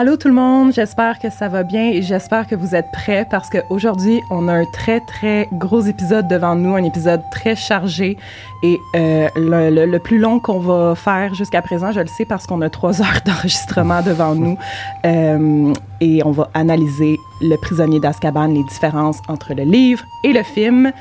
Allô tout le monde, j'espère que ça va bien et j'espère que vous êtes prêts parce qu'aujourd'hui, on a un très très gros épisode devant nous, un épisode très chargé et euh, le, le- le plus long qu'on va faire jusqu'à présent, je le sais parce qu'on a trois heures d'enregistrement devant nous Euh, et on va analyser Le prisonnier d'Azkaban, les différences entre le livre et le film.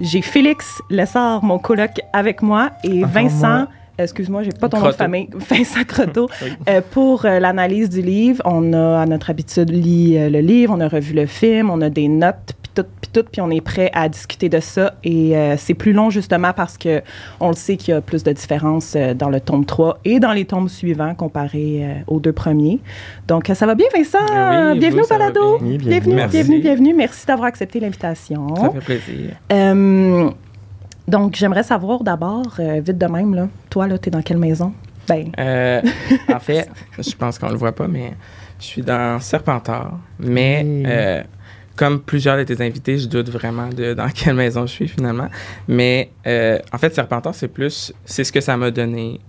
J'ai Félix Lessard, mon coloc, avec moi et Vincent. moi. Excuse-moi, j'ai pas ton nom de famille. Vincent Croteau. Oui. Euh, pour euh, l'analyse du livre, on a à notre habitude lu euh, le livre, on a revu le film, on a des notes, puis tout, puis tout, puis on est prêt à discuter de ça. Et euh, c'est plus long justement parce que on le sait qu'il y a plus de différences euh, dans le tome 3 et dans les tomes suivants comparé euh, aux deux premiers. Donc, euh, ça va bien, Vincent? Oui, bienvenue vous, au ça va balado. bien. Bienvenue, bienvenue. Merci. bienvenue, bienvenue. Merci d'avoir accepté l'invitation. Ça fait plaisir. Donc, j'aimerais savoir d'abord, euh, vite de même, là, toi, là, t'es dans quelle maison? Ben, Euh, en fait, je pense qu'on le voit pas, mais je suis dans Serpentard. Mais Oui. euh, comme plusieurs de tes invités, je doute vraiment de dans quelle maison je suis finalement. Mais euh, en fait, Serpentard, c'est plus, c'est ce que ça m'a donné.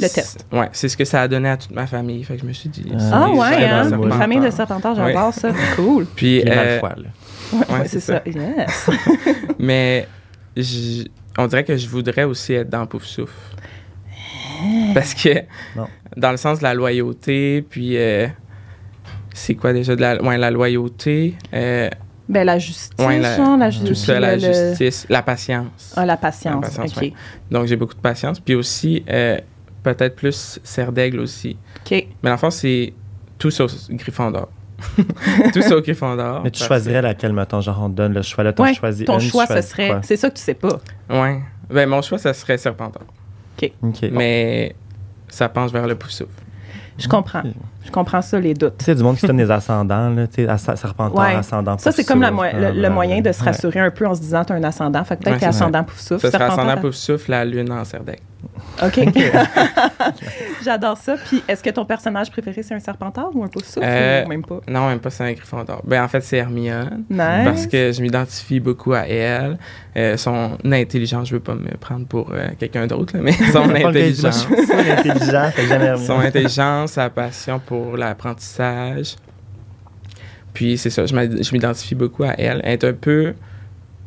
Le C'est- test. Ouais, c'est ce que ça a donné à toute ma famille. Fait que je me suis dit. Ah, ah ouais, hein? Serpentard. Une famille de serpentards, j'adore ça. Cool. Puis, euh, Malfoy, là. Ouais, ouais, c'est ça. Yes. Mais on dirait que je voudrais aussi être dans Pouf Souffle. Parce que, Non. dans le sens de la loyauté, puis euh, c'est quoi déjà de la, ouais, la loyauté, euh, ben, la justice, Ouais, la- genre, la tout ça, la le- justice, la patience. Ah, la patience. La patience, OK. ouais. Donc j'ai beaucoup de patience. Puis aussi, euh, peut-être plus serre d'aigle aussi. OK. Mais l'enfant, c'est tout sauf Gryffondor. tout sauf Gryffondor. Mais tu parce- choisirais laquelle, mettons, genre on te donne le choix. Là, t'en Ouais, choisis ton une, choix, ce serait. C'est ça que tu sais pas. Ouais. Ben, mon choix, ça serait Serpentard. OK. Mais ça penche vers le Pouf Souffle. Je comprends. Je comprends ça, les doutes. Tu sais, du monde qui se donne des ascendants, là, tu sais, Ouais. ascendant. Ça, c'est comme la mo- le, moyen de se Ouais. rassurer un peu en se disant tu as un ascendant. Fait que peut-être Ouais, ascendant pouf souffle. Ça serait serpentant, ascendant Pouf Souffle, la lune en d'aigle. OK. J'adore ça. Puis, est-ce que ton personnage préféré, c'est un serpentard ou un pouf souffle Euh, ou même pas? Non, même pas, c'est un Gryffondor. Ben, en fait, c'est Hermione. Nice. Parce que je m'identifie beaucoup à elle. Euh, son intelligence, je veux pas me prendre pour euh, quelqu'un d'autre, là, mais son intelligence. son intelligence, sa passion pour l'apprentissage. Puis c'est ça, je m'identifie beaucoup à elle. Elle est un peu.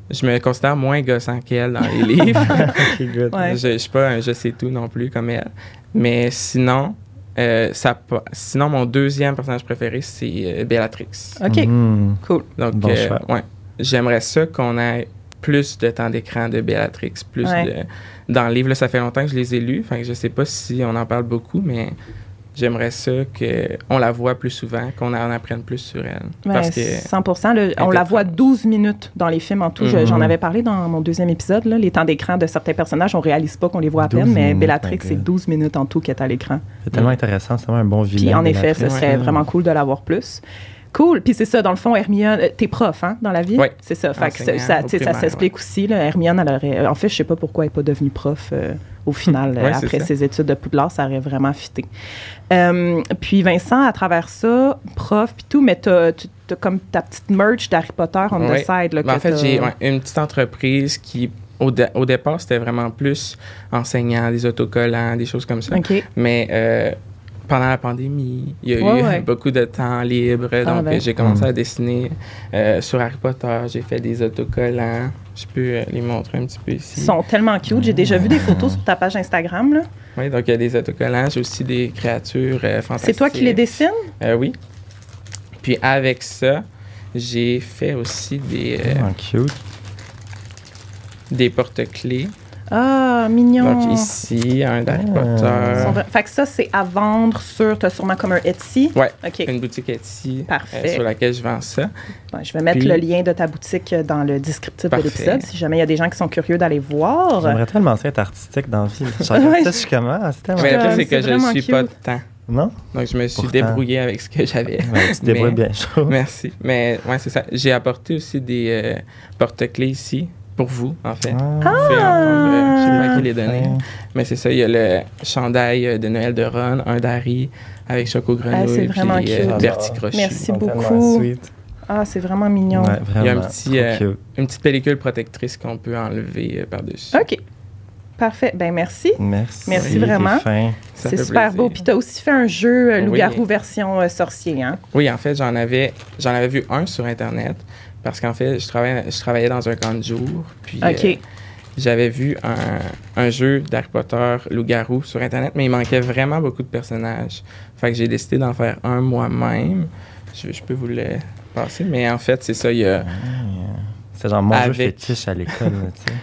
Je me considère moins gossant qu'elle dans les livres. Ok, good. Ouais. Je, je suis pas un je sais tout non plus comme elle. Mais sinon, euh, ça, sinon mon deuxième personnage préféré, c'est euh, Bellatrix. OK. Mhm. Cool. Donc, Bon euh, ouais, j'aimerais ça qu'on ait plus de temps d'écran de Bellatrix, plus Ouais. de... Dans le livre, là, ça fait longtemps que je les ai lus, enfin, je sais pas si on en parle beaucoup, mais j'aimerais ça qu'on la voit plus souvent, qu'on en apprenne plus sur elle. Parce que... 100 là, On la voit 12 minutes dans les films en tout. Je- Mhm. J'en avais parlé dans mon deuxième épisode. Là, les temps d'écran de certains personnages, on réalise pas qu'on les voit à 12 peine, mais Bellatrix, c'est God. 12 minutes en tout qui est à l'écran. C'est tellement intéressant, c'est vraiment un bon vilain. Puis en effet, ce serait Ouais. vraiment cool de l'avoir plus. Cool. Puis c'est ça, dans le fond, Hermione, euh, t'es prof, hein, dans la vie? Oui. C'est ça. Fait que ça, s'explique aussi. Là, Hermione, elle aurait. euh, En fait, je sais pas pourquoi elle n'est pas devenue prof euh, au final, Ouais, après ses études de Poudlard, ça aurait vraiment fité. Euh, puis Vincent, à travers ça, prof, puis tout, mais t'as t'as comme ta petite merch d'Harry Potter on the Ouais. side. Là, Ben, en fait, j'ai une petite entreprise qui, au, au départ, c'était vraiment plus enseignant, des autocollants, des choses comme ça. OK. Mais euh, pendant la pandémie, il y a Ouais, eu ouais. beaucoup de temps libre. donc, ben. j'ai commencé Mm. à dessiner euh, sur Harry Potter. J'ai fait des autocollants. Je peux euh, les montrer un petit peu ici. Ils sont tellement cute. J'ai déjà vu des photos sur ta page Instagram. là. Oui, donc il y a des autocollants. J'ai aussi des créatures euh, fantastiques. C'est toi qui les dessines? Euh, oui. Puis avec ça, j'ai fait aussi des, euh, cute. des porte-clés. Ah, mignon. Donc ici, un d'Harry Ah. Sont Potter. Fait que ça, c'est à vendre sur, t'as sûrement comme un Etsy. Ouais, OK. une boutique Etsy Parfait. euh, sur laquelle je vends ça. Bon, je vais mettre Puis- le lien de ta boutique dans le descriptif Parfait. de l'épisode, si jamais il y a des gens qui sont curieux d'aller voir. J'aimerais tellement ça être artistique dans la vie. Je Ouais. ça, je suis comme, ah, c'est tellement... Mais le pire, c'est que je ne suis cute. pas de temps. Non? Donc, je me suis Pourtant. débrouillé avec ce que j'avais. Ouais, tu te débrouilles bien chaud. Merci. Mais ouais, c'est ça. J'ai apporté aussi des euh, porte-clés ici pour vous, en fait. Ah. Prendre, euh, je sais pas qui les donner. Ouais. Mais c'est ça, il y a le chandail euh, de Noël de Ron, un d'Harry avec Choco Grenouille, Ah, c'est puis vraiment euh, cute. Bertie Crochet. Merci beaucoup. Ah, c'est vraiment mignon. Ouais, Il y a un petit, euh. Une petite pellicule protectrice qu'on peut enlever euh, par-dessus. OK. Parfait. Ben merci. Merci. Merci vraiment. c'est super plaisir. beau. Puis tu as aussi fait un jeu euh, Oui. loup-garou version euh, sorcier, hein? Oui, en fait, j'en avais, j'en avais vu un sur Internet parce qu'en fait, je travaillais, je travaillais dans un camp de jour. Puis OK. euh, j'avais vu un, un jeu d'Harry Potter loup-garou sur Internet, mais il manquait vraiment beaucoup de personnages. Fait que j'ai décidé d'en faire un moi-même. Je, je peux vous le passer, mais en fait, c'est ça. Il y a, C'est genre mon jeu fétiche à l'école, tu sais.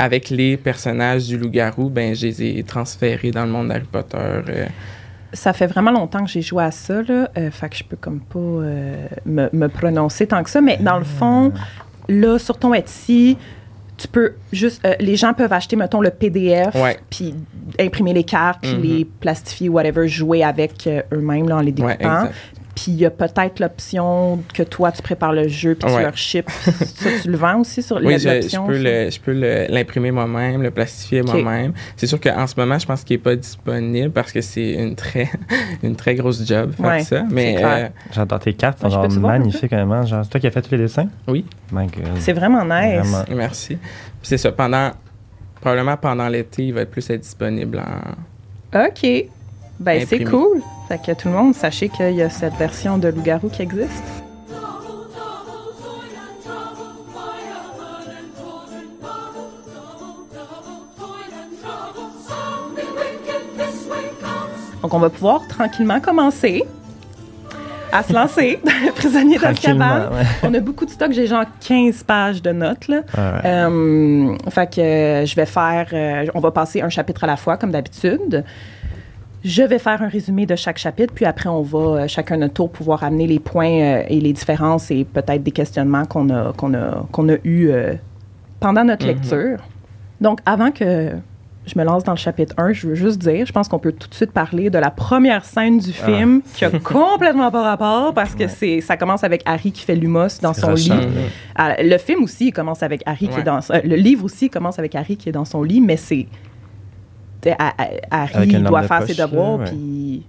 Avec les personnages du loup-garou, ben, je les ai transférés dans le monde d'Harry Potter. euh, Ça fait vraiment longtemps que j'ai joué à ça, là. Euh, fait que je peux comme pas euh, me, me prononcer tant que ça. Mais dans le fond, là, sur ton Etsy, tu peux juste... euh, les gens peuvent acheter, mettons, le PDF, puis imprimer les cartes, puis Mhm. les plastifier, whatever, jouer avec euh, eux-mêmes, là, en les ouais, découpant. Puis il y a peut-être l'option que toi, tu prépares le jeu, puis tu leur ship. ça, tu le vends aussi sur Oui, je, je l'option? peux le- je peux le- l'imprimer moi-même, le plastifier moi-même. C'est sûr qu'en ce moment, je pense qu'il n'est pas disponible parce que c'est une très, une très grosse job faire Ouais, ça. Mais euh, J'adore tes cartes, Ouais, sont magnifiques, vraiment. Genre, c'est toi qui as fait tous les dessins? oui. C'est vraiment nice. Vraiment. merci. Puis c'est ça, pendant, probablement pendant l'été, il va être plus être disponible en... OK. Ben, c'est cool. Fait que tout le monde, sachez qu'il y a cette version de loup-garou qui existe. Donc, on va pouvoir tranquillement commencer à se lancer dans le prisonnier d'Azkaban. ouais. On a beaucoup de stock. J'ai genre 15 pages de notes, là. Ouais, ouais. Euh, fait que euh, je vais faire, euh, on va passer un chapitre à la fois comme d'habitude. Je vais faire un résumé de chaque chapitre, puis après on va euh, chacun notre tour pouvoir amener les points euh, et les différences et peut-être des questionnements qu'on a qu'on a qu'on a eu euh, pendant notre Mhm. lecture. Donc avant que je me lance dans le chapitre 1, je veux juste dire, je pense qu'on peut tout de suite parler de la première scène du Ah. film qui a complètement pas rapport parce que Ouais. c'est ça commence avec Harry qui fait l'humos dans son lit. Ah, le film aussi, commence avec Harry qui est dans. euh, le livre aussi commence avec Harry qui est dans son lit, mais c'est. Harry Avec une lampe doit de faire poche, ses devoirs, là, ouais. puis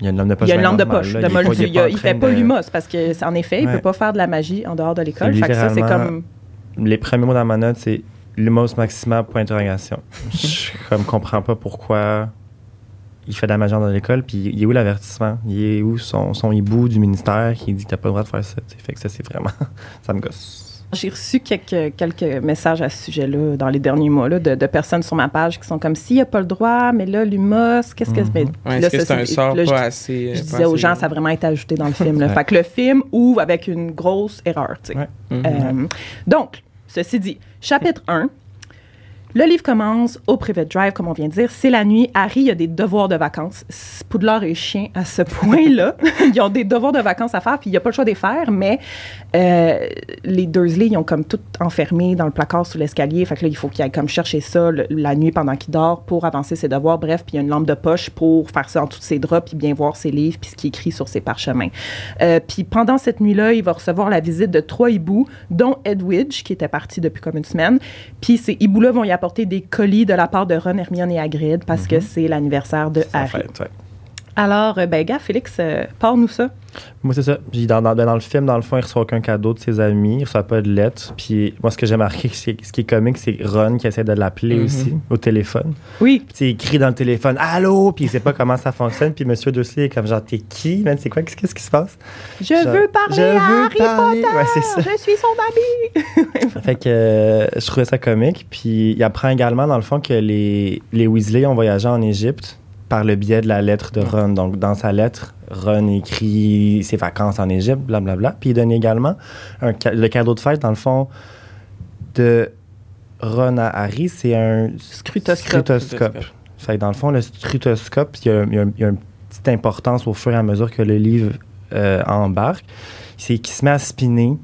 Il y a une lampe de poche. il y a une bien lampe de normale, poche. là. de Il est pas- Moldu. il est Il, a- en il train fait pas de- l'humos parce que, en effet, il Ouais. peut pas faire de la magie en dehors de l'école. Fait que ça, c'est littéralement- comme. Les premiers mots dans ma note, c'est Lumos Maxima, point d'interrogation. Je comme comprends pas pourquoi il fait de la magie dans l'école, puis il est où l'avertissement? Il est où son, son hibou du ministère qui dit que t'as pas le droit de faire ça? tu sais? Fait que ça, c'est vraiment... ça me gosse. J'ai reçu quelques, quelques messages à ce sujet-là dans les derniers mois là, de, de personnes sur ma page qui sont comme s'il n'y a pas le droit, mais là, l'humos, qu'est-ce que. Ouais, Est-ce que ça, c'est un sort là, je- pas assez... euh, Je pas disais aux assez gens, ça a vraiment été ajouté dans le film. Là. Ouais. Fait que le film ouvre avec une grosse erreur. tu sais. Ouais. Mhm. Euh, donc, ceci dit, chapitre 1. Le livre commence au Private Drive, comme on vient de dire. C'est la nuit. Harry a des devoirs de vacances. Poudlard est chien à ce point-là. ils ont des devoirs de vacances à faire, puis il n'y a pas le choix de les faire, mais euh, les Dursley, ils ont comme tout enfermé dans le placard sous l'escalier. Fait que là, il faut qu'il aille comme chercher ça le- la nuit pendant qu'il dort pour avancer ses devoirs. Bref, puis il y a une lampe de poche pour faire ça en de ses draps, puis bien voir ses livres, puis ce qui est écrit sur ses parchemins. Euh, puis pendant cette nuit-là, il va recevoir la visite de trois hiboux, dont Edwidge, qui était parti depuis comme une semaine. Puis ces hiboux-là vont y apporter des colis de la part de Ron, Hermione et Hagrid parce que c'est l'anniversaire de Harry. fait, ouais. Alors, euh, ben, gars, Félix, euh, parle-nous ça. Moi, c'est ça. Puis dans, dans, dans le film, dans le fond, il reçoit aucun cadeau de ses amis. Il reçoit pas de lettres. Puis moi, ce que j'ai marqué, c'est- ce qui est comique, c'est Ron qui essaie de l'appeler Mhm. aussi au téléphone. Oui. Puis il crie dans le téléphone Allô Puis il sait pas comment ça fonctionne. Puis Monsieur Dursley est comme genre T'es qui man? C'est quoi? Qu'est-ce qui se passe Je veux parler je à veux Harry parler. Potter. Ouais, c'est ça. Je suis son ami. Fait que euh, je trouvais ça comique. Puis il apprend également, dans le fond, que les, les Weasley ont voyagé en Égypte par le biais de la lettre de Ron. Donc, dans sa lettre, Ron écrit ses vacances en Égypte, blablabla. Puis il donne également un, le cadeau de fête, dans le fond, de Ron à Harry, c'est un Scrutoscope. scrutoscope. Fait que dans le fond, le scrutoscope, il y a, il y a- il y a une petite importance au fur et à mesure que le livre euh, embarque. C'est qu'il se met à spinner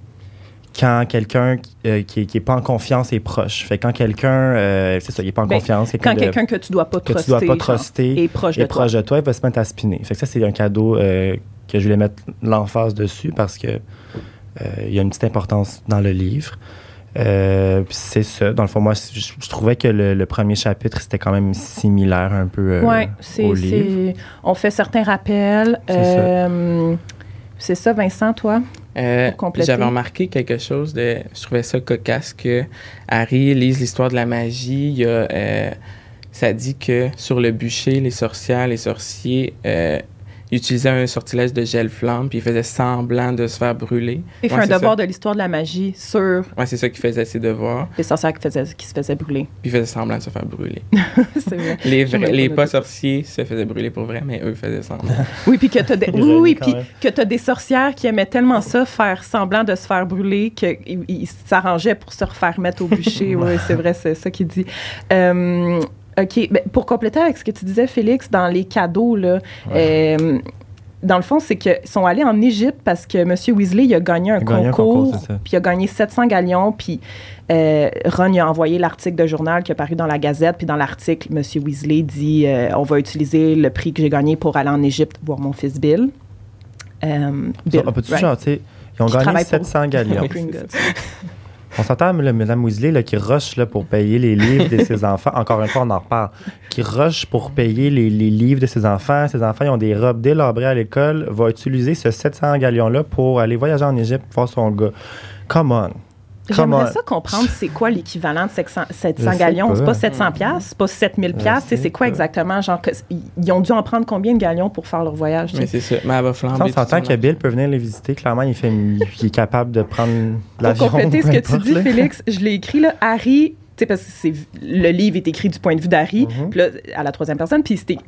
quand quelqu'un euh, qui, qui est pas en confiance est proche. Fait quand quelqu'un, euh, c'est ça, il est pas en Ben, confiance, Quand quelqu'un que tu dois pas que tu truster, dois pas truster est proche de toi. proche de toi, il va se mettre à spinner. Fait que ça, c'est un cadeau euh, que je voulais mettre l'emphase dessus parce que euh, il y a une petite importance dans le livre. Euh, c'est ça. Dans le fond, moi, je, je trouvais que le, le premier chapitre, c'était quand même similaire un peu euh, Ouais, au livre. on fait certains rappels. C'est ça. Euh, c'est ça, Vincent, toi? Euh. J'avais remarqué quelque chose de. Je trouvais ça cocasse que Harry lise l'histoire de la magie. Il y a, euh, ça dit que sur le bûcher, les sorcières, les sorciers euh, utilisaient un sortilège de gel flamme, puis ils faisaient semblant de se faire brûler. Il fait Ouais, un devoir ça. de l'histoire de la magie sur Ouais, c'est ça qu'ils faisaient ses devoirs, les sorcières qui, faisaient, qui se faisaient brûler. puis ils faisaient semblant de se faire brûler. c'est vrai. Les, vrais- les pas sorciers se faisaient brûler pour vrai, mais eux faisaient semblant. Oui, puis que t'as des, oui, oui, quand puis même. que t'as des sorcières qui aimaient tellement ça, faire semblant de se faire brûler, qu'ils ils s'arrangeaient pour se refaire mettre au bûcher. oui, c'est vrai, c'est ça qu'il dit. Euh, OK. Ben, pour compléter avec ce que tu disais, Félix, dans les cadeaux, là, euh, dans le fond, c'est qu'ils sont allés en Égypte parce que M. Weasley, il a gagné un Il a concours, concours, c'est ça. puis il a gagné 700 galions, puis euh, Ron il a envoyé l'article de journal qui est paru dans la Gazette, puis dans l'article, M. Weasley dit euh, On va utiliser le prix que j'ai gagné pour aller en Égypte voir mon fils Bill. Euh, Bill, On peut-tu right. genre, tu sais, ils ont gagné travaille pour- 700 galions. On s'entend, Mme Weasley, là, qui rush là, pour payer les livres de ses enfants. Encore une fois, on en reparle. Qui rush pour payer les, les livres de ses enfants. Ses enfants, ils ont des robes délabrées à l'école. Va utiliser ce 700 galions-là pour aller voyager en Égypte voir son gars. Come on. J'aimerais ça comprendre c'est quoi l'équivalent de 700, 700 Je sais galions. C'est pas. pas 700 piastres, c'est pas 7000 Je piastres. C'est quoi exactement? Genre, que- ils ont dû en prendre combien de galions pour faire leur voyage? mais c'est ça. Mais elle va flamber. Ça, on s'entend que Bill peut venir les visiter. Clairement, il, fait, il est capable de prendre l'avion. Pour compléter ce que tu dis, là. Félix, je l'ai écrit là, Harry, tu sais, parce que c'est, le livre est écrit du point de vue d'Harry, puis là, à la troisième personne, puis c'était.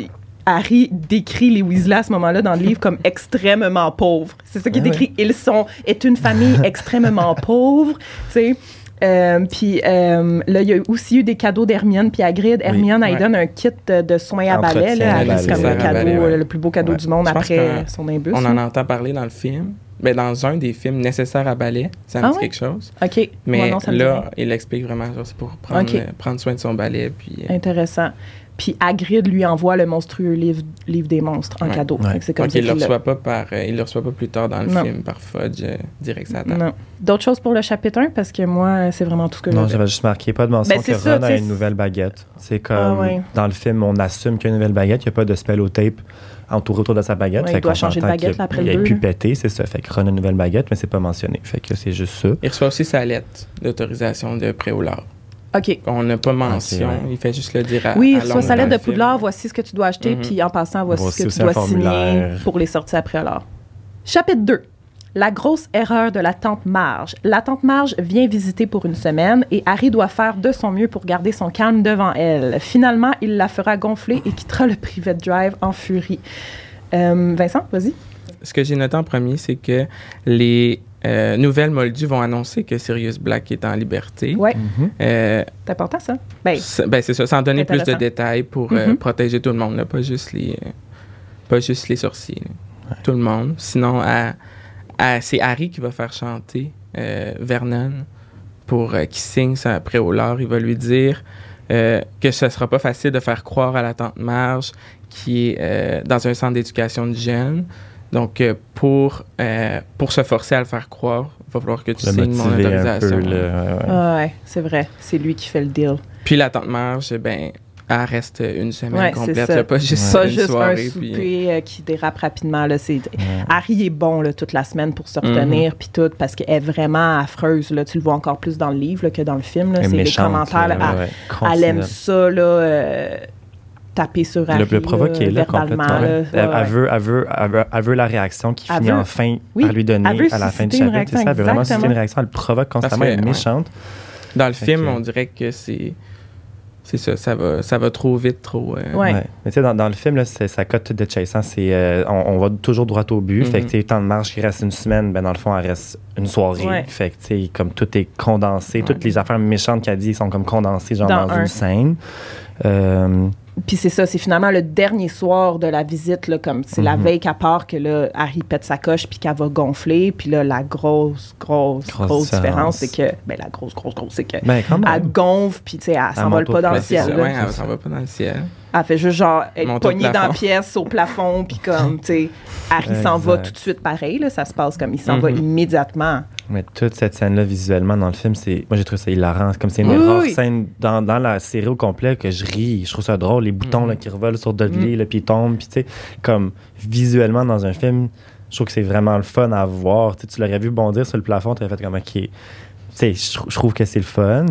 Harry décrit les Weasley à ce moment-là dans le livre comme extrêmement pauvres. C'est ça qui est ouais. écrit. Ils sont est une famille extrêmement pauvre, tu sais. Euh, puis euh, là, il y a aussi eu des cadeaux d'Hermione puis Hagrid. Hermione, elle Ouais. donne un kit de, soins à balai. C'est comme un cadeau, balai, ouais. le plus beau cadeau Ouais. du monde Je après son imbus. On en entend parler dans le film. Ben, dans un des films nécessaires à balai, ça me Ah dit quelque chose. OK. Mais non, là, il explique vraiment, c'est pour prendre, euh, prendre soin de son balai. Puis, Intéressant. Puis Hagrid lui envoie le monstrueux livre, livre des monstres en Ouais. cadeau. Ouais. Fait que C'est comme donc, ça il le qu'il l'a- reçoit pas par, euh, il le reçoit pas plus tard dans le Non. film par Fudge, euh, direct sa table. Non. D'autres choses pour le chapitre 1 parce que moi, c'est vraiment tout ce que Non, j'avais. juste marqué pas de mention Ben, que ça, Ron a une nouvelle baguette. C'est comme Ah ouais. dans le film, on assume qu'il y a une nouvelle baguette, il n'y a pas de spell au tape entouré autour de sa baguette. Ouais, il doit changer de baguette, là, après Il le a pu péter, c'est ça. Fait que Ron a une nouvelle baguette, mais c'est pas mentionné. Fait que c'est juste ça. Il reçoit aussi sa lettre d'autorisation de Préolard. OK. On n'a pas mention, ouais. il fait juste le dire à Oui, à soit Londres sa lettre de. Poudlard, voici ce que tu dois acheter, Mhm. puis en passant, voici Voici ce que tu dois signer pour les sorties après alors. Chapitre 2. La grosse erreur de la tante Marge. La tante Marge vient visiter pour une semaine et Harry doit faire de son mieux pour garder son calme devant elle. Finalement, il la fera gonfler et quittera le private drive en furie. Euh, Vincent, vas-y. Ce que j'ai noté en premier, c'est que les euh, nouvelles Moldus vont annoncer que Sirius Black est en liberté. Ouais, Mhm. Euh, c'est important ça. Ben, c'est- ben, c'est ça, sans donner plus de détails pour euh, Mhm. protéger tout le monde, là, pas juste les, pas juste les sorciers, là. tout le monde. Sinon, à- à- c'est Harry qui va faire chanter euh, Vernon pour euh, qu'il signe sa préolard. Il va lui dire euh, que ce sera pas facile de faire croire à la tante Marge qui est euh, dans un centre d'éducation de jeunes. Donc, euh, pour, euh, pour se forcer à le faire croire, il va falloir que tu Le signes mon autorisation. peu. là, ouais, ouais. ah ouais, c'est vrai. C'est lui qui fait le deal. Puis la tante Marge, ben, elle reste une semaine Ouais, c'est complète, là, pas juste Pas une juste soirée. un puis- souper euh, qui dérape rapidement. Là, c'est... Ouais. Harry est bon là, toute la semaine pour se retenir, puis tout, parce qu'elle est vraiment affreuse. Là. Tu le vois encore plus dans le livre là, que dans le film. C'est les commentaires. là, là, ouais, ouais. elle, elle aime ça, là, euh, taper sur Harry. Le, le provoquer, là, complètement. là. Elle, Ouais, elle ouais. veut, elle, veut, elle, veut, elle veut la réaction qui Elle finit veut- enfin oui, par lui donner elle veut à la fin du chapitre. Réaction, ça, elle veut vraiment susciter exactement. une réaction. Elle le provoque constamment, que, elle est ouais. méchante. Dans le Fait film, que- on dirait que c'est. C'est ça, ça va, ça va trop vite, trop. euh, Ouais. Ouais. Mais tu sais, dans, dans le film, là, c'est- sa cote de chase, hein, c'est, euh, on, on va toujours droit au but. Fait que, tu sais, tant de marge qui reste une semaine, ben, dans le fond, elle reste une soirée. Ouais. Fait que, tu sais, comme tout est condensé, toutes les affaires méchantes qu'elle dit sont comme condensées, genre Dans dans, un. une scène. Euh, Puis c'est ça, c'est finalement le dernier soir de la visite, là, comme c'est la Mhm. veille qu'à part que là, Harry pète sa coche puis qu'elle va gonfler. Puis là, la grosse, grosse, grosse, Grosse différence, c'est que, ben la grosse, grosse, grosse, c'est que ben, quand elle gonfle puis tu sais, elle s'envole au pas dans le ciel. là. ouais, elle s'en va pas dans le ciel. Elle fait juste genre être pognée dans la pièce, au plafond, puis comme, tu sais, Harry s'en va tout de suite pareil, là, ça se passe comme il s'en va Mhm. immédiatement. Mais toute cette scène-là, visuellement, dans le film, c'est. Moi, j'ai trouvé ça hilarant. Comme c'est une Oui, rare oui. scène dans, dans la série au complet que je ris. Je trouve ça drôle. Les boutons Mhm. là, qui revolent sur Dudley, là, puis ils tombent. Puis, tu sais, comme visuellement, dans un film, Je trouve que c'est vraiment le fun à voir. Tu l'aurais vu bondir sur le plafond, tu aurais fait comme, OK. Tu sais, je, trou- je trouve que c'est le fun.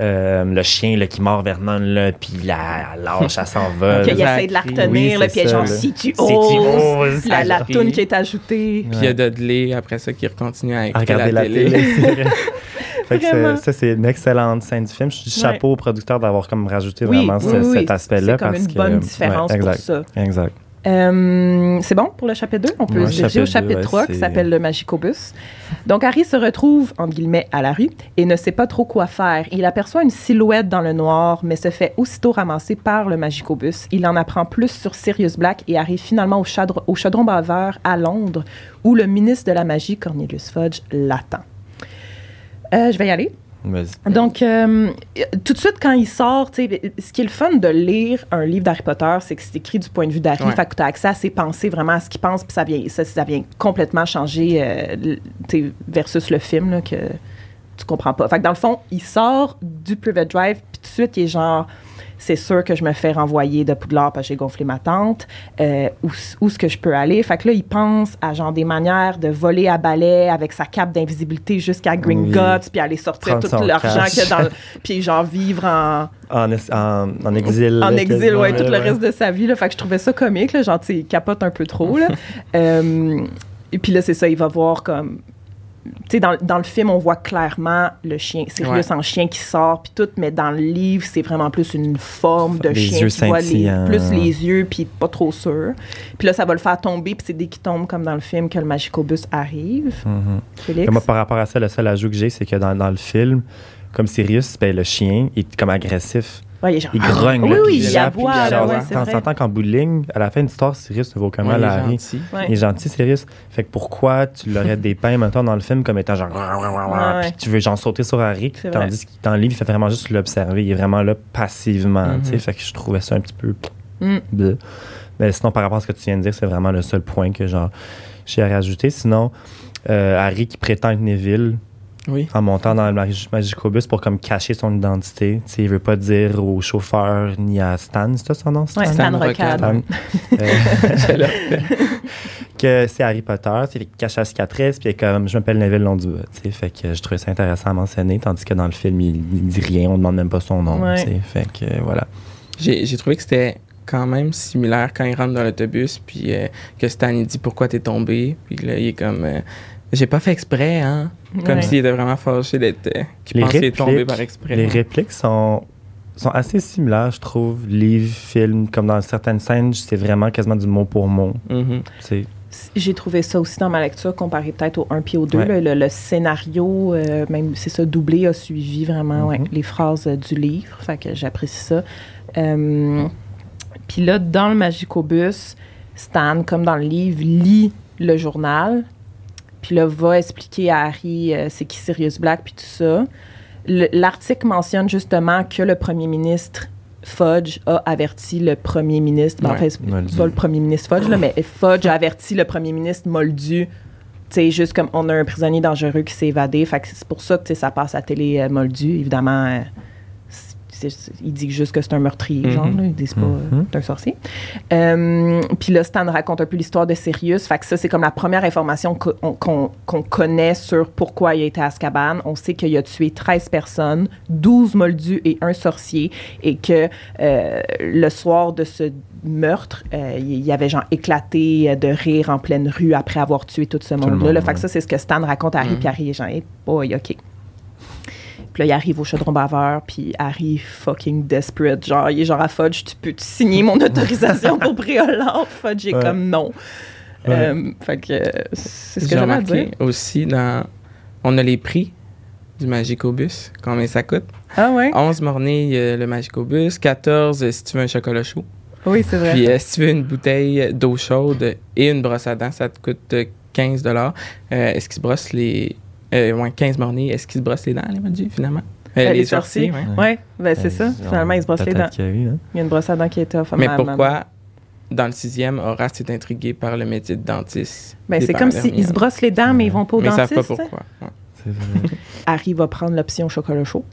Euh, le chien là, qui mord Vernon, là, puis là, elle lâche, elle s'envole. Qu'il essaie de la retenir, Oui, puis elle est ça, genre, si tu Si tu oses. oses. La, la toune qui est ajoutée. Puis il y a Dudley, après ça, qui continue à à regarder la, télé. Fait que Vraiment. c'est- ça, c'est une excellente scène du film. Je dis Ouais. chapeau au producteur d'avoir comme rajouté Oui, vraiment oui, ce- oui, cet aspect-là. C'est comme parce une que- bonne différence ouais, pour ça. Exact. Euh, c'est bon pour le chapitre 2? On peut Ouais, se diriger au chapitre chapitre deux, 3 ouais, qui s'appelle le Magicobus. Donc, Harry se retrouve, entre guillemets, à la rue et ne sait pas trop quoi faire. Il aperçoit une silhouette dans le noir, mais se fait aussitôt ramasser par le Magicobus. Il en apprend plus sur Sirius Black et arrive finalement au, chadre- au Chaudron Baveur à Londres, où le ministre de la Magie, Cornelius Fudge, l'attend. Euh, je vais y aller. Donc, euh, tout de suite, quand il sort, tu sais, ce qui est le fun de lire un livre d'Harry Potter, c'est que c'est écrit du point de vue d'Harry. Ouais. Fait que tu as accès à ses pensées, vraiment à ce qu'il pense, puis ça vient, ça, ça vient complètement changer euh, le- tu sais, versus le film, là, que tu comprends pas. Fait que dans le fond, il sort du Private Drive, puis tout de suite, il est genre, c'est sûr que je me fais renvoyer de Poudlard parce que j'ai gonflé ma tante. Euh, où, où est-ce que je peux aller? Fait que là, il pense à genre des manières de voler à balai avec sa cape d'invisibilité jusqu'à Gringotts, Oui. puis aller sortir Prendre tout l'argent qu'il y a dans le- Puis genre vivre en, En, es- en, en exil. en exil, ouais, tout le ouais. reste de sa vie. Là. Fait que je trouvais ça comique, là, genre, il capote un peu trop, là. Euh, et puis là, c'est ça, il va voir comme... Tu sais, dans, dans le film, on voit clairement le chien, Sirius Ouais. en chien qui sort, puis tout, mais dans le livre, c'est vraiment plus une forme de Les chien yeux qui voit les, plus les yeux, puis pas trop sûr. Puis là, ça va le faire tomber, puis c'est dès qu'il tombe, comme dans le film, que le Magicobus arrive. Et moi, par rapport à ça, le seul ajout que j'ai, c'est que dans, dans le film, comme Sirius, ben, le chien il est comme agressif. Ouais, il genre... Il grogne. Oui, là, oui, il aboie, on s'entend qu'en bout de ligne, à la fin de l'histoire, Sirius ne vaut aucun mal à Harry. Il est gentil, Sirius. Fait que pourquoi tu l'aurais dépeint maintenant dans le film comme étant genre. Ouais. Puis tu veux genre sauter sur Harry, tandis que dans le livre, il fait vraiment juste l'observer. Il est vraiment là passivement. Mhm. Fait que je trouvais ça un petit peu. Mm. bleu. Mais sinon, par rapport à ce que tu viens de dire, c'est vraiment le seul point que genre j'ai à rajouter. Sinon, euh, Harry qui prétend être Neville Oui. en montant dans le Magi- Magicobus pour comme cacher son identité. Tu sais, il veut pas dire au chauffeur ni à Stan, c'est ça son nom? Ouais, Stan? Stan Stan Rocade. Rocade. Euh, que c'est Harry Potter, il cache la cicatrice, puis comme je m'appelle Neville sais, fait que je trouvais ça intéressant à mentionner, tandis que dans le film, il, il dit rien, on demande même pas son nom, Ouais. tu sais, fait que euh, voilà. J'ai j'ai trouvé que c'était quand même similaire quand il rentre dans l'autobus, puis euh, que Stan il dit pourquoi t'es tombé, puis là il est comme euh, j'ai pas fait exprès, hein. Comme Ouais. s'il était vraiment fâché d'être. euh, qu'il Les pense qu'il est tombé par exprès. Les répliques sont, sont assez similaires, je trouve, livre, film, comme dans certaines scènes, c'est vraiment quasiment du mot pour mot, Mhm. sais. J'ai trouvé ça aussi dans ma lecture, comparé peut-être au 1 puis au 2. Ouais. Le, le scénario, euh, même c'est ça, doublé, a suivi vraiment ouais, Mhm. les phrases euh, du livre. Fait que j'apprécie ça. Euh, puis là, dans le Magicobus, Stan, comme dans le livre, lit le journal. Puis là, va expliquer à Harry euh, c'est qui Sirius Black, puis tout ça. Le- L'article mentionne justement que le premier ministre Fudge a averti le premier ministre. ben, en Ouais, fait, c'est pas le premier ministre Fudge, là, mais Fudge a averti le premier ministre Moldu. Tu sais, juste comme on a un prisonnier dangereux qui s'est évadé. Fait que c'est pour ça que ça passe à télé euh, Moldu. Évidemment, euh, c'est- c'est- il dit juste que c'est un meurtrier, Mhm. genre. Là, il dit pas euh, Mhm. c'est un sorcier. Euh, Puis là, Stan raconte un peu l'histoire de Sirius. Fait que ça, c'est comme la première information qu'on connaît sur pourquoi il a été à Azkaban. On sait qu'il a tué 13 personnes, 12 moldus et un sorcier. Et que euh, le soir de ce meurtre, euh, il y avait genre éclaté de rire en pleine rue après avoir tué tout ce monde-là. monde. Fait que ça, c'est ce que Stan raconte à Harry. Mhm. Puis Harry est genre, hey boy, OK. Puis là, il arrive au chaudron baveur, puis Harry fucking desperate. Genre, il est genre à Fudge, tu peux -tu signer mon autorisation pour Préolard? Fudge est Ouais. comme non. Ouais. Euh, fait que c'est ce que J'ai j'avais à remarqué dire. aussi dans. On a les prix du Magicobus, combien ça coûte? Ah ouais? 11 mornay euh, le Magicobus, 14 euh, si tu veux un chocolat chaud. Oui, c'est vrai. Puis si tu veux une bouteille d'eau chaude et une brosse à dents, ça te coûte euh, 15 dollars. Est-ce qu'ils se brossent les. Euh, ouais, 15 mornay, est-ce qu'ils se brossent les dents, les Moldus, finalement? Euh, Euh, les les sorciers, sorciers. ouais. Ouais, ben c'est ça. Finalement, il se brosse les dents. qu'il y a eu, hein. Il y a une brosse à dents qui été offerte. Mais Ma- ma- pourquoi, dans le sixième, Horace est intrigué par le métier de dentiste? Ben, c'est comme s'ils derniers? se brossent les dents, mais ils vont pas au Mais ils savent dentiste. pas pourquoi. Ouais. C'est vrai. Harry va prendre l'option chocolat chaud.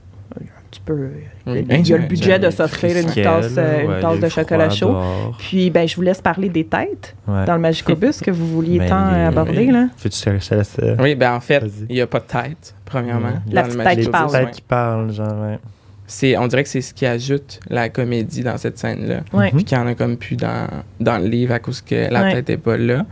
Tu peux. Oui, il y a le budget de s'offrir une tasse, euh, ouais, une tasse de chocolat chaud. dehors. Puis, ben, je vous laisse parler des têtes Ouais. dans le Magicobus que vous vouliez Ben, tant les- aborder. les- Là. Euh, Oui, ben en fait, il n'y a pas de tête, premièrement. Ouais. La petite tête qui parle. Qui genre, ouais. C'est, on dirait que c'est ce qui ajoute la comédie dans cette scène-là. Ouais. Mhm. Puis qu'il y en a comme plus dans, dans le livre à cause que la Ouais. tête n'est pas là.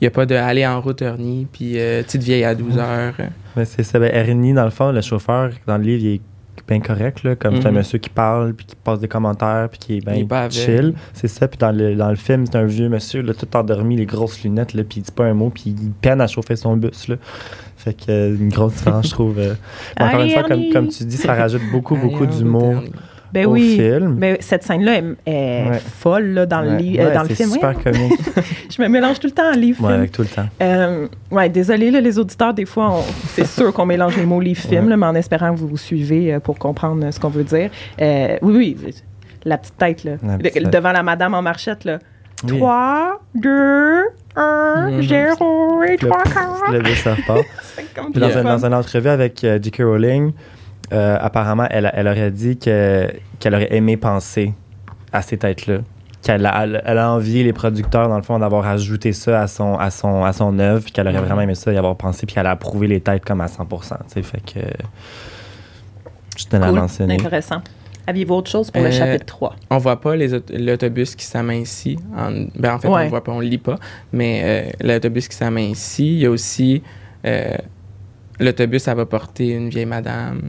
Il n'y a pas de aller en route Ernie, puis euh, petite vieille à 12 heures. Mais c'est ça. Ben, Ernie, dans le fond, le chauffeur, dans le livre, il est bien correct, là, comme c'est un monsieur qui parle, puis qui passe des commentaires, puis qui est bien chill. C'est ça. Puis dans le, dans le film, c'est un vieux monsieur, là, tout endormi, les grosses lunettes, là, puis il dit pas un mot, puis il peine à chauffer son bus. Là. Fait que euh, une grosse différence, je trouve. euh. Mais Encore une fois, comme, comme tu dis, ça rajoute beaucoup, beaucoup d'humour. Ben au oui. film. Ben, cette scène-là est, est Ouais. folle là, dans, le, li- euh, Ouais, dans le c'est film. super comique. Je me mélange tout le temps en livre ouais, film. avec tout le temps. Euh, ouais, désolé là, les auditeurs, des fois, on- c'est sûr qu'on mélange les mots livre-film, là, mais en espérant que vous vous suivez euh, pour comprendre ce qu'on veut dire. Euh, oui, oui, la petite tête, là. La petite De- tête. devant la madame en marchette, là. Oui. 3, 2, 1, Mhm. 0 et Le, 3 quarts. le bus, ça repart. C'est comme Puis dans, un, dans une entrevue avec euh, J.K. Rowling, euh, apparemment, elle, elle aurait dit que, qu'elle aurait aimé penser à ces têtes-là. Qu'elle a, elle, elle a envié les producteurs, dans le fond, d'avoir ajouté ça à son, à son, à son œuvre, puis qu'elle aurait vraiment aimé ça y avoir pensé, puis qu'elle a approuvé les têtes comme à 100 tu sais, Fait que. Je tenais à Cool, mentionner. intéressant. Aviez-vous autre chose pour le Euh, chapitre 3? On voit pas les aut- l'autobus qui s'amincit. En, ben en fait, Ouais. on le voit pas, on le lit pas. Mais euh, l'autobus qui s'amincit, il y a aussi euh, l'autobus, ça va porter une vieille madame.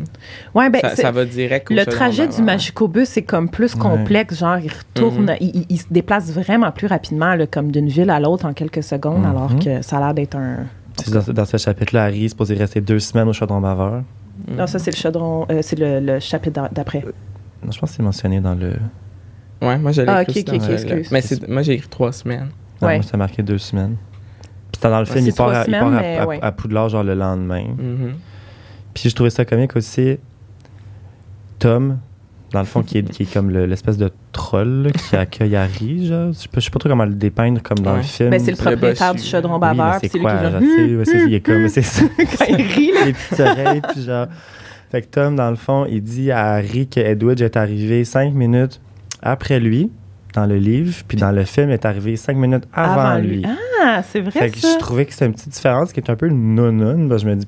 Ouais, ben, ça, ça va direct au Le trajet du. Magicobus, c'est comme plus Ouais. complexe. Genre, il retourne, Mhm. il, il- il se déplace vraiment plus rapidement, là, comme d'une ville à l'autre en quelques secondes, Mhm. alors que ça a l'air d'être un. Dans, ce- dans ce chapitre-là, Harry est supposé rester deux semaines au chaudron baveur. Mm. Non, ça, c'est le chaudron, euh, c'est le, le chapitre d'a- d'après. Non, je pense que c'est mentionné dans le. Ouais, moi, Ah, ok, ok, excuse. Mais moi, j'ai écrit trois semaines. Non, Ouais. moi, c'est marqué deux semaines. Puis dans le film, il part, à, il part semaines, à- mais à- ouais. à Poudlard, genre le lendemain. Mhm. Puis je trouvais ça comique aussi. Tom, dans le fond, qui est, qui est comme le- l'espèce de troll là, qui accueille Harry. Genre. Je sais pas- je sais pas trop comment le dépeindre comme dans Ouais. le film. Ben, c'est le propriétaire du chaudron Oui, mais baveur, c'est lui quoi, qui est genre, il est comme, c'est ça. Quand il rit, là. les petites oreilles, puis genre. Fait que Tom, dans le fond, il dit à Harry que Edwidge est arrivé cinq minutes après lui, dans le livre, puis dans le film, il est arrivé cinq minutes avant, lui. Ah, c'est vrai, Fait que ça. je trouvais que c'était une petite différence qui est un peu non-non. Je me dis,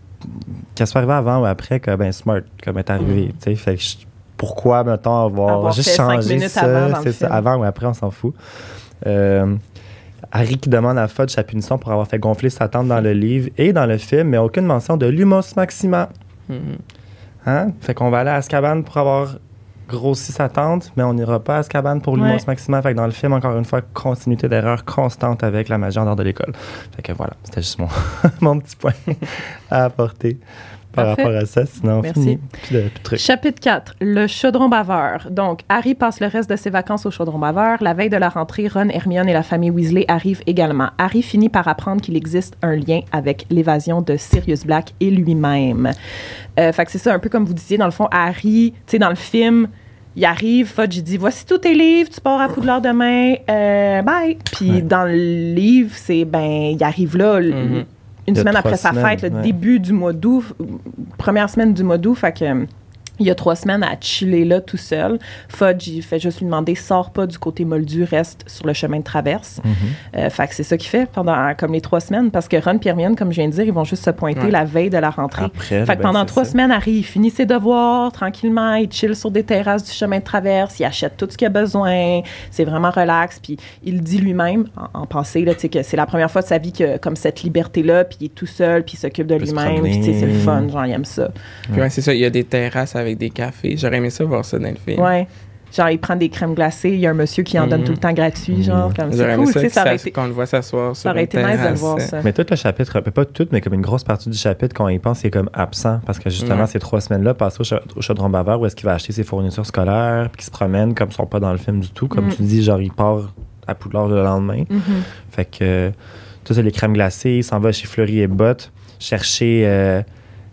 qu'elle soit arrivée avant ou après, que ben smart, comme est arrivé. sais. Fait que je- pourquoi, mettons, avoir, Avoir juste changé ça, avant c'est ça, avant ou après, on s'en fout. Euh, Harry qui demande à Fudge sa punition pour avoir fait gonfler sa tante dans le livre et dans le film, mais aucune mention de l'humos maxima. Mhm. Hein? Fait qu'on va aller à Azkaban pour avoir grossi sa tante, mais on n'ira pas à Azkaban pour l'humos Ouais. maxima. Fait que dans le film, encore une fois, continuité d'erreur constante avec la magie en dehors de l'école. Fait que voilà, c'était juste mon, mon petit point à apporter par Parfait. rapport à ça. Sinon, Merci. fini. Plus de, plus de trucs. Chapitre 4, le chaudron baveur. Donc, Harry passe le reste de ses vacances au chaudron baveur. La veille de la rentrée, Ron, Hermione et la famille Weasley arrivent également. Harry finit par apprendre qu'il existe un lien avec l'évasion de Sirius Black et lui-même. Euh, fait que c'est ça, un peu comme vous disiez, dans le fond, Harry, tu sais, dans le film, il arrive, Fudge, il dit Voici tous tes livres, tu pars à Poudlard demain, euh, bye. Puis Ouais. dans le livre, c'est ben, il arrive là, Mhm. une semaine après sa semaines, fête, le ouais. début du mois d'août, première semaine du mois d'août, fait que il y a trois semaines à chiller là tout seul. Fudge, il fait juste lui demander sors pas du côté moldu, reste sur le chemin de traverse. Mhm. Euh, fait que c'est ça qu'il fait pendant comme les trois semaines parce que Ron et Hermione, comme je viens de dire, ils vont juste se pointer Ouais. la veille de la rentrée. Après, Fait que ben, pendant trois ça. semaines, Harry, il finit ses devoirs tranquillement, il chill sur des terrasses du chemin de traverse, il achète tout ce qu'il a besoin, c'est vraiment relax, puis il dit lui-même, en, en passé, là, que c'est la première fois de sa vie que comme cette liberté-là, puis il est tout seul, puis il s'occupe de lui-même, puis c'est le fun, genre, il aime ça. Puis ouais, c'est ça, il y a des terrasses avec des cafés. J'aurais aimé ça voir ça dans le film. Ouais. Genre, il prend des crèmes glacées, il y a un monsieur qui en donne Mhm. tout le temps gratuit, genre, comme c'est cool, tu ça, sais, été, qu'on le voit s'asseoir sur ça aurait été nice de le voir, ça. Mais tout le chapitre, pas tout, mais comme une grosse partie du chapitre, quand on y pense, c'est comme absent. Parce que justement, ces trois semaines-là, passées au, cha- au chaudron baveur, où est-ce qu'il va acheter ses fournitures scolaires, puis qu'il se promène comme ils sont pas dans le film du tout. Comme Mm. tu dis, genre, il part à Poudlard le lendemain. Mhm. Fait que euh, tout ça, les crèmes glacées, il s'en va chez Fleury et Botte chercher euh,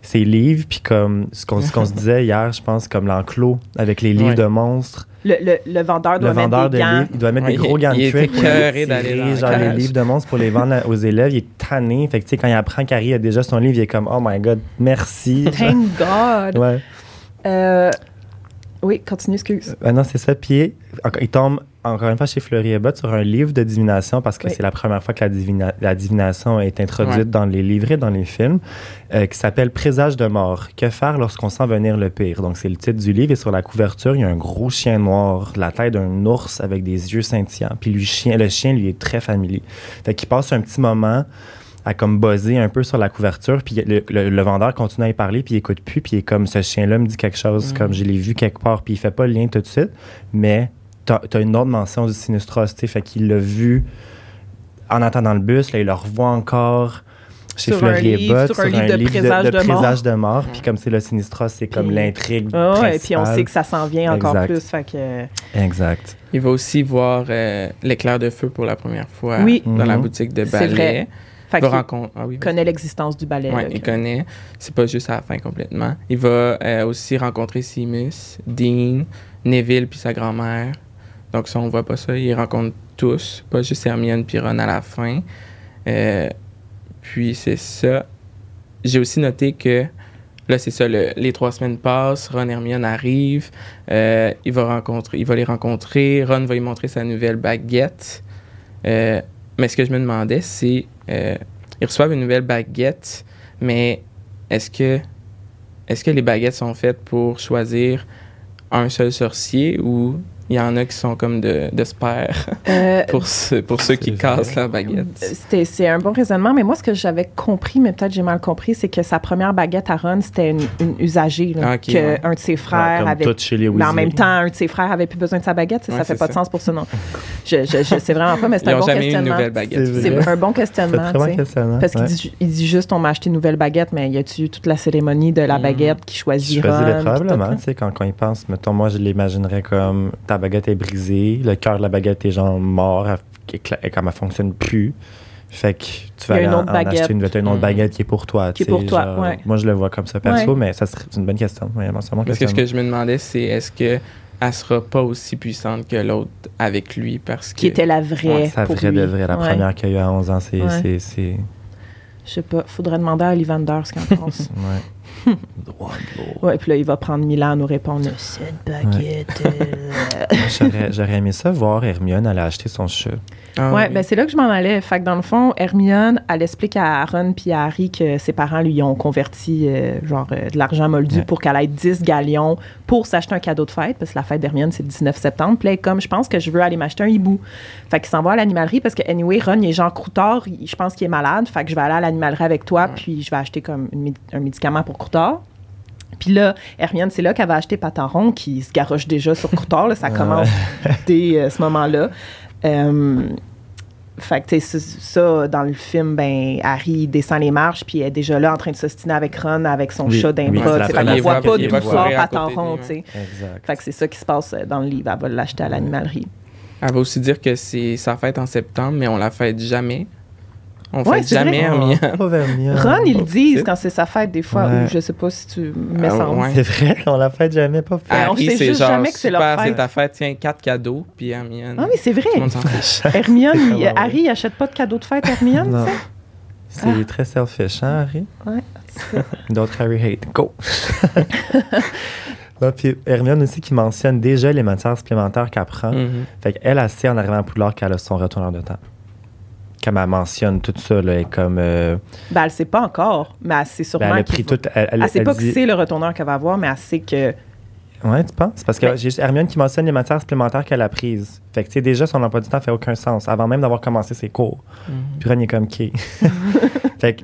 ses livres. Puis comme ce qu'on ce qu'on se disait hier, je pense, comme l'enclos avec les livres Ouais. de monstres. Le, le, le vendeur Le doit vendeur mettre de des gants. livres, il doit mettre Ouais, des gros gants de il est cuir pour écœuré tirer, genre les livres de monstres pour les vendre aux élèves. Il est tanné. Fait que tu sais, quand il apprend qu'Harry a déjà son livre, il est comme Oh my god, merci. Thank God! ouais. Euh, Oui, continue, excuse. Ben non, c'est ça. Puis il tombe encore une fois chez Fleury Abbott sur un livre de divination parce que Oui. c'est la première fois que la, divina- la divination est introduite Ouais. dans les livres et dans les films, euh, qui s'appelle Présage de mort. Que faire lorsqu'on sent venir le pire? Donc, c'est le titre du livre et sur la couverture, il y a un gros chien noir, la taille d'un ours avec des yeux scintillants. Puis lui, chien, le chien, lui, est très familier. Fait qu'il passe un petit moment à comme buzzer un peu sur la couverture, puis le, le- le vendeur continue à y parler, puis il écoute plus, puis il est comme, ce chien-là me dit quelque chose, Mm. comme je l'ai vu quelque part, puis il fait pas le lien tout de suite, mais t'as as une autre mention du sinistros, tu sais, fait qu'il l'a vu en attendant le bus, là, il le revoit encore chez Sur un Fleury et livre, Bott, sur un livre de présage de mort. présage de mort, puis comme c'est le sinistros, c'est comme l'intrigue Ah et puis on sait que ça s'en vient encore Exact. plus. Fait que, Exact. Il va aussi voir euh, l'éclair de feu pour la première fois Oui. dans la Mhm. boutique de C'est ballet. Fait Il va qu'il rencontrer. Ah oui, connaît l'existence du ballet. Ouais, là, il que- connaît. C'est pas juste à la fin complètement. Il va euh, aussi rencontrer Seamus, Dean, Neville puis sa grand-mère. Donc ça, on voit pas ça. Il rencontre tous, pas juste Hermione puis Ron à la fin. Euh, puis c'est ça. J'ai aussi noté que là, c'est ça. le- les trois semaines passent. Ron et Hermione arrivent. Euh, il va rencontrer, il va les rencontrer. Ron va lui montrer sa nouvelle baguette. Euh, mais ce que je me demandais, c'est euh, ils reçoivent une nouvelle baguette, mais est-ce que est-ce que les baguettes sont faites pour choisir un seul sorcier ou il y en a qui sont comme de, de spare Euh, pour, ce- pour ceux qui cassent la baguette? C'était- C'est un bon raisonnement, mais moi, ce que j'avais compris, mais peut-être j'ai mal compris, c'est que sa première baguette à Ron, c'était une, une usagée, là, Ah, ok, que ouais. un de ses Ouais, frères comme avait. tout chez les Mais en même temps, un de ses frères avait plus besoin de sa baguette. ça, Ouais, ça fait pas de sens pour ça, non. Je, je, je sais vraiment pas, mais c'est un bon eu une questionnement. nouvelle baguette. C'est un bon questionnement. bon. Parce qu'il ouais. dit, il dit juste on m'a acheté une nouvelle baguette, mais y a-tu eu toute la cérémonie de la Mhm. baguette qui choisit Ron, probablement, tu sais, quand, quand il pense, mettons, moi, je l'imaginerais comme ta baguette est brisée, le cœur de la baguette est genre mort, elle, comme elle fonctionne plus. Fait que tu vas aller une en, autre en baguette. acheter une, une autre Mhm. baguette qui est pour toi. Qui est pour toi, genre, ouais. Moi, je le vois comme ça perso, Ouais. mais ça serait c'est une bonne question. Parce que ce que je me demandais, c'est est-ce que elle sera pas aussi puissante que l'autre avec lui parce que Qui était la vraie. Ouais, Ça pour vrai lui. de vrai. La Ouais. première qu'il y a eu à 11 ans, c'est. Ouais. c'est- c'est- Je sais pas, faudrait demander à Ollivander ce qu'il en pense. Ouais. Droit de ouais, puis là, il va prendre mille ans à nous répondre cette baguette. euh. J'aurais aimé ça voir Hermione aller acheter son chat. Ah Ouais, oui. ben c'est là que je m'en allais. Fait que dans le fond, Hermione, elle explique à Ron puis à Harry que ses parents lui ont converti euh, genre euh, de l'argent moldu Ouais. pour qu'elle ait 10 galions pour s'acheter un cadeau de fête parce que la fête d'Hermione c'est le 19 septembre. Puis comme je pense que je veux aller m'acheter un hibou. Fait qu'il s'en va à l'animalerie parce que anyway, Ron il est genre croutard, il- je pense qu'il est malade. Fait que je vais aller à l'animalerie avec toi Ouais. puis je vais acheter comme une un médicament pour croutard. Puis là, Hermione, c'est là qu'elle va acheter Pataron, qui se garoche déjà sur Croutard. là, ça commence dès euh, ce moment-là. Euh, fait que, ça, dans le film, ben, Harry descend les marches, puis elle est déjà là en train de s'ostiner avec Ron, avec son Oui, chat d'un oui, bras. première qu'on voit pas d'où sort lui, tu sais. Fait que c'est ça qui se passe dans le livre. Elle va l'acheter à l'animalerie. Elle va aussi dire que c'est sa fête en septembre, mais on la fête jamais. On Ouais, fête jamais vrai. Hermione. Oh, Hermione. Ron, ils le disent quand c'est sa fête, des fois, Ouais. ou je sais pas si tu mets Ah, ça en-. C'est vrai, on la fait jamais pas fait. Ah, on Harry, sait juste genre, jamais que c'est leur fête. C'est ta fête, tiens, quatre cadeaux, puis Hermione. Ah oui, c'est vrai. Tout le monde. Hermione, il-. Harry, il achète pas de cadeau de fête à Hermione, Non. tu sais? C'est très selfish, hein, Harry? Ouais. D'autres Harry hate. Go! Là, puis Hermione aussi qui mentionne déjà les matières supplémentaires qu'elle prend. Mhm. Fait qu'elle, elle sait en arrivant à Poudlard qu'elle a son retourneur de temps. Comme elle mentionne tout ça, là, elle est comme. euh, Ben, elle sait pas encore, mais elle sait ben, sûrement elle a pris tout. Elle, elle- Elle sait pas dit- que c'est le retourneur qu'elle va avoir, mais elle sait que. Ouais, tu penses? Parce que Ben- j'ai Hermione qui mentionne les matières supplémentaires qu'elle a prises. Fait que, tu sais, déjà, son emploi du temps fait aucun sens avant même d'avoir commencé ses cours. Mhm. Puis Ron est comme qui? fait que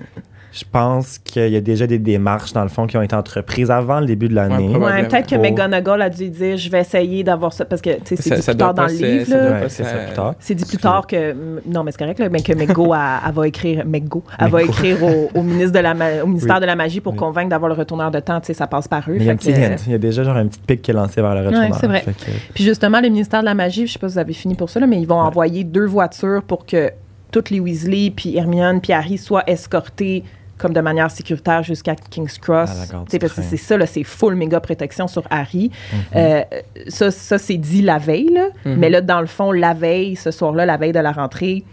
je pense qu'il y a déjà des démarches, dans le fond, qui ont été entreprises avant le début de l'année. Ouais, peut-être que Pour- McGonagall a dû dire je vais essayer d'avoir ça parce que c'est dit ça plus tard dans le livre. c'est se- ça plus tard. C'est dit plus tard que non mais c'est correct là, mais que McGo a- elle va écrire McGo, elle va écrire au, au ministre de la ma- au ministère Oui. de la magie pour Oui. convaincre d'avoir le retourneur de temps, tu sais ça passe par eux. Il y a un petit. Il y déjà genre une petite pique qui est lancée vers le retourneur. c'est vrai. Puis justement, le ministère de la Magie, je sais pas si vous avez fini pour ça, là, mais ils vont Ouais. envoyer deux voitures pour que toutes les Weasley, puis Hermione, puis Harry soient escortés comme de manière sécuritaire jusqu'à King's Cross. C'est ça, là, c'est full méga protection sur Harry. Mhm. Euh, ça, ça c'est dit la veille, là. Mhm. mais là, dans le fond, la veille, ce soir-là, la veille de la rentrée,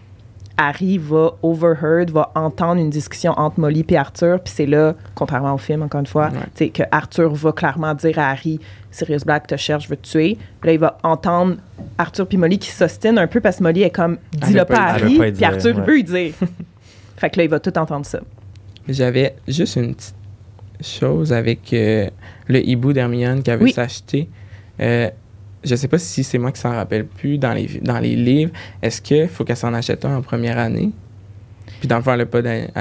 Harry va overheard, va entendre une discussion entre Molly et Arthur, puis c'est là, contrairement au film, encore une fois, Ouais. que Arthur va clairement dire à Harry Sirius Black te cherche, veut te tuer. Puis là, il va entendre Arthur puis Molly qui s'ostinent un peu parce que Molly est comme dis-le pas à. Harry, puis Arthur ouais. veut lui dire. fait que là, il va tout entendre ça. J'avais juste une petite chose avec euh, le hibou d'Hermione qu'elle veut Oui. s'acheter. Euh, je sais pas si c'est moi qui s'en rappelle plus dans les, dans les livres. Est-ce qu'il faut qu'elle s'en achète un en première année? Puis dans le fond, elle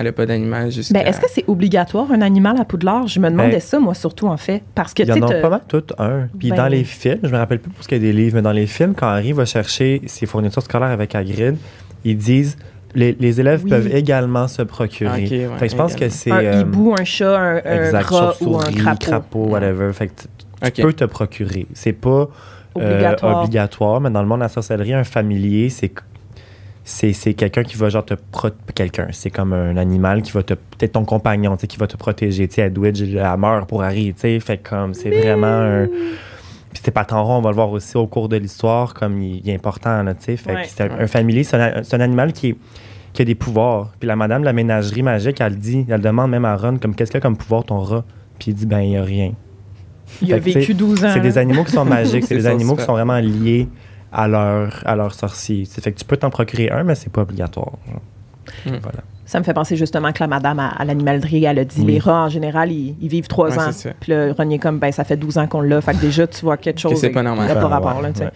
n'a pas d'animal jusqu'à... Ben, est-ce que c'est obligatoire un animal à Poudlard? Je me demandais Ben, ça, moi, surtout, en fait. Parce que, Il tu en a t'as- pas mal tout un. Puis Ben- dans les films, je me rappelle plus pour ce qu'il y a des livres, mais dans les films, quand Harry va chercher ses fournitures scolaires avec Hagrid, ils disent les, les élèves Oui. peuvent également se procurer. Ok, ouais, fait que je pense que également. c'est un euh, hibou, un chat, un, un exact, rat ou un chauve-souris, crapaud. whatever. Fait que tu, tu Ok. peux te procurer. C'est pas euh, Obligatoire. obligatoire, mais dans le monde de la sorcellerie, un familier, c'est c'est c'est quelqu'un qui va genre te quelqu'un c'est comme un animal qui va te peut-être ton compagnon tu sais qui va te protéger tu sais Edwidge elle meurt pour Harry tu sais fait comme c'est vraiment un puis c'est pas tant rond on va le voir aussi au cours de l'histoire comme il, il est important là tu sais fait Ouais. que c'est un, familier c'est un, animal qui a des pouvoirs puis la madame de la ménagerie magique elle dit elle demande même à Ron comme qu'est-ce qu'il a comme pouvoir ton rat? Puis il dit ben il y a rien Il a Fait vécu 12 ans. c'est des là. animaux qui sont magiques, c'est des ça, animaux qui sont vraiment liés à leur, à leur sorcier. C'est fait que tu peux t'en procurer un, mais c'est pas obligatoire. Mm. Voilà. Ça me fait penser justement que la madame à, à l'animalerie, elle a dit Oui. les rats, en général, ils, ils vivent 3 Ouais, ans. Puis il est comme, ben, ça fait 12 ans qu'on l'a. Fait que déjà, tu vois quelque chose. c'est pas Il normal. pas rapport, ouais, là, ouais.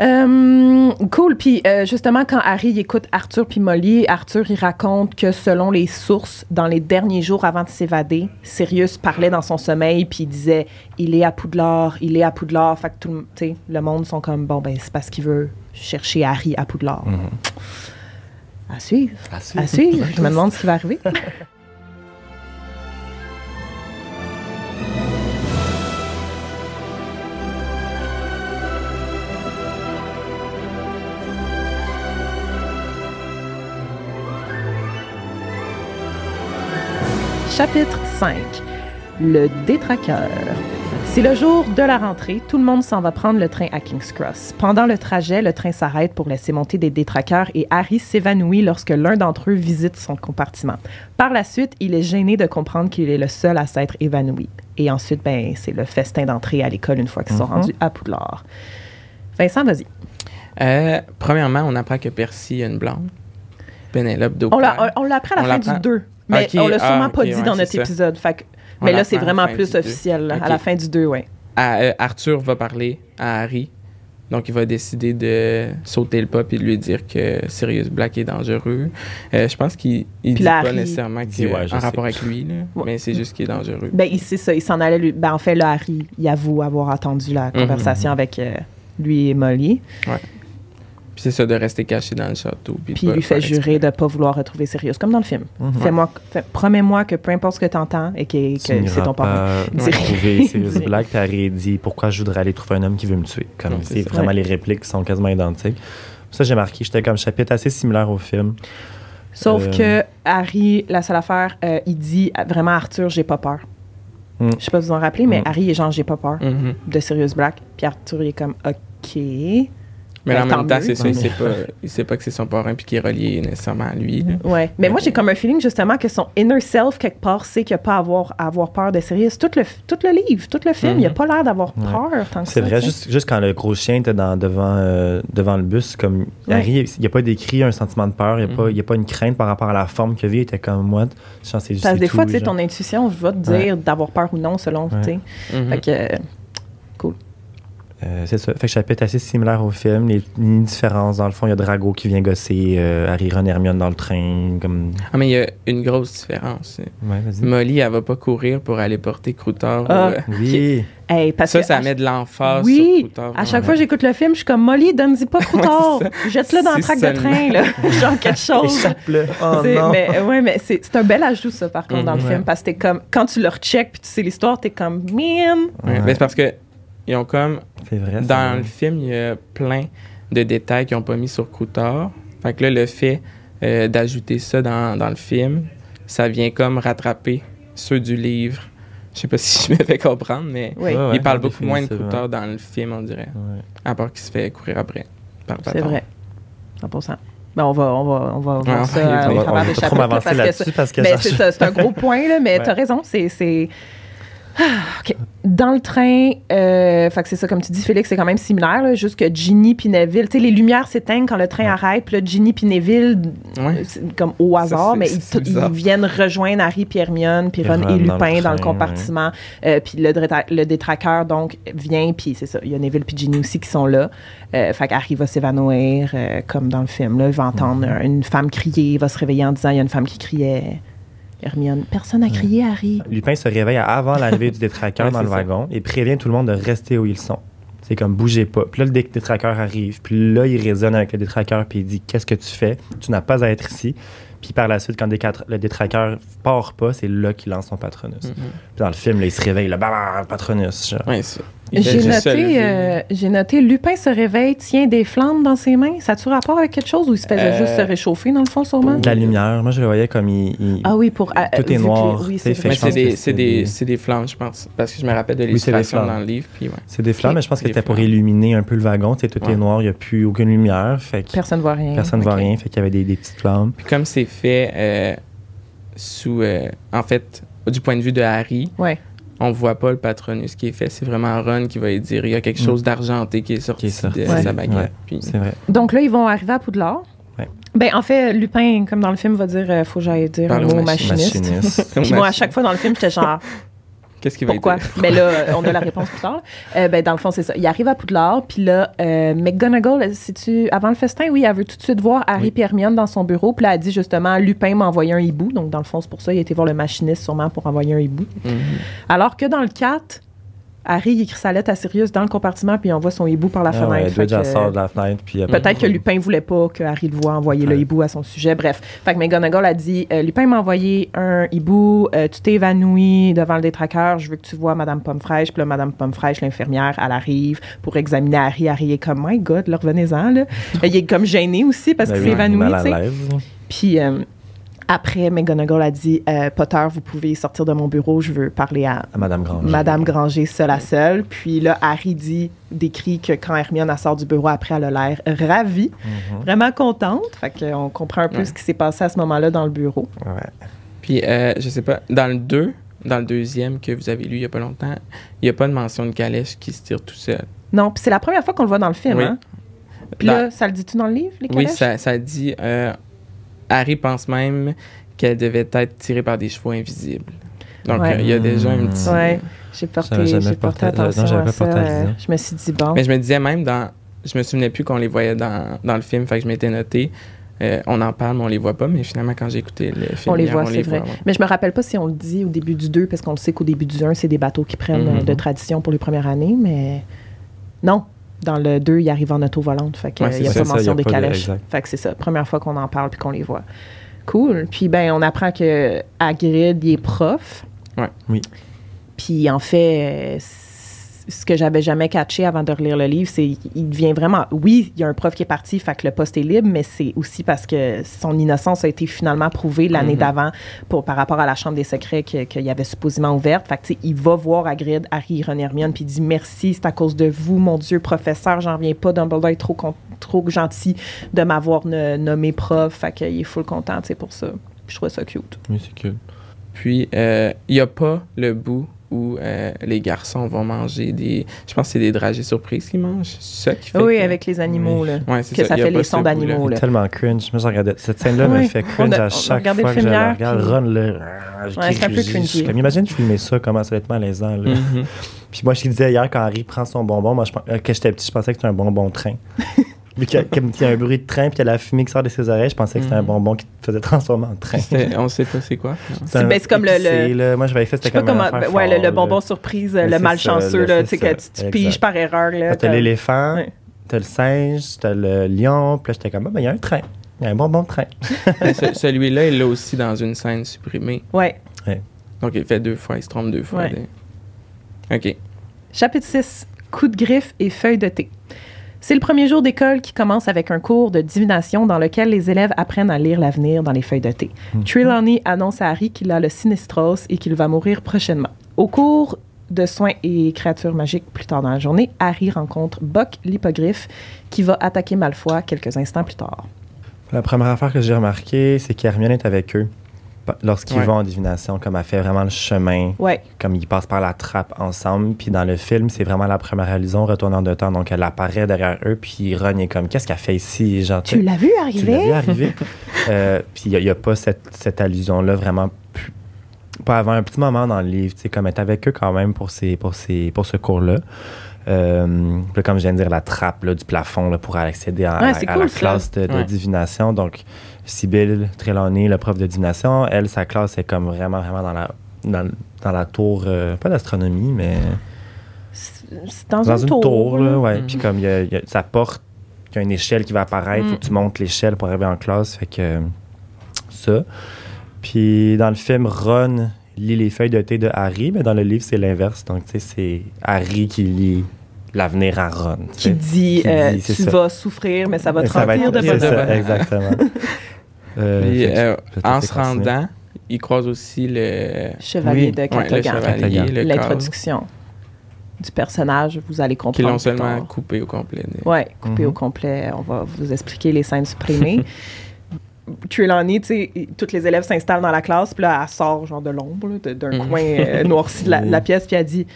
Euh, cool. Puis euh, justement, quand Harry il écoute Arthur puis Molly, Arthur il raconte que selon les sources, dans les derniers jours avant de s'évader, Sirius parlait dans son sommeil puis il disait il est à Poudlard, il est à Poudlard. Fait que tout, le- le monde sont comme bon ben c'est parce qu'il veut chercher Harry à Poudlard. Mhm. À suivre. À suivre. À suivre. Je me demande ce qui va arriver. Chapitre 5. Le détraqueur. C'est le jour de la rentrée. Tout le monde s'en va prendre le train à King's Cross. Pendant le trajet, le train s'arrête pour laisser monter des détraqueurs et Harry s'évanouit lorsque l'un d'entre eux visite son compartiment. Par la suite, il est gêné de comprendre qu'il est le seul à s'être évanoui. Et ensuite, ben, c'est le festin d'entrée à l'école une fois qu'ils sont Mhm. rendus à Poudlard. Vincent, vas-y. Euh, premièrement, on apprend que Percy a une blonde. Pénélope On Doppler. l'a on l'a appris à la On fin du l'apprend. 2. Mais on l'a sûrement ah, pas dit ouais, dans notre épisode. Fait que- mais là, c'est vraiment plus officiel, à la fin du 2, ouais. À- euh, Arthur va parler à Harry. Donc, il va décider de sauter le pas et de lui dire que Sirius Black est dangereux. Euh, je pense qu'il il dit là, pas Harry- nécessairement Il qu'il ouais, sais. rapport avec lui, là, Ouais. mais c'est juste qu'il est dangereux. Ben, il sait ça. Il s'en allait lui. Ben, en fait, là, Harry, il avoue avoir entendu la conversation avec euh, lui et Molly. Puis c'est ça de rester caché dans le château. Puis, il lui fait jurer exprès. de pas vouloir retrouver Sirius, comme dans le film. Mhm. Fais-moi, fais- promets-moi que peu importe ce que t'entends et que, c'est ton parent. trouver Sirius Black, puis Harry dit pourquoi je voudrais aller trouver un homme qui veut me tuer? Comme c'est vraiment Ouais. les répliques qui sont quasiment identiques. Ça, j'ai marqué, j'étais comme chapitre assez similaire au film. Sauf Euh, que Harry, la seule affaire, euh, il dit vraiment à Arthur, j'ai pas peur. Mm. Je sais pas si vous en rappelez, mais Mm. Harry est genre, j'ai pas peur Mhm. de Sirius Black. Puis Arthur, il est comme, OK. Mais Ben, en même temps, c'est ça, il sait pas, il sait pas que c'est son parrain puis qu'il est relié nécessairement à lui. là. Ouais. Mais moi, j'ai comme un feeling justement que son inner self, quelque part, sait qu'il n'a pas à avoir, à avoir peur de Sirius. Tout le, tout le livre, tout le film, Mhm. il a pas l'air d'avoir Ouais. peur tant que C'est vrai, juste, juste quand le gros chien était dans, devant, euh, devant le bus, comme Ouais. Harry, il n'y a pas décrit un sentiment de peur, il n'y a, pas- Mhm. il y a pas une crainte par rapport à la forme qu'il avait, il était comme moi. Je pense que c'est juste Parce que des fois, tout, tu sais, ton intuition va te dire d'avoir peur ou non selon, Ouais. tu sais. Mhm. Fait que, euh, c'est ça. Fait que chapitre assez similaire au film. Les, les différences, dans le fond, il y a Drago qui vient gosser euh, Harry, Ron Hermione dans le train. Comme... Ah, mais il y a une grosse différence. Ouais. Molly, elle va pas courir pour aller porter Croutard. Ah. euh, Oui. hey, parce Ça, que ça à- met de l'emphase Oui, sur Croutard. à chaque Ouais. fois que j'écoute le film, je suis comme Molly, donne-y pas Croutard. Ouais, Jette-le dans le trac de train, là. Genre quelque chose. Échappe-le. Oh non. mais ouais, mais c'est c'est un bel ajout, ça, par contre, dans le Mhm. film, parce que t'es comme, quand tu le recheck puis tu sais l'histoire, t'es comme, man. Ouais, Ouais. mais c'est parce que ils ont comme C'est vrai. dans le film, il y a plein de détails qu'ils n'ont pas mis sur Croutard. Fait que là, le fait euh, d'ajouter ça dans, dans le film, ça vient comme rattraper ceux du livre. Je sais pas si je me fais comprendre, mais Oui, Ouais, ouais, il parle beaucoup moins de. Croutard dans le film, on dirait. Ouais. À part qu'il se fait courir après. C'est vrai. 100%. Ben, on va, on va, on va Ouais, voir on ça va On va, on travers va pas trop m'avancer parce que là-dessus parce que mais j'en- c'est ça, c'est un gros point, là, mais Ouais. t'as raison, c'est. OK. Dans le train, euh, fait que c'est ça, comme tu dis, Félix, c'est quand même similaire, là, juste que Ginny puis Neville, tu sais, les lumières s'éteignent quand le train Ouais. arrête, puis là, Ginny puis Neville, Ouais. c'est comme au hasard, mais ils, viennent rejoindre Harry puis Hermione, puis Ron et dans le Lupin dans le train, compartiment, Euh, puis le, le détraqueur, donc, vient, puis c'est ça, il y a Neville puis Ginny aussi qui sont là. Euh, fait qu'Harry va s'évanouir, euh, comme dans le film, là, il va entendre euh, une femme crier, il va se réveiller en disant, il y a une femme qui criait. Hermione, personne n'a crié, Harry. Lupin se réveille avant l'arrivée du détraqueur Ouais, dans le ça. wagon et prévient tout le monde de rester où ils sont. C'est comme bougez pas. Puis là, le dé- détraqueur arrive. Puis là, il résonne avec le détraqueur puis il dit Qu'est-ce que tu fais? Tu n'as pas à être ici. Puis par la suite, quand le détraqueur part pas, c'est là qu'il lance son patronus. Mhm. Puis dans le film, là, il se réveille, là, bam, bam, patronus. genre. Ouais, J'ai noté, euh, j'ai noté, Lupin se réveille, tient des flammes dans ses mains. Ça a-tu rapport avec quelque chose ou il se faisait Euh, juste se réchauffer, dans le fond, sûrement? De la lumière, moi je le voyais comme il. il- Ah oui, pour... ah, Tout est noir, Oui, c'est des, c'est des, des- c'est des flammes, je pense. Parce que je me rappelle de Oui, l'illustration flammes. dans le livre. Ouais. C'est des flammes, mais je pense que c'était pour illuminer un peu le wagon. Tu sais, tout Ouais. est noir, il n'y a plus aucune lumière. Fait que Personne ne voit rien. personne ne voit rien. Fait qu'il y avait des, des petites flammes. Puis comme c'est fait euh, sous. euh, en fait, du point de vue de Harry, Ouais. On voit pas le patronus qui est fait. C'est vraiment Ron qui va lui dire il y a quelque chose d'argenté qui est sorti, Qui est sorti. de Ouais. sa baguette. Ouais. Puis, C'est vrai. Donc là, ils vont arriver à Poudlard. Ouais. Ben, en fait, Lupin, comme dans le film, va dire euh, faut que j'aille dire un mot machi- machiniste. Machiniste. Puis moi, à chaque fois dans le film, j'étais genre, Qu'est-ce qu'il va pourquoi? dire? Mais là, euh, on a la réponse plus tard. Euh, ben, dans le fond, c'est ça. Il arrive à Poudlard, puis là, euh, McGonagall, c'est-tu avant le festin? Oui, elle veut tout de suite voir Harry Oui. et Hermione dans son bureau. Puis là, elle dit justement, Lupin m'a envoyé un hibou. Donc, dans le fond, c'est pour ça qu'il a été voir le machiniste sûrement pour envoyer un hibou. Mhm. Alors que dans le 4, Harry écrit sa lettre à Sirius dans le compartiment, puis il envoie son hibou par la Ah fenêtre. ouais, que- sort de la fenêtre. Puis, euh, Peut-être que Lupin voulait pas que Harry le voit envoyer le hibou à son sujet. Bref, fait que McGonagall a dit euh, Lupin m'a envoyé un hibou, euh, tu t'es évanoui devant le détraqueur, je veux que tu vois Madame Pomme-Fraîche. Puis là, Madame Pomme-Fraîche, l'infirmière, elle arrive pour examiner Harry. Harry est comme My God, là, revenez-en. Là. il est comme gêné aussi parce ben qu'il s'est évanoui. Puis après, McGonagall a dit euh, Potter, vous pouvez sortir de mon bureau, je veux parler à À Madame Granger. Madame Granger seule à seule. Puis là, Harry dit, décrit que quand Hermione sort du bureau après, elle a l'air ravie, Mhm. vraiment contente. Fait qu'on comprend un peu Ouais. ce qui s'est passé à ce moment-là dans le bureau. Ouais. Puis, euh, je sais pas, dans le 2, dans le deuxième que vous avez lu il y a pas longtemps, il n'y a pas de mention de calèche qui se tire tout seul. Non, puis c'est la première fois qu'on le voit dans le film. Oui. Hein? Puis Dans- là, ça le dit-tu dans le livre, les Oui, calèches? ça, ça dit. euh, Harry pense même qu'elle devait être tirée par des chevaux invisibles. Donc, Ouais. il y a déjà un petit. Ouais, j'ai porté, j'ai porté non, attention à ça. euh, je me suis dit, bon. Mais je me disais même dans. Je me souvenais plus qu'on les voyait dans, dans le film, fait que je m'étais noté. euh, on en parle, mais on les voit pas, mais finalement, quand j'ai écouté le film, on les hier, voit, c'est vrai. ouais. Mais je me rappelle pas si on le dit au début du 2, parce qu'on le sait qu'au début du 1, c'est des bateaux qui prennent Mhm. euh, de tradition pour les premières années, mais non. Dans le 2, il arrive en auto volante. Fait qu'il Ouais, n'y a c'est pas ça, mention a de- calèches. exact. Fait que c'est ça. Première fois qu'on en parle puis qu'on les voit. Cool. Puis ben, on apprend que Hagrid, il est prof. Ouais. Oui. Puis en fait, euh, ce que j'avais jamais catché avant de relire le livre, c'est qu'il devient vraiment. Oui, il y a un prof qui est parti, fait que le poste est libre, mais c'est aussi parce que son innocence a été finalement prouvée l'année Mhm. d'avant pour par rapport à la chambre des secrets que- qu'il y avait supposément ouverte. Fait que il va voir Hagrid, Harry, Ron et Hermione, puis il dit merci, c'est à cause de vous, mon Dieu, professeur, j'en reviens pas. Dumbledore est trop trop gentil de m'avoir nommé prof. Fait qu'il est full content, sais, pour ça. Puis je trouve ça cute. Oui, c'est cool. Puis, euh, il n'y a pas le bout où euh, les garçons vont manger des. Je pense que c'est des dragées surprises qu'ils mangent. C'est ça qui fait. Oui, que- avec les animaux, Oui. là. Ouais, c'est que ça il y a fait les sons d'animaux, là. Tellement cringe. Moi, regardais. Cette scène-là me Oui. fait On cringe a- on a à chaque fois que je la regarde. puis- Ron, là. Ouais, c'est un peu je- cringy. Comme, imagine filmer ça, comment ça va être malaisant. Là. Mhm. Puis moi, je te disais hier, quand Harry prend son bonbon, moi, je, euh, quand j'étais petit, je pensais que c'était un bonbon train. Vu qu'il y, a- comme il y a un bruit de train, puis il y a la fumée qui sort de ses oreilles, je pensais que c'était un Mhm. bonbon qui te faisait transformer en train. On sait pas c'est quoi. C'est- ben, comme le- épicé, le- là. Moi, je Je sais c'était pas comme un ouais, le, fort, le là. bonbon surprise, Mais le malchanceux, ça, là, tu sais, que tu, piges par erreur, là. T'as l'éléphant, Ouais. t'as le singe, t'as le lion, puis là, j'étais comme, ah, ben, il y a un train. Il y a un bonbon de train. Celui-là, il l'a aussi dans une scène supprimée. Ouais. Donc, il fait deux fois, il se trompe deux fois. OK. Chapitre 6. Coup de griffe et feuille de thé. C'est le premier jour d'école qui commence avec un cours de divination dans lequel les élèves apprennent à lire l'avenir dans les feuilles de thé. Trelawney annonce à Harry qu'il a le sinistros et qu'il va mourir prochainement. Au cours de soins et créatures magiques plus tard dans la journée, Harry rencontre Buck l'hippogriffe qui va attaquer Malfoy quelques instants plus tard. La première affaire que j'ai remarqué, c'est qu'Hermione est avec eux lorsqu'ils Ouais. vont en divination, comme elle fait vraiment le chemin, Ouais. comme ils passent par la trappe ensemble. Puis dans le film, c'est vraiment la première allusion retournant de temps. Donc elle apparaît derrière eux, puis Ron est comme Qu'est-ce qu'elle fait ici Genre, Tu l'as vu tu l'as vu arriver? arriver. Euh, puis il n'y a, pas cette, cette allusion-là vraiment. plus- pas avant un petit moment dans le livre, tu sais, comme être avec eux quand même pour, ces, pour, ces, pour ce cours-là. Euh, comme je viens de dire, la trappe là, du plafond là, pour accéder à, Ouais, à- c'est à cool, la classe de, de divination. Donc, Sibylle Trelawney, le prof de divination, elle, sa classe est comme vraiment, vraiment dans la, dans, dans la tour, euh, pas d'astronomie, mais C'est dans, dans une, une tour. tour, là, ouais. Mhm. Puis comme il y a, il y a sa porte, il y a une échelle qui va apparaître, Mm. faut que tu montes l'échelle pour arriver en classe. Fait que ça. Puis dans le film, Ron lit les feuilles de thé de Harry, mais dans le livre, c'est l'inverse. Donc, tu sais, c'est Harry qui lit l'avenir à Ron. Qui dit, Qui euh, dit, tu ça. vas souffrir, mais ça va te Ça remplir de bonheur. ça, exactement. Euh, Puis, euh, en se rendant, il croise aussi le, Chevalier Oui. de ouais, le cadre, L'introduction du personnage, vous allez qui comprendre. l'ont plus seulement coupé au complet. Ouais, coupé Mhm. au complet. On va vous expliquer les scènes supprimées. Trelawney, tu sais, tous les élèves s'installent dans la classe, puis là, elle sort genre de l'ombre, d'un Mhm. coin euh, noirci de la, de la pièce, puis elle dit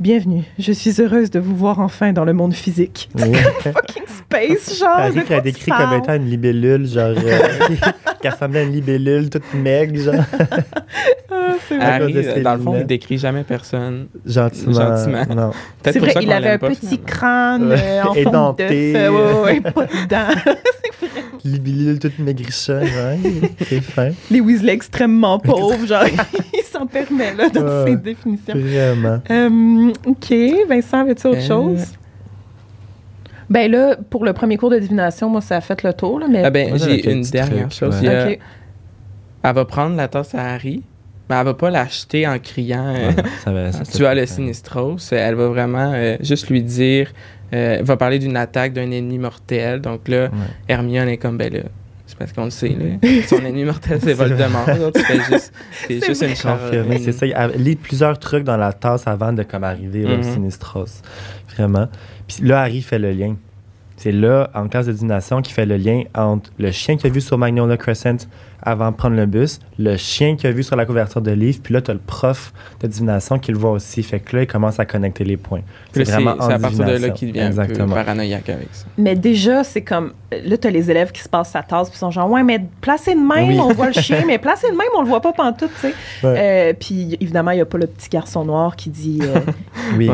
Bienvenue, je suis heureuse de vous voir enfin dans le monde physique. Oui. Fucking space, genre. Harry qui a décrit comme étant une libellule, genre, euh, qui ressemblait à une libellule toute maigre, genre, Ah, c'est vrai. Harry, dans le fond, il décrit jamais personne. gentiment. Gentiment. Non. C'est pour vrai, ça il qu'on avait un petit crâne Ouais. euh, en forme euh, ouais, ouais, pas de dents. Libellule toute maigrichonne, ouais, c'est fin. Les Weasley extrêmement pauvres, genre, il s'en permet, là, dans Ouais. ses définitions. Vraiment. Euh, OK. Vincent, avais-tu autre Euh, chose? Ben là, pour le premier cours de divination, moi, ça a fait le tour, là, mais... Ah ben, j'ai une dernière chose. ouais. A-. Elle va prendre la tasse à Harry, mais elle va pas l'acheter en criant euh, Ouais, ça va- ça, Tu as le Sinistros. Elle va vraiment euh, juste lui dire. Euh, va parler d'une attaque d'un ennemi mortel. Donc là, Ouais. Hermione est comme, ben là, c'est parce qu'on le sait, là. Son ennemi mortel, c'est Voldemort. C'est juste, juste une. Confirmé, c'est ça. Elle lit plusieurs trucs dans la tasse avant de comme arriver au Mhm. Sinistros. Vraiment. Puis là, Harry fait le lien. C'est là, en classe de divination, qu'il fait le lien entre le chien qu'il a vu sur Magnolia Crescent avant de prendre le bus, le chien qu'il a vu sur la couverture de livre, puis là, tu as le prof de divination qui le voit aussi. Fait que là, il commence à connecter les points. C'est vraiment C'est à partir de là qu'il devient un Exactement. peu paranoïaque avec ça. Mais déjà, c'est comme... Là, t'as les élèves qui se passent sa tasse, puis ils sont genre, ouais, mais placé de même, Oui. on voit le chien, mais placé de même, on le voit pas pantoute, tu sais. Ouais. Euh, puis évidemment, il y a pas le petit garçon noir qui dit... euh, Oui.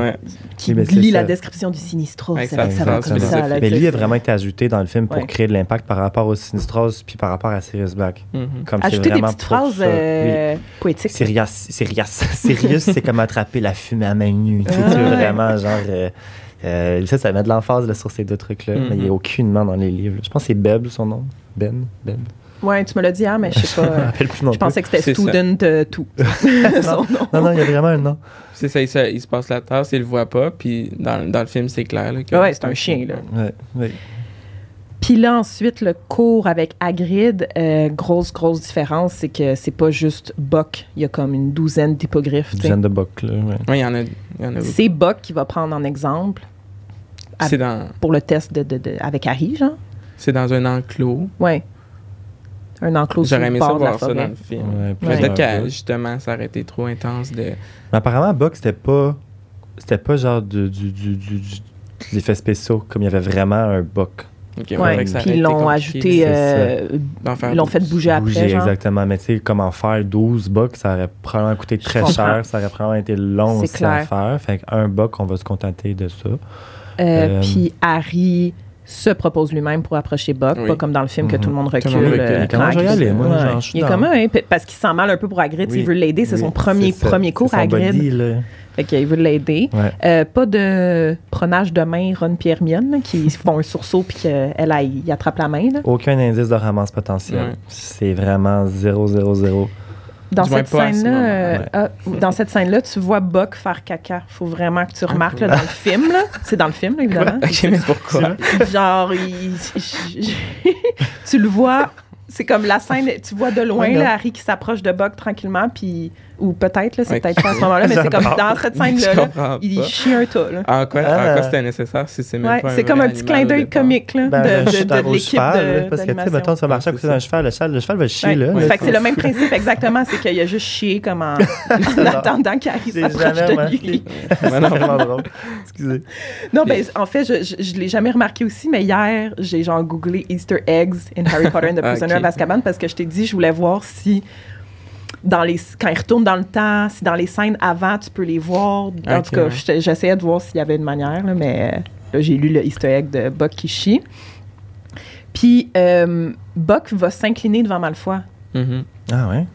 Qui Oui, c'est lit ça. la description du comme ça, là, Mais tu lui a vraiment été ajouté dans le film pour Ouais. créer de l'impact par rapport au Sinistros puis par rapport à Sirius Black. Mhm. Comme Ajouter des petites phrases ça. Oui. euh, poétiques. Sirius, c'est comme attraper la fumée à main nue. Tu sais, Ah tu veux ouais. vraiment, genre. euh, euh, ça, ça met de l'emphase là, sur ces deux trucs-là, Mhm. mais il n'y a aucunement dans les livres. Je pense que c'est Beb, son nom. Ben, Beb. Ouais, tu me l'as dit hier, mais je sais Je me pas. rappelle plus non Je pensais que c'était C'est ça. student euh, tout. Son nom. Non, non, il y a vraiment un nom. C'est ça, il se, il se passe la tasse, il le voit pas, puis dans, dans le film, c'est clair. Là, que Ouais, c'est un chien, là. Ouais, ouais. Puis là, ensuite, le cours avec Hagrid, euh, grosse, grosse différence, c'est que c'est pas juste Buck. Il y a comme une douzaine d'hippogriffes. sais. Dizaine de Buck, là. Ouais. Oui, il y en a, il y en a beaucoup. C'est Buck qui va prendre en exemple à- C'est dans, pour le test de, de- de- avec Harry, genre. c'est dans un enclos. Ouais. Un enclos sur J'aurais aimé ça voir ça dans le film. Ouais. Peut-être que justement, ça aurait été trop intense de. Mais apparemment, Buck, c'était pas. C'était pas genre du, du, du, du- de l'effet spéciaux, comme il y avait vraiment un Buck. Ouais, puis ils l'ont ajouté, euh, ils l'ont fait bouger après, Bouger, genre. exactement. Mais tu sais, comment faire 12 bucks, ça aurait probablement coûté très cher. Ça aurait probablement été long à faire. Fait qu'un buck, on va se contenter de ça. Euh, Euh, Puis Harry se propose lui-même pour approcher Buck, Oui. pas comme dans le film que tout le monde recule. Le euh, comment je vais y Hagrid- aller, moi, Ouais. genre, je suis Il est down. comme un, p- parce qu'il sent mal un peu pour Hagrid, Oui. il veut l'aider, c'est Oui, son premier, premier cours à Hagrid. Là. Fait qu'il veut l'aider. Ouais. Euh, pas de prenage de main Ron Pierre Hermione, là, qui font un sursaut puis qu'elle, elle, il attrape la main. là. Aucun indice de romance potentiel. Ouais. C'est vraiment 0, 0, 0. Dans cette pas à ce scène-là, euh, ouais. ah, dans cette scène-là, tu vois Buck faire caca. Faut vraiment que tu remarques là, dans le film. là. C'est dans le film, là, évidemment. Ok, mais pourquoi? Genre, il- tu le vois C'est comme la scène, tu vois de loin là, Harry qui s'approche de Buck tranquillement, puis ou peut-être là, c'est peut-être pas à ce moment-là, mais c'est comme dans cette scène Je là, comprends il chie un tas là. En quoi, en Ah. quoi c'était nécessaire si c'est même Ouais, pas c'est comme un petit clin d'œil comique là, Ben, de, l'équipe de Parce que, tu sais, mettons, tu vas marcher à côté d'un cheval, le cheval, le cheval va chier, Ouais. là. Ouais, fait que c'est le même principe exactement, c'est qu'il a juste chié comme en, en attendant qu'Harry J'ai s'approche jamais de lui. C'est vraiment drôle. Excusez. Non, ben, en fait, je, je l'ai jamais remarqué aussi, mais hier, j'ai genre googlé Easter eggs in Harry Potter and the Ah, Prisoner of Azkaban parce que je t'ai dit, je voulais voir si, dans les, quand il retourne dans le temps, si dans les scènes avant, tu peux les voir. En tout cas, j'essayais de voir s'il y avait une manière, là, mais euh, là, j'ai lu le de Buck chie. Puis, euh, Buck va s'incliner devant Malfoy. Mhm. Ah ouais?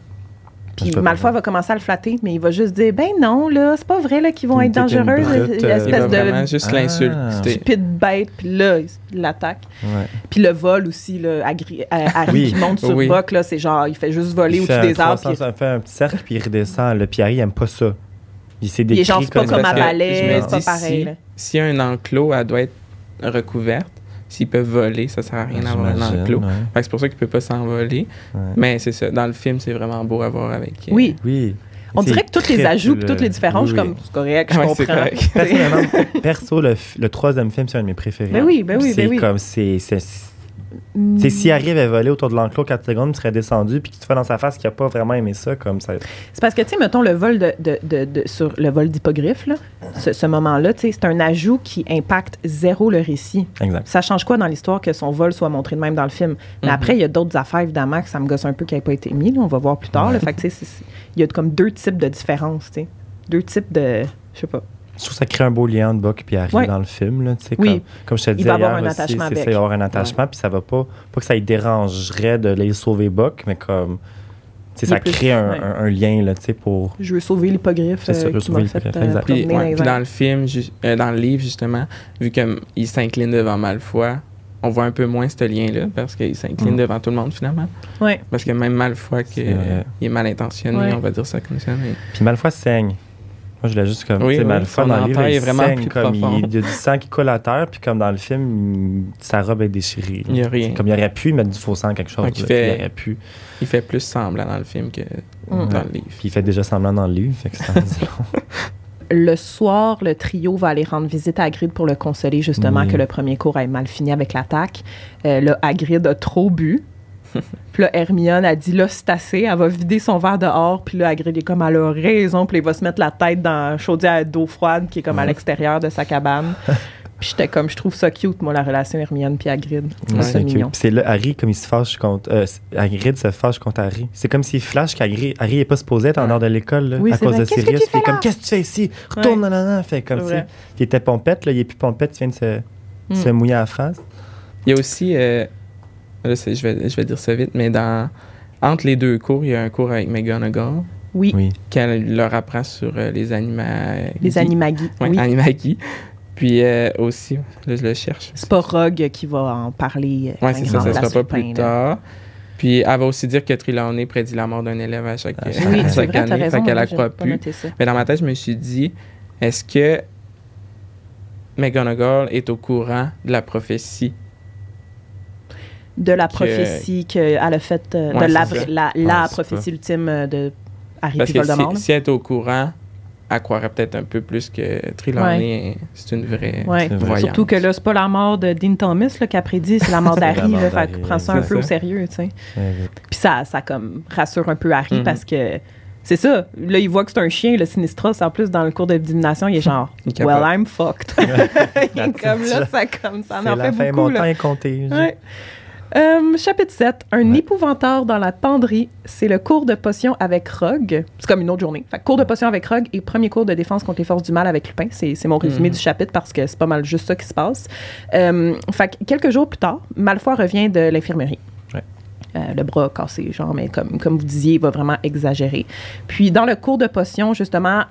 Puis Malfoy va commencer à le flatter, mais il va juste dire Ben non, là, c'est pas vrai là, qu'ils vont être une euh, Il espèce de vraiment juste Ah. l'insulter. stupide bête, puis là, il l'attaque. Ouais. Puis le vol aussi, là, Harry Oui. qui monte sur Oui. Buck, là, c'est genre, il fait juste voler Il au-dessus des arbres. 300, puis Il fait un petit cercle, puis il redescend. Le Pierre, il aime pas ça. Il s'est il décrit est genre, c'est pas comme à balai, c'est pas pareil. si-. S'il y a un enclos, elle doit être recouverte. S'ils peuvent voler, ça sert à rien d'avoir un enclos. ouais. C'est pour ça qu'il peut pas s'envoler. Ouais. Mais c'est ça. Dans le film, c'est vraiment beau à voir avec. euh, Oui. Oui. On dirait que toutes les ajouts, puis toutes les différences, oui, comme, c'est correct, je Ouais, comprends. correct. Personnellement, perso, le, le troisième film, c'est un de mes préférés. Ben oui, ben oui, c'est ben oui. comme, c'est, Mm. c'est s'il arrive à voler autour de l'enclos 4 secondes, il serait descendu, puis qu'il te fait dans sa face qu'il a pas vraiment aimé ça, comme ça. C'est parce que, tu sais, mettons, le vol de, de, de, de- sur le vol d'hippogriffe, ce, ce moment-là, tu sais, c'est un ajout qui impacte zéro le récit. Exact. Ça change quoi dans l'histoire que son vol soit montré de même dans le film? Mais Mhm. après, il y a d'autres affaires, évidemment, que ça me gosse un peu qui n'avaient pas été mis. là. on va voir plus tard. là. Fait que, tu sais, il y a comme deux types de différences, tu sais. Deux types de... Je sais pas. Je trouve que ça crée un beau lien entre Buck et Harry Ouais. dans le film. Là, tu sais, Oui. comme, comme je te disais va avoir hier un aussi, attachement ça, il va avoir un attachement, puis ça va pas, pas que ça lui dérangerait de les sauver Buck, mais comme, Il ça est plus- crée un, ouais. un- un lien, là, tu sais, pour... Je veux sauver l'hippogriffe C'est ça, euh, je veux sauver l'hippogriffe, euh. Puis, ouais, dans les puis dans le film, euh, dans le livre, justement, vu qu'il s'incline devant Malfoy, on voit un peu moins ce lien-là parce qu'il s'incline Mm. devant tout le monde finalement. Ouais. Parce que même Malfoy, qui C'est vrai. il est mal intentionné, Ouais. on va dire ça comme ça. Mais... Puis Malfoy saigne. Moi, je l'ai juste comme, Oui, tu sais, oui, Malfoy son dans le livre, il est vraiment saigne plus comme, profond. il, il y a du sang qui coule à terre, puis comme dans le film, il- sa robe est déchirée. Il y a rien. Comme il aurait pu mettre du faux sang quelque chose. Donc, il là, fait- puis il aurait pu. Il fait plus semblant dans le film que Mm. dans le livre. Puis il fait déjà semblant dans le livre, fait que ça en dit long. Le soir, le trio va aller rendre visite à Hagrid pour le consoler, justement, Oui. que le premier cours ait mal fini avec l'attaque. Euh, là, Hagrid a trop bu. Puis là, Hermione a dit, là, c'est assez, elle va vider son verre dehors. Puis là, Hagrid est comme, elle a raison. Puis il va se mettre la tête dans la chaudière d'eau froide qui est comme à l'extérieur de sa cabane. puis j'étais comme, je trouve ça cute, moi, la relation Hermione puis Hagrid. Ouais, ça c'est cute. mignon. Puis c'est là, Harry, comme il se fâche contre. Euh, Hagrid se fâche contre Harry. C'est comme s'il flash qu'Harry Harry n'est pas supposé être en dehors de l'école là, Oui, à cause vrai. de Sirius. tu Puis il est comme? Qu'est-ce que tu fais ici? Retourne, Ouais. non, non, non. Fait comme si. Il était pompette, là, il est plus pompette, il vient de se, Mm. se mouiller à la face. Il y a aussi, euh, là, c'est- je, vais, je vais dire ça vite, mais dans, entre les deux cours, il y a un cours avec McGonagall Oui, Oui. qu'elle leur apprend sur euh, les animaux. les animagis. Ouais, oui. Animagi. Puis euh, aussi, là, je le cherche. C'est pas Rogue qui va en parler. euh, quand c'est ça, ça sera pas plus là. tard. Puis elle va aussi dire que Trelawney prédit la mort d'un élève à chaque, Ah, à chaque Oui, vrai, année. raison. Fait qu'elle la j'ai croit pas plus. noté ça. Mais dans ma tête, je me suis dit, est-ce que McGonagall est au courant de la prophétie? De la prophétie qu'elle a faite, euh, Ouais, de la, Ouais, prophétie ultime euh, de Harry Parce que si, si elle est au courant, elle croirait peut-être un peu plus que Trelawney, c'est une vraie voyante. Surtout que là, c'est pas la mort de Dean Thomas là, qu'a prédit, c'est la mort d'Harry. là, Fait prends ça un c'est peu au ça. sérieux, tu sais. Puis ça, ça comme rassure un peu Harry Mhm. parce que c'est ça. Là, il voit que c'est un chien, le Sinistros. En plus, dans le cours de divination, il est genre, Il well, I'm fucked. Il est comme là, ça, comme, ça en C'est en la fait fin, beaucoup. mon là. temps est compté. Ouais. Euh, chapitre 7. Un Ouais. épouvanteur dans la penderie. C'est le cours de potion avec Rogue. C'est comme une autre journée. Fait, cours de potion avec Rogue et premier cours de défense contre les forces du mal avec Lupin. C'est mon résumé Mhm. du chapitre parce que c'est pas mal juste ça qui se passe. Euh, fait que quelques jours plus tard, Malfoy revient de l'infirmerie. Ouais. Euh, le bras cassé, genre, mais comme, comme vous disiez, il va vraiment exagérer. Puis dans le cours de potion, justement,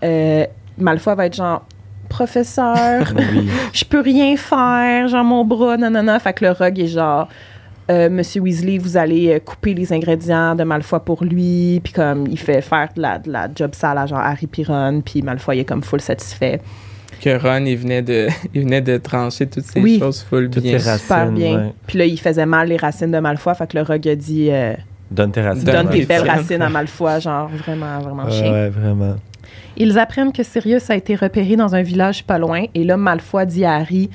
Malfoy va être genre professeur, Oui. je peux rien faire, genre mon bras, non, non, non. Fait que le rogue est genre, euh, Monsieur Weasley, vous allez euh, couper les ingrédients de Malfoy pour lui, puis comme il fait faire de la, de la job sale à genre Harry Piron, puis Malfoy est comme full satisfait. que Ron, il venait de, il venait de trancher toutes ces Oui. choses full Toutes bien. ces racines. Super bien. Puis là, il faisait mal les racines de Malfoy, fait que le Rogue a dit euh, Donne tes racines. donne tes belles racines à Malfoy, genre vraiment, vraiment chien. ouais, vraiment. Ils apprennent que Sirius a été repéré dans un village pas loin, et là, Malfoy dit à Harry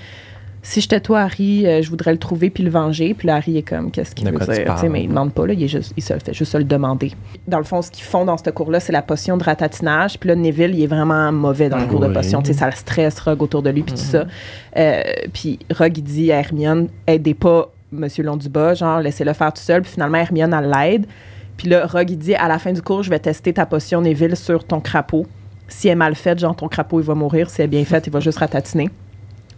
Si j'étais toi, Harry, euh, je voudrais le trouver puis le venger. Puis là, Harry est comme Qu'est-ce qu'il veut dire parles? Tu sais, Mais il demande pas, là, il, est juste, il se le fait juste se le demander. Dans le fond, ce qu'ils font dans ce cours-là, c'est la potion de ratatinage. Puis là, Neville, il est vraiment mauvais dans le cours de potion. Tu sais, ça le stresse, Rogue autour de lui, puis tout ça. Euh, puis Rogue, il dit à Hermione Aidez pas Monsieur Londubat, genre, laissez-le faire tout seul. Puis finalement, Hermione, elle l'aide. Puis là, Rogue, il dit à la fin du cours, je vais tester ta potion Neville sur ton crapaud. Si elle est mal faite, genre ton crapaud, il va mourir. Si elle est bien faite, il va juste ratatiner.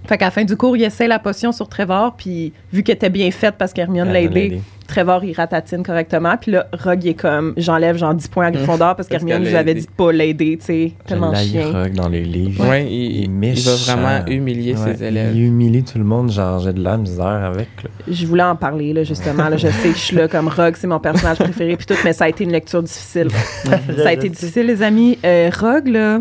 Fait qu'à la fin du cours, il essaie la potion sur Trevor, puis vu qu'elle était bien faite parce qu'Hermione l'a aidé. Trevor, il ratatine correctement. Puis là, Rogue, il est comme, j'enlève genre 10 points à Gryffondor parce qu'Hermione l'a avait dit de pas l'aider, tu sais. Tellement chien. Rogue, dans les livres. Ouais, il, Il il va vraiment humilier Ouais, ses élèves. Il humilie tout le monde, genre, j'ai de la misère avec. là. Je voulais en parler, là, justement. Là, je sais que je suis là comme Rogue, c'est mon personnage préféré, puis tout, mais ça a été une lecture difficile. ça a été difficile, les amis. Euh, Rogue, là,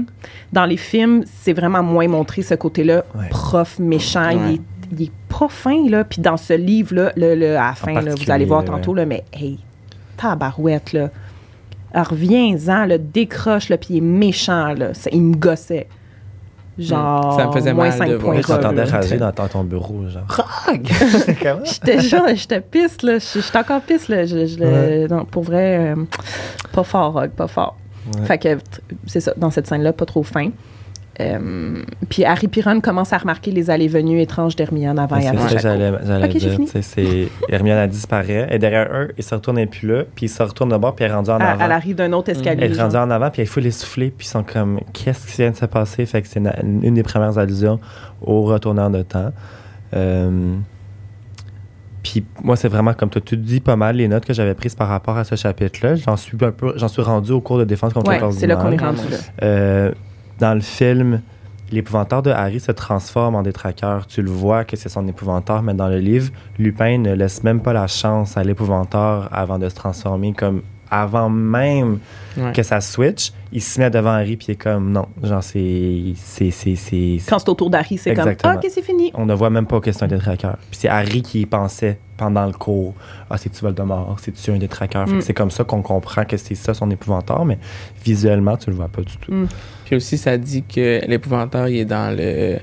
dans les films, c'est vraiment moins montré ce côté-là. Ouais. Prof méchant, il, est, il est pas fin, là. Puis dans ce livre-là, le, le- à la fin, là, vous allez voir ouais. tantôt, là, mais hey, tabarouette, là. Alors, reviens-en, là, décroche, là, puis il est méchant, là. Ça- il me gossait. Genre, Ça me faisait moins mal 5 de points voir. Je t'entendais rager dans, ton bureau, genre. J'étais genre, j'étais pisse, là. J'étais encore pisse, là. Je, je le- non, pour vrai, euh, pas fort, Rogue, pas fort. Ouais. Fait que, c'est ça, dans cette scène-là, pas trop fin. Euh, puis Harry Piron commence à remarquer les allées-venues étranges d'Hermione avant et C'est après ça que chaque j'allais j'allais Ok, j'ai dire. c'est Hermione, elle disparaît. Et derrière eux, il se retourne, elle est plus là. Puis il se retourne de bord, puis elle est rendue en Elle, avant. elle arrive d'un autre escalier. Elle est rendue en avant, puis il faut les souffler, puis ils sont comme, qu'est-ce qui vient de se passer? Fait que c'est une des premières allusions au retournant de temps. Euh, puis moi, c'est vraiment comme tu as tout dit pas mal les notes que j'avais prises par rapport à ce chapitre-là. J'en suis un peu, j'en suis rendu au cours de défense contre Ouais, c'est là qu'on est rendu là. Euh, dans le film, l'épouvanteur de Harry se transforme en détraqueur. Tu le vois que c'est son épouvanteur, mais dans le livre, Lupin ne laisse même pas la chance à l'épouvanteur avant de se transformer comme avant même Ouais. que ça switch, il se met devant Harry puis il est comme non, genre c'est c'est c'est c'est Quand c'est autour d'Harry, c'est comme Exactement. Ah, OK, c'est fini. on ne voit même pas que c'est un détraqueur. Puis c'est Harry qui y pensait pendant le cours. Ah, c'est-tu Voldemort? C'est-tu un détraqueur? Fait que Mm. C'est comme ça qu'on comprend que c'est ça son épouvanteur, mais visuellement, tu le vois pas du tout. Mm. Puis aussi, ça dit que l'épouvanteur, il est dans le,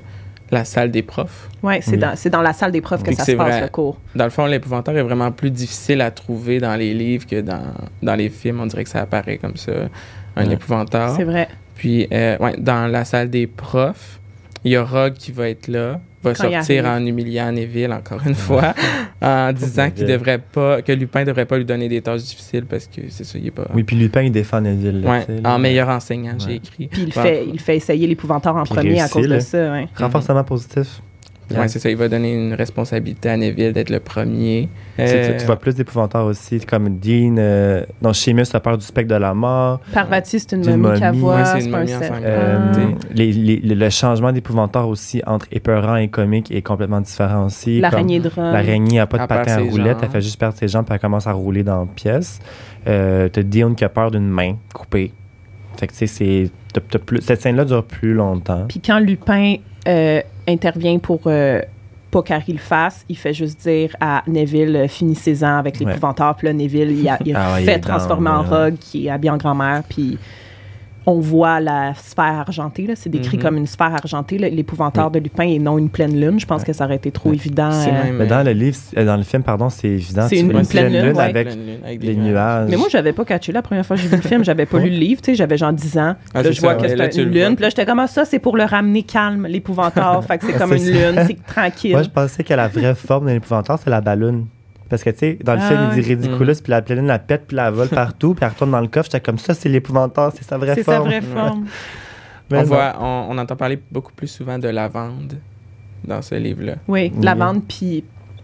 la salle des profs. Ouais, c'est Oui. dans, c'est dans la salle des profs que Puis ça que se passe, vrai. le cours. Dans le fond, l'épouvanteur est vraiment plus difficile à trouver dans les livres que dans, dans les films. On dirait que ça apparaît comme ça, un Ouais. épouvanteur. C'est vrai. Puis, euh, ouais, dans la salle des profs, il y a Rogue qui va être là, va Quand sortir en humiliant Neville, encore une fois, en disant qu'il devrait pas, que Lupin devrait pas lui donner des tâches difficiles parce que c'est ça, il est pas. Oui, puis Lupin, il défend Neville. là, Ouais, là. en meilleur enseignant, j'ai écrit. Puis il Ouais. fait, il fait essayer l'épouvanteur en Puis premier à cause de ça. Ouais. Renforcement positif. Ouais, c'est ça, il va donner une responsabilité à Neville d'être le premier. Tu, Euh, tu- tu vois plus d'épouvantaires aussi, comme Dean. Euh, non, Seamus a peur du spectre de la mort. Parvati, c'est une momie momie. voit, Ouais, c'est c'est une pas un momie. Euh, Ah. les- les- le- changement d'épouvanteur aussi entre épeurant et comique est complètement différent aussi. L'araignée de. L'araignée n'a pas de patin à roulette, elle fait juste perdre ses jambes puis elle commence à rouler dans la pièce. Euh, t'as Dion qui a peur d'une main coupée. Fait que tu sais, c'est. t'as- t'as plus- Cette scène-là dure plus longtemps. Puis quand Lupin euh, intervient pour euh, pas qu'Harry le fasse, il fait juste dire à Neville euh, finissez-en avec l'épouvanteur. Puis là, Neville, il, a, il a Ah il fait dans, transformer en Rogue qui est habillé en grand-mère. Puis on voit la sphère argentée. là. C'est décrit Mhm. comme une sphère argentée, l'épouvanteur de Lupin et non une pleine lune. Je pense que ça aurait été trop Ouais. évident. euh, même, Mais dans le livre, euh, dans le film, pardon, c'est évident. C'est une- pleine lune, ouais. avec pleine lune, avec des les nuages. Mais moi, j'avais pas catché la première fois que j'ai vu le film. J'avais pas lu le livre. tu sais, J'avais genre 10 ans. Ah, là, c'est je vois ça, que c'est une lune. Puis là, j'étais comme ah, ça, c'est pour le ramener calme, l'épouvanteur. fait que c'est comme C'est une lune, c'est tranquille. Moi, je pensais que la vraie forme de l'épouvanteur, c'est la ballonne. Parce que, tu sais, dans le Ah film, il dit ridiculous, puis la pleine la pète, puis la vole partout, puis elle retourne dans le coffre. J'étais comme ça, c'est l'épouvanteur, c'est sa vraie C'est forme. sa vraie forme. On, voit, on, on entend parler beaucoup plus souvent de lavande dans ce livre-là. Oui, Oui. lavande puis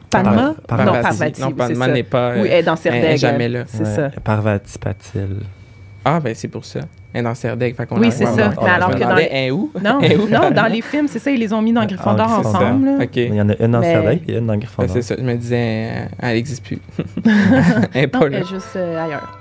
Panma. Par- non, Parvati. Parvati. Non, c'est n'est pas. Oui, elle est dans Serdeg. jamais là. C'est Ouais, ça. Parvati Patil. Ah, ben c'est pour ça est dans Serdeg. Oui, c'est ça. Ah, mais alors que dans les... où? Non, non, dans les films, c'est ça, ils les ont mis dans ah, Gryffondor ensemble. Okay. Il y en a une dans mais... Et une dans Gryffondor. Ben, c'est ça, je me disais, euh, elle n'existe plus. elle. Elle est juste euh, ailleurs.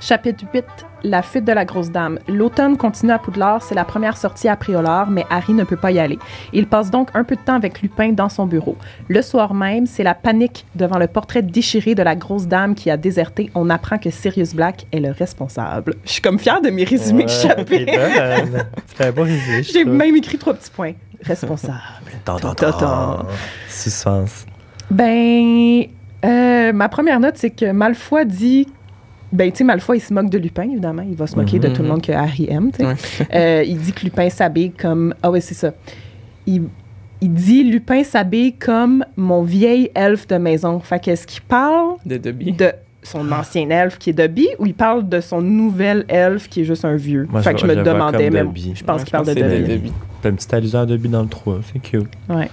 Chapitre 8 la fuite de la grosse dame. L'automne continue à Poudlard, c'est la première sortie à Préolard, mais Harry ne peut pas y aller. Il passe donc un peu de temps avec Lupin dans son bureau. Le soir même, c'est la panique devant le portrait déchiré de la grosse dame qui a déserté. On apprend que Sirius Black est le responsable. Je suis comme fière de mes résumés Ouais, chapitre. t'es bonne. Tu fais un bon résumé, J'ai même écrit trois petits points. Responsable. Suspense. Ben, euh, ma première note, c'est que Malfoy dit. Ben, tu sais, Malfoy, il se moque de Lupin, évidemment. Il va se moquer de Mhm. tout le monde que Harry aime, tu sais. Ouais. Euh, il dit que Lupin s'habille comme. Ah, ouais, c'est ça. Il, il dit Lupin s'habille comme mon vieil elfe de maison. Fait qu'est-ce qu'il parle De Dobby. de son ancien elfe qui est Dobby ou il parle de son nouvel elfe qui est juste un vieux? Moi, fait je- que je me je demandais, mais Dobby. je pense Ouais, qu'il parle de Dobby. Dobby. T'as une petite allusion à Dobby dans le 3, c'est cute. Ouais.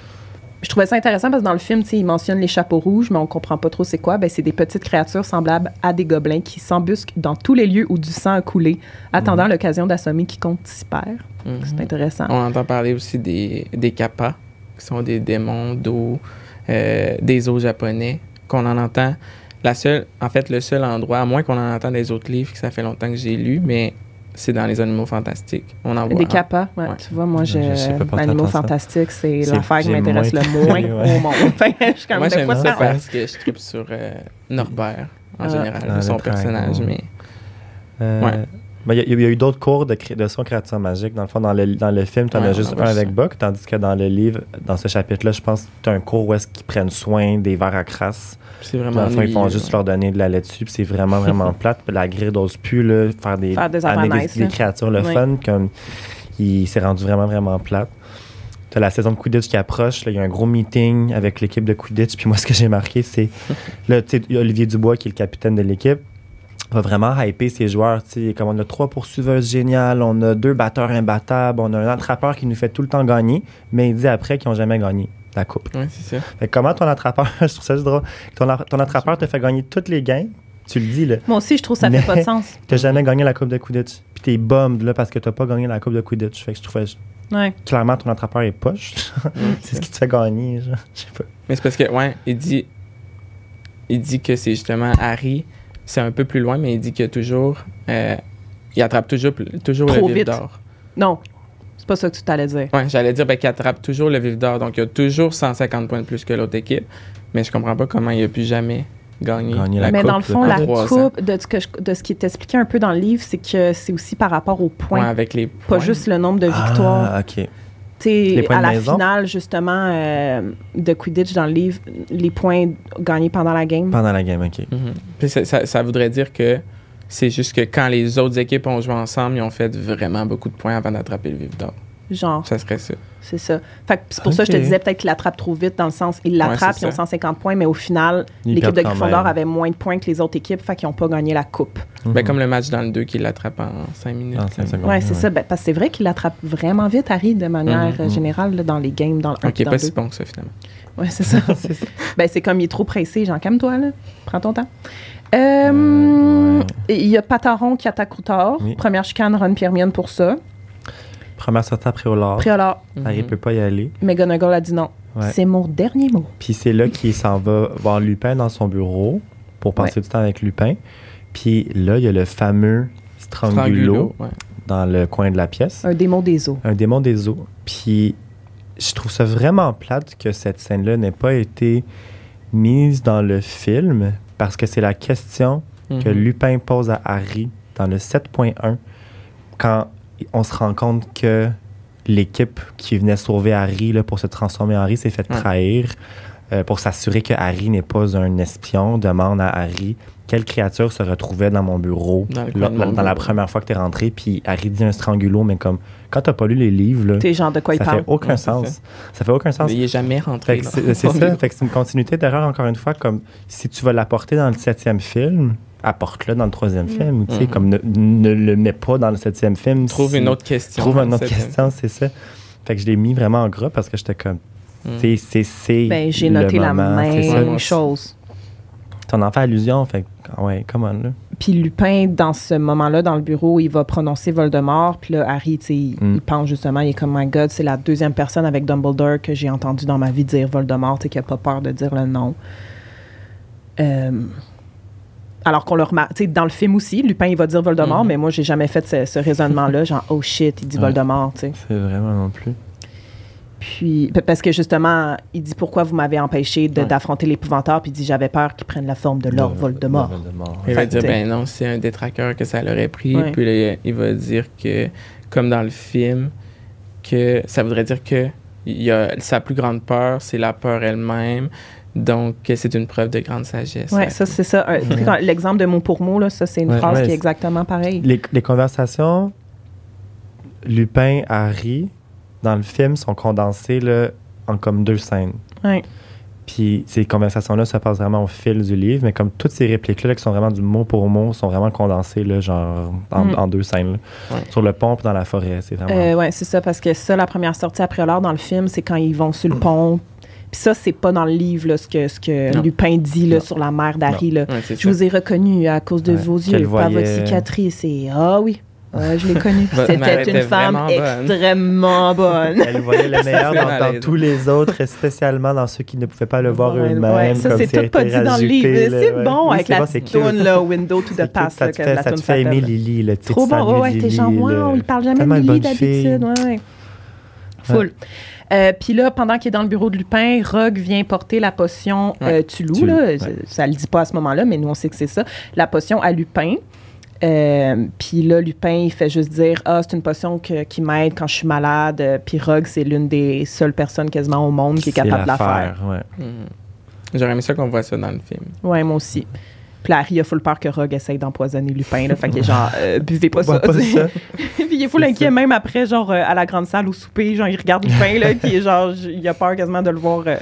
Je trouvais ça intéressant parce que dans le film, il mentionne les chapeaux rouges, mais on comprend pas trop c'est quoi. Ben, c'est des petites créatures semblables à des gobelins qui s'embusquent dans tous les lieux où du sang a coulé, attendant l'occasion d'assommer quiconque s'y perd. Mhm. C'est intéressant. On entend parler aussi des, des kappas, qui sont des démons d'eau, euh, des eaux japonais, qu'on en entend. La seule, en fait, le seul endroit, à moins qu'on en entende des autres livres, que ça fait longtemps que j'ai lu, mais c'est dans les animaux fantastiques. On en voit. Des un. kappas, ouais, Ouais. Tu vois, moi, je, Je sais pas porter l'animal attention. fantastique, c'est l'affaire qui m'intéresse le moins ouais. au monde. Je suis Moi, j'aime ça parce que je tripe sur euh, Norbert, en Ah. général, Ah, son personnage, mais... Euh, Ouais. Ben, Il y, a- il y a eu d'autres cours de, cré- de son créature magique. Dans le fond, dans le, dans le film, tu en Ouais, as juste un avec. Buck, tandis que dans le livre, dans ce chapitre-là, je pense que tu as un cours où est-ce qu'ils prennent soin des vers à crasse. C'est vraiment fond, ils font juste ouais. leur donner de la laitue, puis c'est vraiment, vraiment plate. Puis la grille d'ose plus, là, faire des, Faire des nice, créatures le Ouais. fun, comme il s'est rendu vraiment, vraiment plate. T'as la saison de Quidditch qui approche, il y a un gros meeting avec l'équipe de Quidditch, puis moi, ce que j'ai marqué, c'est, là, tu Olivier Dubois, qui est le capitaine de l'équipe, va vraiment hyper ses joueurs, tu sais, comme on a trois poursuiveuses géniales, on a deux batteurs imbattables, on a un attrapeur qui nous fait tout le temps gagner, mais il dit après qu'ils n'ont jamais gagné la coupe. Ouais, c'est ça. Fait que comment ton attrapeur, je trouve ça juste drôle, ton, ton attrapeur te fait gagner toutes les gains, tu le dis, là, Moi aussi, je trouve que ça Mais- fait pas de sens. t'as jamais gagné la coupe de Quidditch, puis t'es bummed, là, parce que t'as pas gagné la coupe de Quidditch. Fait que je trouvais, Ouais. clairement, ton attrapeur est poche. c'est ce qui te fait gagner, genre. Je sais pas. Mais c'est parce que, ouais, il dit, il dit que c'est justement Harry, c'est un peu plus loin, mais il dit que toujours, euh, il attrape toujours, toujours Trop le vif d'or. Non, c'est pas ça que tu t'allais dire. Ouais, j'allais dire ben, qu'il attrape toujours le vif d'or, donc il a toujours 150 points de plus que l'autre équipe, mais je comprends pas comment il a pu jamais gagner. Gagner la Mais coupe. dans le fond, la coupe, de ce, que je- de ce qui est expliqué un peu dans le livre, c'est que c'est aussi par rapport aux Ouais, points, avec les pas points. juste le nombre de victoires. Ah, ok. Sais, à de la maison? finale, justement, euh, de Quidditch dans le livre, les points gagnés pendant la game. Pendant la game, ok. Mhm. Puis ça, ça- ça voudrait dire que c'est juste que quand les autres équipes ont joué ensemble, ils ont fait vraiment beaucoup de points avant d'attraper le vif d'or. Genre, Ça serait ça. C'est ça. Fait que c'est pour ça que je te disais peut-être qu'il attrape trop vite, dans le sens, ils l'attrapent, c'est ils ont ça. 150 points, mais au final, l'équipe de Gryffondor avait moins de points que les autres équipes, fait qu'ils n'ont pas gagné la coupe. Ben, Mhm. comme le match dans le 2 qui l'attrape en 5 minutes. Secondes. Ouais, c'est ouais. ça. Ben, parce que c'est vrai qu'il attrape vraiment vite, Harry, de manière Mhm. euh, générale, là, dans les games, dans le 1 Ok, pas si bon que ça finalement. Ouais, c'est ça. C'est ben, c'est comme il est trop pressé. Jean, calme-toi, là. Prends ton temps. Euh, Euh, ouais. Il y a Pataron qui attaque Routor. Oui. Première chicane, Ron Piermione pour ça. Première sortie après au lard. Préolard, Harry Mhm. peut pas y aller. McGonagall a dit non. Ouais. C'est mon dernier mot. Puis c'est là qu'il s'en va voir Lupin dans son bureau pour passer du temps avec Lupin. Puis là, il y a le fameux Strangulo, Strangulo, ouais. dans le coin de la pièce. Un démon des eaux. Un démon des eaux. Puis je trouve ça vraiment plate que cette scène-là n'ait pas été mise dans le film parce que c'est la question que Mhm. Lupin pose à Harry dans le 7.1 quand on se rend compte que l'équipe qui venait sauver Harry là, pour se transformer en Harry s'est fait Ouais. trahir euh, pour s'assurer que Harry n'est pas un espion, demande à Harry quelle créature se retrouvait dans mon bureau Dans mon la première fois que tu es rentré. Puis Harry dit un strangulo, mais comme quand tu pas lu les livres, là, T'es genre de quoi il ça parle? fait aucun Ouais, c'est sens. ça. Ça. fait aucun sens. Il est jamais rentré. Fait c'est c'est ça. Fait que c'est une continuité d'erreur, encore une fois. Comme si tu vas l'apporter dans le septième film, apporte-le dans le troisième Mm. film. Tu sais, Mhm. comme ne, ne le mets pas dans le septième film. Trouve si- une autre question. Trouve une autre question, c'est ça. Fait que je l'ai mis vraiment en gras parce que j'étais comme. Tu sais, C'est c'est Ben, j'ai le noté la moment, c'est moi même chose. T'en en fais allusion. Fait que, ah ouais, comment là? Puis Lupin, dans ce moment-là, dans le bureau, il va prononcer Voldemort. Puis là, Harry, tu sais, il, Mm. il pense justement, il est comme, My God, c'est la deuxième personne avec Dumbledore que j'ai entendu dans ma vie dire Voldemort, sais, qui a pas peur de dire le nom. Euh, alors qu'on le remarque, tu sais, dans le film aussi, Lupin, il va dire Voldemort, Mhm. mais moi, j'ai jamais fait ce, ce raisonnement-là, genre, oh shit, il dit Ouais. Voldemort, tu sais. C'est vraiment non plus. Puis, parce que justement, il dit pourquoi vous m'avez empêché Ouais. d'affronter l'épouvanteur, puis il dit j'avais peur qu'il prenne la forme de Lord Le- Voldemort. Il va dire, ben non, c'est un détraqueur que ça l'aurait pris. Ouais. Puis là, il va dire que, comme dans le film, que ça voudrait dire que il a, sa plus grande peur, c'est la peur elle-même. Donc, c'est une preuve de grande sagesse. Ouais, ça, c'est ça. L'exemple de mot pour mot, là, ça, c'est une Ouais, phrase ouais, qui est exactement pareille. Les, les conversations Lupin, Harry, dans le film, sont condensées là, en comme deux scènes. Ouais. Puis ces conversations-là se passent vraiment au fil du livre, mais comme toutes ces répliques-là, qui sont vraiment du mot pour mot, sont vraiment condensées, là, genre, en, Mm. en deux scènes. là. Ouais. Sur le pont puis dans la forêt, c'est vraiment... Euh, ouais, c'est ça, parce que ça, la première sortie après l'heure dans le film, c'est quand ils vont sur le pont. Puis ça, c'est pas dans le livre, là, ce que, ce que Non. Lupin dit là, Non. sur la mère d'Harry. Ouais, Je ça. vous ai reconnu à cause de Ouais, vos yeux, par votre cicatrice. Et ah oui, ouais, je l'ai connue. Mère C'était était une femme bonne. extrêmement bonne. Elle voyait le meilleur dans, tous les autres, et spécialement dans ceux qui ne pouvaient pas le voir Ouais, eux-mêmes. ouais, ça, c'est tout pas dit dans le livre. C'est bon Oui, avec la bon, c'est petite cute. toune, là, Window to the Past, ça te fait, la ça te toune fait aimer. Lily, le titre Trop bon, ouais, t'es genre, wow, il parle jamais de Lily d'habitude. Ouais. Full. Euh, Puis là, pendant qu'il est dans le bureau de Lupin, Rogue vient porter la potion euh. Tulou. Là. ouais. Ça, ça le dit pas à ce moment-là, mais nous, on sait que c'est ça. La potion à Lupin. Euh, puis là, Lupin, il fait juste dire Ah, c'est une potion que- qui m'aide quand je suis malade. Puis Rogue, c'est l'une des seules personnes quasiment au monde qui est capable de la faire. ouais. Mhm. J'aurais aimé ça qu'on voit ça dans le film. Ouais, moi aussi. Puis là, Harry a full peur que Rogue essaye d'empoisonner Lupin. Là, fait qu'il est genre, euh, buvez pas ça. Pas puis il est full inquiet, ça. même après, genre, euh, à la grande salle au souper, genre, il regarde Lupin, là, puis genre, il a peur quasiment de le voir euh,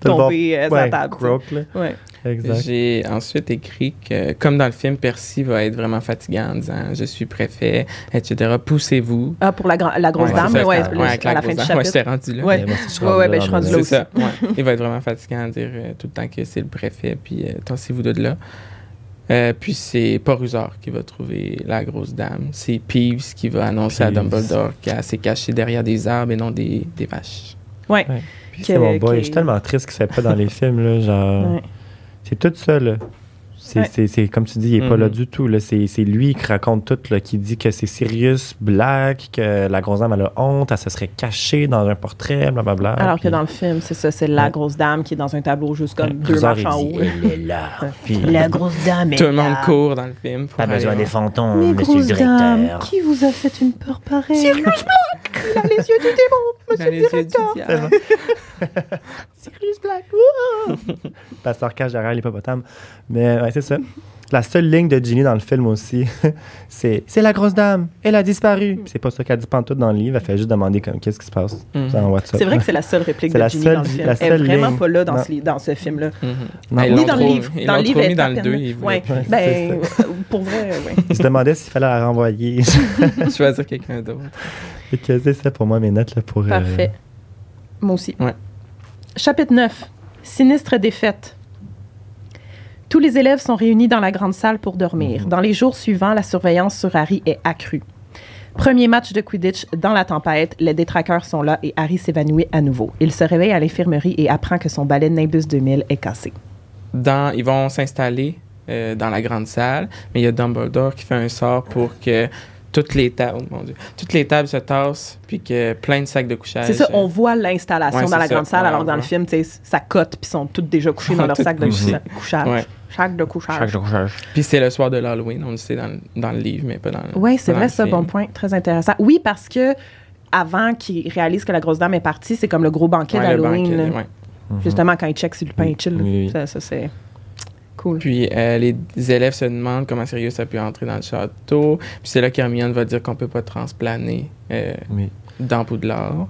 tomber euh, sur Ouais, la table. là. Ouais. J'ai ensuite écrit que, comme dans le film, Percy va être vraiment fatigant en disant Je suis préfet, etc. Poussez-vous. Ah, pour la, la grosse Ouais, dame, c'est ça, ouais, c'est- ouais, avec à la la fin du dame. Ouais, chapitre. j'étais rendu là. Ouais. Ouais, rendu ouais, là ben, je suis rendu le- là C'est aussi. ça. Ouais. Il va être vraiment fatigant à dire euh, tout le temps que c'est le préfet, puis euh, tassez-vous de là. Euh, puis c'est pas Rusard qui va trouver la grosse dame. C'est Peeves qui va annoncer à. Dumbledore qu'elle s'est cachée derrière des arbres et non des, des vaches. Ouais. Puis Que- c'est mon boy. que- Je suis tellement triste qu'il ne fait pas dans les films. Là, genre, Ouais. C'est tout ça. Là. C'est, Ouais. c'est- c'est- comme tu dis, il n'est pas Mhm. là du tout. Là. C'est, c'est lui qui raconte tout, là, qui dit que c'est Sirius Black, que la grosse dame elle a honte, elle se serait cachée dans un portrait, blablabla. Alors que dans le film, c'est ça, c'est la Ouais. grosse dame qui est dans un tableau juste comme Ouais, deux marches en haut. Elle est là. Puis, grosse dame Tout le monde court dans le film. pour Pas besoin des fantômes, Mais monsieur le grosse dame, directeur. qui vous a fait une peur pareille? Sirius Black! Il a les yeux du démon, yeux du diable. Sirius Black. Pasteur cache derrière l'hippopotame. Mais ouais, c'est ça. La seule ligne de Ginny dans le film aussi, c'est c'est la grosse dame, elle a disparu. Puis C'est pas ça qu'elle dit pantoute dans le livre, elle fait juste demander comme qu'est-ce qui se passe WhatsApp. C'est vrai que c'est la seule réplique de la Ginny seule- dans le film. la Elle est vraiment ligne. pas là dans Non. ce, li- dans ce film-là. Ils Ni dans le livre. Dans le livre, elle dans le peine 2. là. Ils Ouais. Ben, euh, pour vrai, ouais. Je se demandais s'il fallait la renvoyer. choisir quelqu'un d'autre. Fait que c'est ça pour moi mes notes là, pour. euh, Parfait. Moi aussi. Ouais. Chapitre 9. Sinistre défaite. Tous les élèves sont réunis dans la grande salle pour dormir. Mhm. Dans les jours suivants, la surveillance sur Harry est accrue. Premier match de Quidditch dans la tempête, les détraqueurs sont là et Harry s'évanouit à nouveau. Il se réveille à l'infirmerie et apprend que son balai Nimbus 2000 est cassé. Dans, ils vont s'installer euh, dans la grande salle, mais il y a Dumbledore qui fait un sort pour que toutes les tables, oh mon Dieu, toutes les tables se tassent, puis que plein de sacs de couchage. C'est ça, on voit l'installation Ouais, dans la ça. grande salle, Ouais, alors que dans ouais. le film, tu sais, ça cote, puis ils sont toutes déjà couchés dans leur sac de couchées. coucha- couchage. Ouais. Sac de couchage. Puis c'est le soir de l'Halloween, on le sait dans, le- dans le livre, mais pas dans le Oui, c'est vrai, ça, film. bon point. Très intéressant. Oui, parce que avant qu'ils réalisent que la grosse dame est partie, c'est comme le gros banquet d'Halloween. mhm. Justement, quand ils checkent si Lupin Oui, est chill. oui, oui. Ça, ça, c'est cool. Puis euh, les élèves se demandent comment Sirius a pu entrer dans le château. Puis c'est là qu'Hermione va dire qu'on peut pas transplaner euh, Oui. dans Poudlard.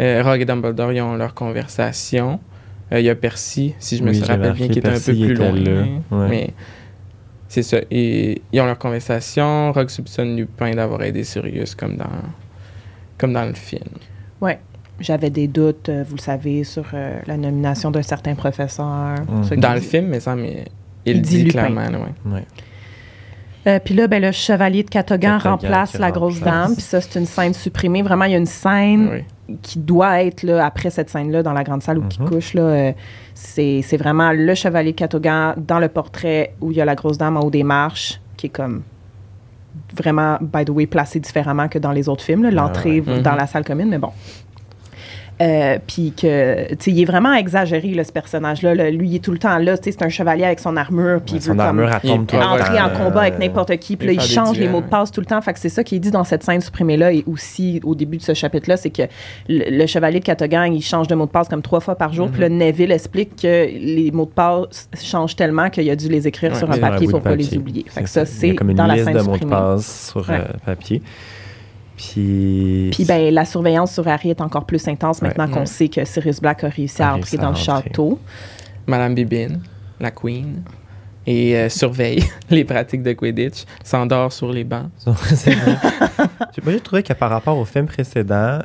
Euh, Rogue et Dumbledore, ils ont leur conversation. Euh, Il y a Percy, si je me Oui, rappelle bien, qui est un peu plus loin. là. Ouais. Mais c'est ça. Et ils ont leur conversation. Rogue soupçonne Lupin d'avoir aidé Sirius comme dans, comme dans le film. J'avais des doutes, euh, vous le savez, sur euh, la nomination d'un certain professeur. Qui- Dans le film, mais ça, mais il, Il dit clairement. ouais. Ouais. Euh, puis là, ben, le chevalier de Catogan remplace qui la grosse remplace. dame. Puis ça, c'est une scène supprimée. Vraiment, il y a une scène Oui. qui doit être là, après cette scène-là dans la grande salle où il Mhm. couche. Là, euh, c'est, c'est vraiment le chevalier Catogan dans le portrait où il y a la grosse dame en haut des marches, qui est comme vraiment, by the way, placée différemment que dans les autres films. là. L'entrée ouais. dans Mhm. la salle commune, mais bon. Euh, puis que, tu sais, il est vraiment exagéré, là, ce personnage-là. là. Lui, il est tout le temps là, tu sais, c'est un chevalier avec son armure, puis il veut comme armure, elle tombe il entrer en euh, combat avec n'importe qui. Puis là, il change les mots de passe tout le temps. Fait que c'est ça qui est dit dans cette scène supprimée-là et aussi au début de ce chapitre-là, c'est que le, le chevalier de Catogan, il change de mot de passe comme trois fois par jour. Puis Mhm. là, Neville explique que les mots de passe changent tellement qu'il a dû les écrire Ouais, sur un papier pour pas les oublier. Fait que C'est ça, c'est comme une dans la liste scène de mots de supprimée. passe sur Ouais. euh, papier. Puis. Puis ben, la surveillance sur Harry est encore plus intense maintenant Ouais. qu'on Ouais. sait que Sirius Black a réussi à entrer dans le château. Madame Bibine, la queen, et euh, surveille les pratiques de Quidditch, s'endort sur les bancs. J'ai- trouvé que par rapport au film précédent,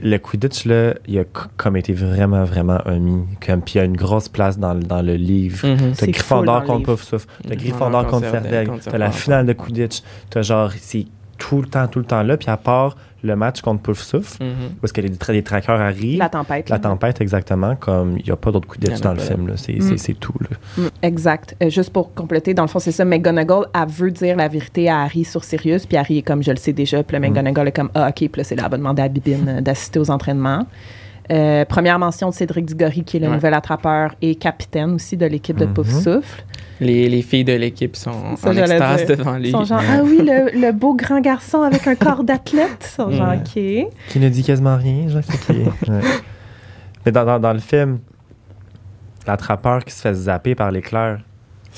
le Quidditch, là, il a comme été vraiment, vraiment omis. Comme, puis il y a une grosse place dans, le- dans le livre. T'as C'est full dans Gryffondor contre. Poufsouffle, t'as Mhm. Gryffondor Contre Serdaigle, t'as la finale de Quidditch, t'as genre, c'est tout le temps, tout le temps là. Puis à part le match contre Poufsouffle, Mhm. parce qu'il y a des, tra- des traqueurs arrivent. La tempête. La là. tempête, exactement, comme il n'y a pas d'autre en a dans le film. là. C'est Mm. c'est- tout. Là. Mm, exact. Euh, juste pour compléter, dans le fond, c'est ça. McGonagall, elle veut dire la vérité à Harry sur Sirius, puis Harry est comme, je le sais déjà, puis là, McGonagall est comme, ah, OK, puis là, c'est là, elle va demander à Bibine euh, d'assister aux entraînements. Euh, première mention de Cédric Diggory, qui est le Ouais. nouvel attrapeur et capitaine aussi de l'équipe de Mhm. Poufsouffle. Les, les filles de l'équipe sont Ça, en extase dire. devant lui. Ils sont genre, ah oui, le, le beau grand garçon avec un corps d'athlète. Ils sont genre. OK. Qui ne dit quasiment rien, genre, c'est qui est. Ouais. Mais dans, dans, dans le film, l'attrapeur qui se fait zapper par l'éclair,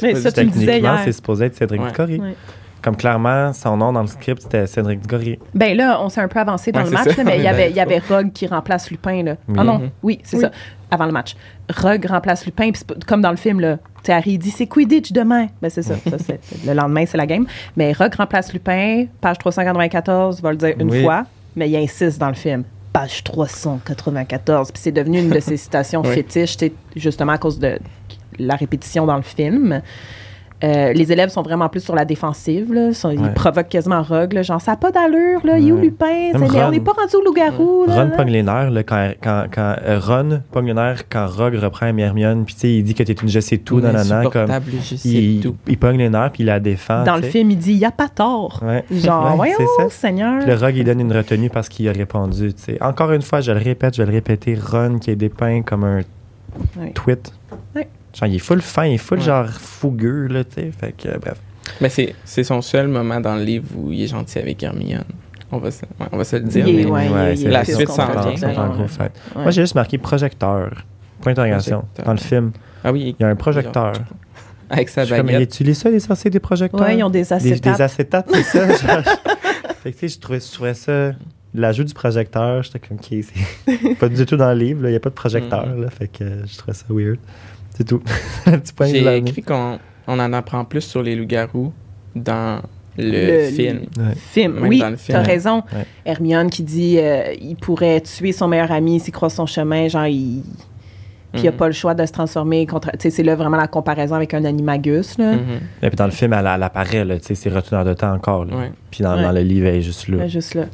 Mais ça, tu le disais c'est supposé être Cédric Ouais. Diggory. Ouais. Comme clairement, son nom dans le script, c'était Cédric Diggory. Ben là, on s'est un peu avancé dans Ouais, le match, là, mais il y avait, il y avait Rogue qui remplace Lupin. Là. Oui. Ah non, Mhm. oui, c'est Oui. ça, avant le match. Rogue remplace Lupin, comme dans le film, là, Harry dit c'est Quidditch demain. Ben c'est ça, le lendemain, c'est la game. Mais Rogue remplace Lupin, page 394, va le dire une Oui. fois, mais il insiste dans le film. Page 394. Puis c'est devenu une de ses citations Oui. fétiches, justement à cause de la répétition dans le film. Euh, les élèves sont vraiment plus sur la défensive. Là. Sont- Ils Ouais. provoquent quasiment Rogue. là, genre, ça n'a pas d'allure. Là. Il est où. Lupin? On n'est pas rendu au loup-garou. là, Ron là. pogne les nerfs, là, quand, quand, quand euh, Ron pogne les nerfs quand Rogue reprend Hermione, puis tu sais, il dit que t'es une je sais tout, nanana, comme Insupportable, je sais il, tout. il pogne les nerfs, puis il la défend. Dans le film, il dit il n'y a pas tort. Ouais. Genre, Ouais, voyons, c'est ça. Seigneur. Puis le Rogue, il donne une retenue parce qu'il a répondu. tu sais. Encore une fois, je le répète, je vais le répéter, Ron qui est dépeint comme un Ouais. tweet. Ouais. Genre, il est full fin, il est full Ouais. genre fougueux, là, tu sais. Fait que, euh, bref. Mais c'est c'est son seul moment dans le livre où il est gentil avec Hermione. On va se, ouais, on va se le dire. Il est- mais- ouais, il il est La suite s'en vient. Ouais. Ouais. Moi, j'ai juste marqué projecteur. Point d'interrogation. Dans le film, Ah oui, il y a un projecteur. avec sa suis comme, mais baguette. utilise ça, les sorciers, des projecteurs? Ouais, ils ont des acétates. des acétates, c'est ça? genre. fait que, tu sais, je trouvais, je trouvais ça... L'ajout du projecteur, j'étais comme, OK, c'est pas du tout dans le livre, il n'y a pas de projecteur, Mhm. là, fait que euh, je trouvais ça weird. C'est tout. Un petit point de J'ai écrit qu'on on en apprend plus sur les loups-garous dans le, Le- film. Ouais. Film, Même oui, t'as raison. Ouais. Hermione qui dit euh, il pourrait tuer son meilleur ami s'il croise son chemin, genre il. Puis il n'a Mhm. pas le choix de se transformer contre. Tu sais, c'est là vraiment la comparaison avec un animagus, là. Mhm. Et puis dans le film, elle, elle apparaît, là, tu sais, c'est reteneur de temps encore. là. Ouais. Puis dans, Ouais. dans le livre, elle est juste là. Là, juste là.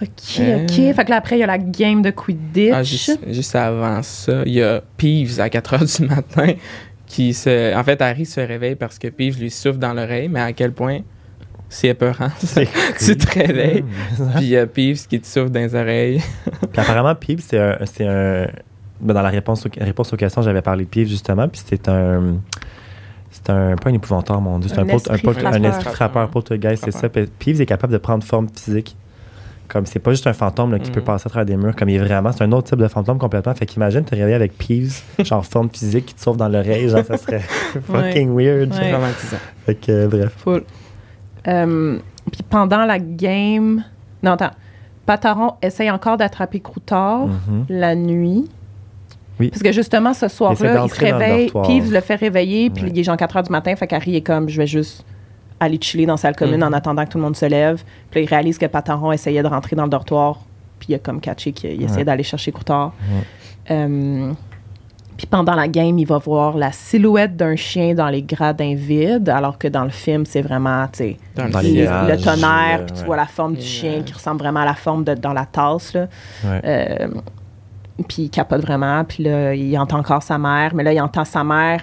OK, Euh. OK. Fait que là, après, il y a la game de Quidditch. Ah, juste, juste avant ça, il y a Peeves à 4 h du matin qui se. En fait, Harry se réveille parce que Peeves lui souffle dans l'oreille, mais à quel point c'est épeurant. tu te réveilles, puis il y a Peeves qui te souffle dans les oreilles. Puis apparemment, Peeves, c'est un. C'est un ben, dans la réponse, aux- réponse aux questions, j'avais parlé de Peeves justement, puis c'est un. C'est un. Pas un épouvanteur, mon Dieu. C'est Un un, pot- un, esprit pot- un frappeur. esprit frappeur, poltergeist, c'est ça. Puis Peeves est capable de prendre forme physique. Comme c'est pas juste un fantôme là, qui peut passer à travers des murs, comme il est vraiment. C'est un autre type de fantôme complètement. Fait qu'imagine te réveiller avec Peeves, genre forme physique qui te sauve dans l'oreille, genre ça serait fucking weird. Ouais. Traumatisant. Fait que euh, bref. Full. Euh, puis pendant la game. Non, attends. Pataron essaye encore d'attraper Croutard Mhm. la nuit. Oui. Parce que justement, ce soir-là, il se réveille. Peeves le fait réveiller, puis Ouais. il est genre 4 heures du matin, fait qu'Harry est comme, je vais juste aller chiller dans la salle commune Mhm. en attendant que tout le monde se lève. Puis là, il réalise que Pataron essayait de rentrer dans le dortoir, puis il a comme catché qu'il essayait Ouais. d'aller chercher Croutard. Euh, Puis pendant la game, il va voir la silhouette d'un chien dans les gradins vides, alors que dans le film, c'est vraiment, tu sais, Dans le tonnerre, euh, puis tu ouais. vois la forme du chien qui ressemble vraiment à la forme de dans la tasse, là. Ouais. Euh, puis il capote vraiment, puis là, il entend encore sa mère, mais là, il entend sa mère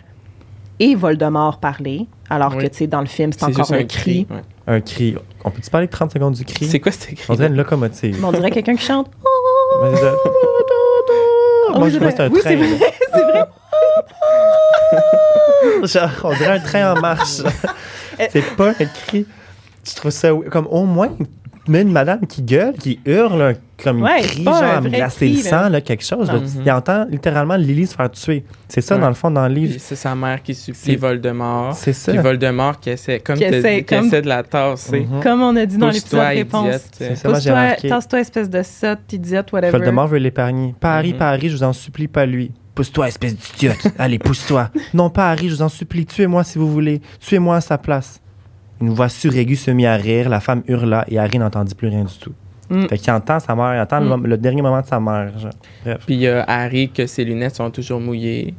et Voldemort parler, alors Oui. que, tu sais, dans le film, c'est encore juste un, un cri. cri. ouais. Un cri. On peut-tu parler de 30 secondes du cri? C'est quoi ce cri? On dirait une locomotive. Mais on dirait quelqu'un qui chante. Mais c'est ça. Ah Moi, je c'est crois que c'est un. Oui, train. c'est vrai, c'est vrai. Genre, on dirait un train en marche. c'est pas un cri. Je trouve ça comme au moins mais une madame qui gueule, qui hurle comme Ouais, une cri, pas genre à me glacer le sang, là, quelque chose. là. Non. Il entend littéralement Lily se faire tuer. C'est ça, Ouais. dans le fond, dans le livre. Puis C'est sa mère qui supplie C'est- Voldemort. C'est ça. Puis Voldemort qui essaie, comme Qui t'as essaie, dit, qui comme- essaie de la tasser. Mhm. Comme on a dit dans l'épisode Pousse-toi, réponse. C'est ça, moi, j'ai Pousse-toi, remarqué. tasse-toi, espèce de sotte, idiote, whatever. Voldemort veut l'épargner. Harry, Mhm. pas Harry, je vous en supplie, pas lui. Pousse-toi, espèce d'idiote. Allez, pousse-toi. Non, pas Harry, je vous en supplie. Tuez-moi si vous voulez. Tuez-moi à sa place. Une voix suraiguë se mit à rire. La femme hurla et Harry n'entendit plus rien du tout. Mm. Fait qu'il entend sa mère, il entend le Mm. le, dernier moment de sa mère. genre. Bref. Puis il y a Harry que ses lunettes sont toujours mouillées.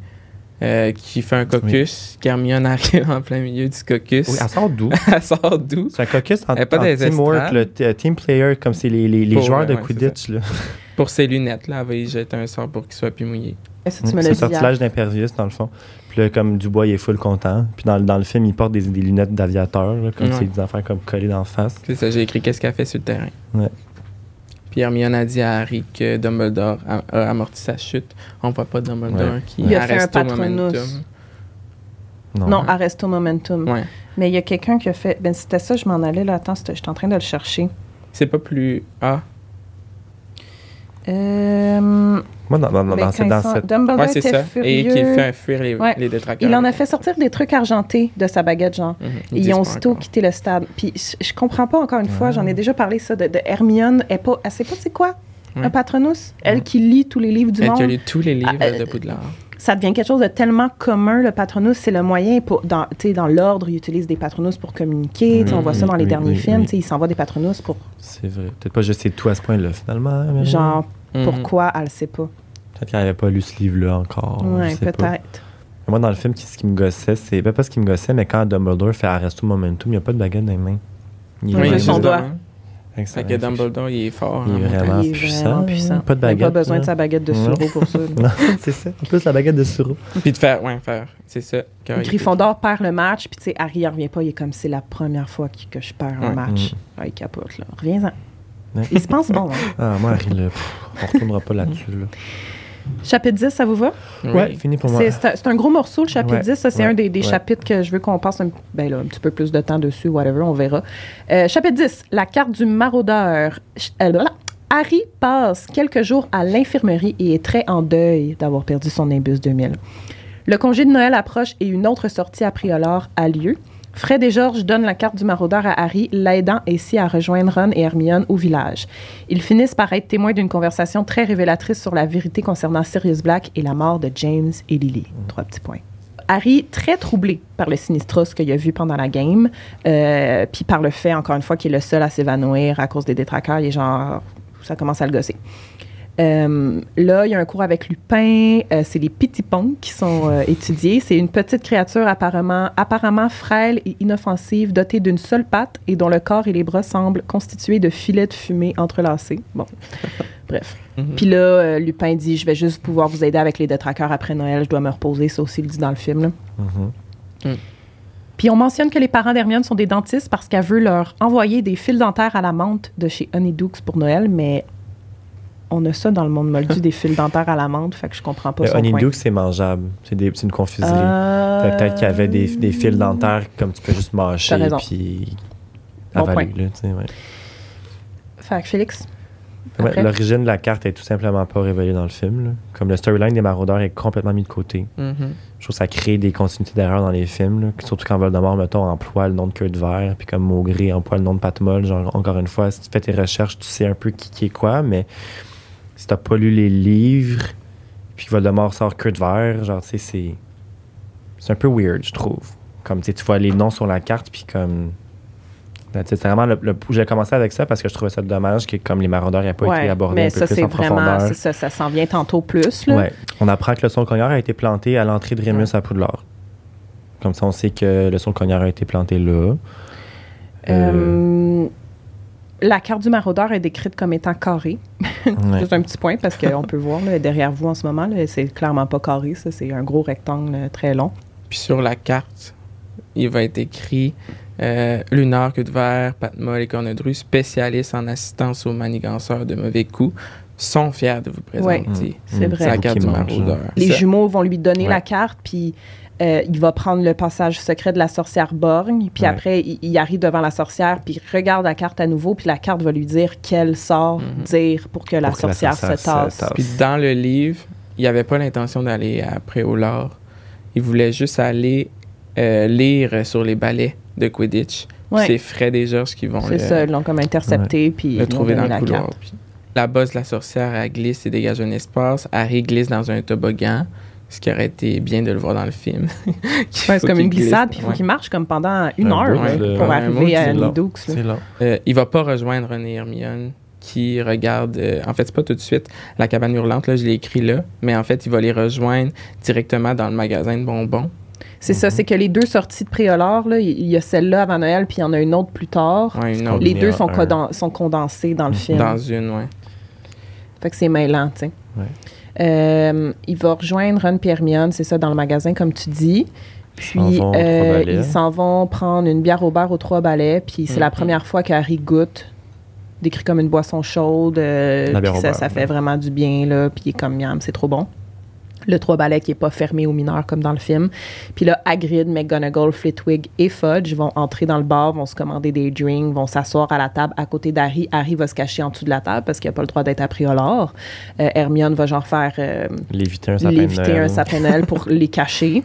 euh, qui fait un caucus. Hermione arrive en plein milieu du caucus. Oui, elle sort d'où? elle sort d'où? C'est un caucus en, pas en teamwork, le euh, team player, comme c'est les, les, les Pour, joueurs de ouais, Quidditch. Là. Pour ses lunettes, là, elle va y jeter un sort pour qu'il soit plus mouillé. Me C'est un sortilège d'Impervius, dans le fond. Puis là, comme Dubois, il est full content. Puis dans, dans le film, il porte des, des lunettes d'aviateur, là, comme Ouais. c'est des affaires comme collées d'en face. C'est ça, j'ai écrit qu'est-ce qu'elle fait sur le terrain? Ouais. Puis Hermione a dit à Harry que Dumbledore a, a amorti sa chute. On voit pas Dumbledore Ouais. qui Il a fait un Patronus. Momentum. Non, Arresto Momentum. Ouais. Mais il y a quelqu'un qui a fait. Ben, c'était ça, je m'en allais là. Attends, c'était- j'étais en train de le chercher. C'est pas plus A. Euh, Moi, dans, dans, ben, dans, dans ils sont- cette. Dumbledore Ouais, c'est était ça. furieux. Et qu'il fait fuir les, Ouais. les détraqueurs. Il en a fait sortir des trucs argentés de sa baguette, genre. Mhm. Ils ont aussitôt encore. quitté le stade. Puis je, comprends pas encore une fois, j'en ai déjà parlé ça, de, de Hermione. Elle, pas, elle sait pas c'est quoi un patronus? Elle qui lit tous les livres du Elle monde. qui a lu tous les livres Ah, euh, de Poudlard. Ça devient quelque chose de tellement commun, le patronus. C'est le moyen pour. Dans, tu sais, dans l'ordre, ils utilisent des patronus pour communiquer. Tu sais, on voit ça dans les oui, derniers oui, films. oui. tu sais, Ils s'envoient des patronus pour. C'est vrai. Peut-être pas je sais tout à ce point-là, finalement. hein, Mhm. pourquoi elle le sait pas? Peut-être qu'elle n'avait pas lu ce livre-là encore. pas. peut-être. Moi, dans le film, ce qui me gossait, c'est. Ben, pas ce qui me gossait, mais quand Dumbledore fait Arresto Momentum, il n'y a pas de baguette dans les mains. Il Oui, vraiment- son doigt. Fait que Dumbledore, il est fort. Il est hein, vraiment Il est puissant. vraiment puissant. Pas de Il n'a baguette. pas besoin là. de sa baguette de Ouais. sureau pour ça. Non, c'est ça. En plus, la baguette de Suro. Puis de faire, ouais, faire, c'est ça. Gryffondor perd le match, puis tu sais, Harry il revient pas. Il est comme c'est la première fois que, que je perds un Ouais. match. Mm. Ouais, il capote, là. Reviens-en. Il se pense bon, hein. Ah, moi, Harry, on retournera pas là-dessus. Là. Chapitre 10, ça vous va? Oui. Ouais, fini pour moi. C'est- un, gros morceau, le chapitre Ouais, 10. Ça, c'est ouais, un des, des ouais. chapitres que je veux qu'on passe un, ben là, un petit peu plus de temps dessus, whatever, on verra. Euh, chapitre 10, la carte du maraudeur. Ch- euh, voilà. Harry passe quelques jours à l'infirmerie et est très en deuil d'avoir perdu son imbus 2000. Le congé de Noël approche et une autre sortie à Priolor a lieu. Fred et George donnent la carte du maraudeur à Harry, l'aidant ainsi à rejoindre Ron et Hermione au village. Ils finissent par être témoins d'une conversation très révélatrice sur la vérité concernant Sirius Black et la mort de James et Lily. Trois petits points. Harry, très troublé par le sinistros qu'il a vu pendant la game, euh, puis par le fait, encore une fois, qu'il est le seul à s'évanouir à cause des détraqueurs, il est genre, ça commence à le gosser. Euh, là, il y a un cours avec Lupin. euh, c'est les Pitipons qui sont euh, étudiés. C'est une petite créature apparemment, apparemment frêle et inoffensive, dotée d'une seule patte et dont le corps et les bras semblent constitués de filets de fumée entrelacés. Bon, bref. Mhm. Puis là, euh, Lupin dit Je vais juste pouvoir vous aider avec les détraqueurs après Noël. Je dois me reposer. Ça aussi, il le dit dans le film. là. Mhm. Puis on mentionne que les parents d'Hermione sont des dentistes parce qu'elle veut leur envoyer des fils dentaires à la menthe de chez Honeydukes pour Noël, mais on a ça dans le monde moldu, des fils dentaires à la menthe, fait que je comprends pas Le son. Honeydew, c'est mangeable. C'est une confiserie. Euh, Fait que Peut-être qu'il y avait des, des fils dentaires comme tu peux juste mâcher puis Bon avaler. point. là, tu sais, ouais. Fait que Félix, Ouais? L'origine de la carte est tout simplement pas révélée dans le film. là. Comme le storyline des maraudeurs est complètement mis de côté. Mhm. Je trouve que ça crée des continuités d'erreurs dans les films. là. Surtout quand Voldemort, mettons, emploie le nom de Queue de Verre, puis comme Maugré emploie le nom de Patmol. Genre, encore une fois, si tu fais tes recherches, tu sais un peu qui, qui est quoi, mais si t'as pas lu les livres, puis que Voldemort sort Queue de Verre, genre, tu sais, c'est. C'est un peu weird, je trouve. Comme, tu sais, tu vois les noms sur la carte, puis comme. It. C'est vraiment le, le- j'ai commencé avec ça parce que je trouvais ça dommage que comme les maraudeurs n'aient pas été abordés mais un peu ça, plus c'est en vraiment, profondeur. ça, ça s'en vient tantôt plus, là. Ouais. On apprend que le son cognard a été planté à l'entrée de Rémus à Poudlard. Comme ça, on sait que le son cognard a été planté là. Euh, Euh, la carte du maraudeur est décrite comme étant carrée. ouais. Juste un petit point parce qu'on peut voir là, derrière vous en ce moment, c'est clairement pas carré, ça, c'est un gros rectangle euh, très long. Puis sur la carte, il va être écrit euh, Lunar, queue de verre, Patmol et Cornedru, spécialistes en assistance aux maniganceurs de mauvais coups, sont fiers de vous présenter. c'est Mm. vrai. C'est la Vous carte du maraudeur. Les Ça- jumeaux vont lui donner Ouais. la carte, puis euh, il va prendre le passage secret de la sorcière Borgne, puis Ouais. après, il, il arrive devant la sorcière, puis il regarde la carte à nouveau, puis la carte va lui dire quel sort Mhm. dire pour que la Pour que la sorcière sorcière se tasse. se tasse. Puis dans le livre, il n'avait pas l'intention d'aller après au lore. Il voulait juste aller euh, lire sur les balais de Quidditch. Ouais. C'est Fred et Georges qui vont C'est le, ça, ils l'ont comme intercepté, puis ils le trouver dans le couloir. Puis la bosse de la sorcière, elle glisse et dégage un espace. Harry glisse dans un toboggan, ce qui aurait été bien de le voir dans le film. Ouais, c'est comme une glissade, puis il faut Ouais. qu'il marche comme pendant une Un heure pour Ouais, arriver à. Nidux. Euh, il va pas rejoindre Ron et Hermione qui regarde euh, en fait c'est pas tout de suite la cabane hurlante là je l'ai écrit là mais en fait il va les rejoindre directement dans le magasin de bonbons C'est ça, c'est que les deux sorties de Préolard, là, il y a celle-là avant Noël, puis il y en a une autre plus tard. Ouais, une C'est autre, Les deux sont, un. sont condensés dans le film. dans une ouais Fait que c'est mêlant, tu sais. Ouais. Euh, il va rejoindre Ron et Hermione, c'est ça, dans le magasin, comme tu dis. Puis, Ils s'en vont aux euh, ils s'en vont prendre une bière au bar aux Trois Balais. Puis, c'est la première fois qu'Harry goûte, décrit comme une boisson chaude. euh, La bière au ça, ça fait ouais. vraiment du bien, là. Puis, il est comme miam, c'est trop bon. Le Trois Balais qui n'est pas fermé aux mineurs comme dans le film. Puis là, Hagrid, McGonagall, Flitwick et Fudge vont entrer dans le bar, vont se commander des drinks, vont s'asseoir à la table à côté d'Harry. Harry va se cacher en dessous de la table parce qu'il n'a pas le droit d'être à Priolor. Euh, Hermione va genre faire euh, Léviter un sapin Noël. un pour les cacher.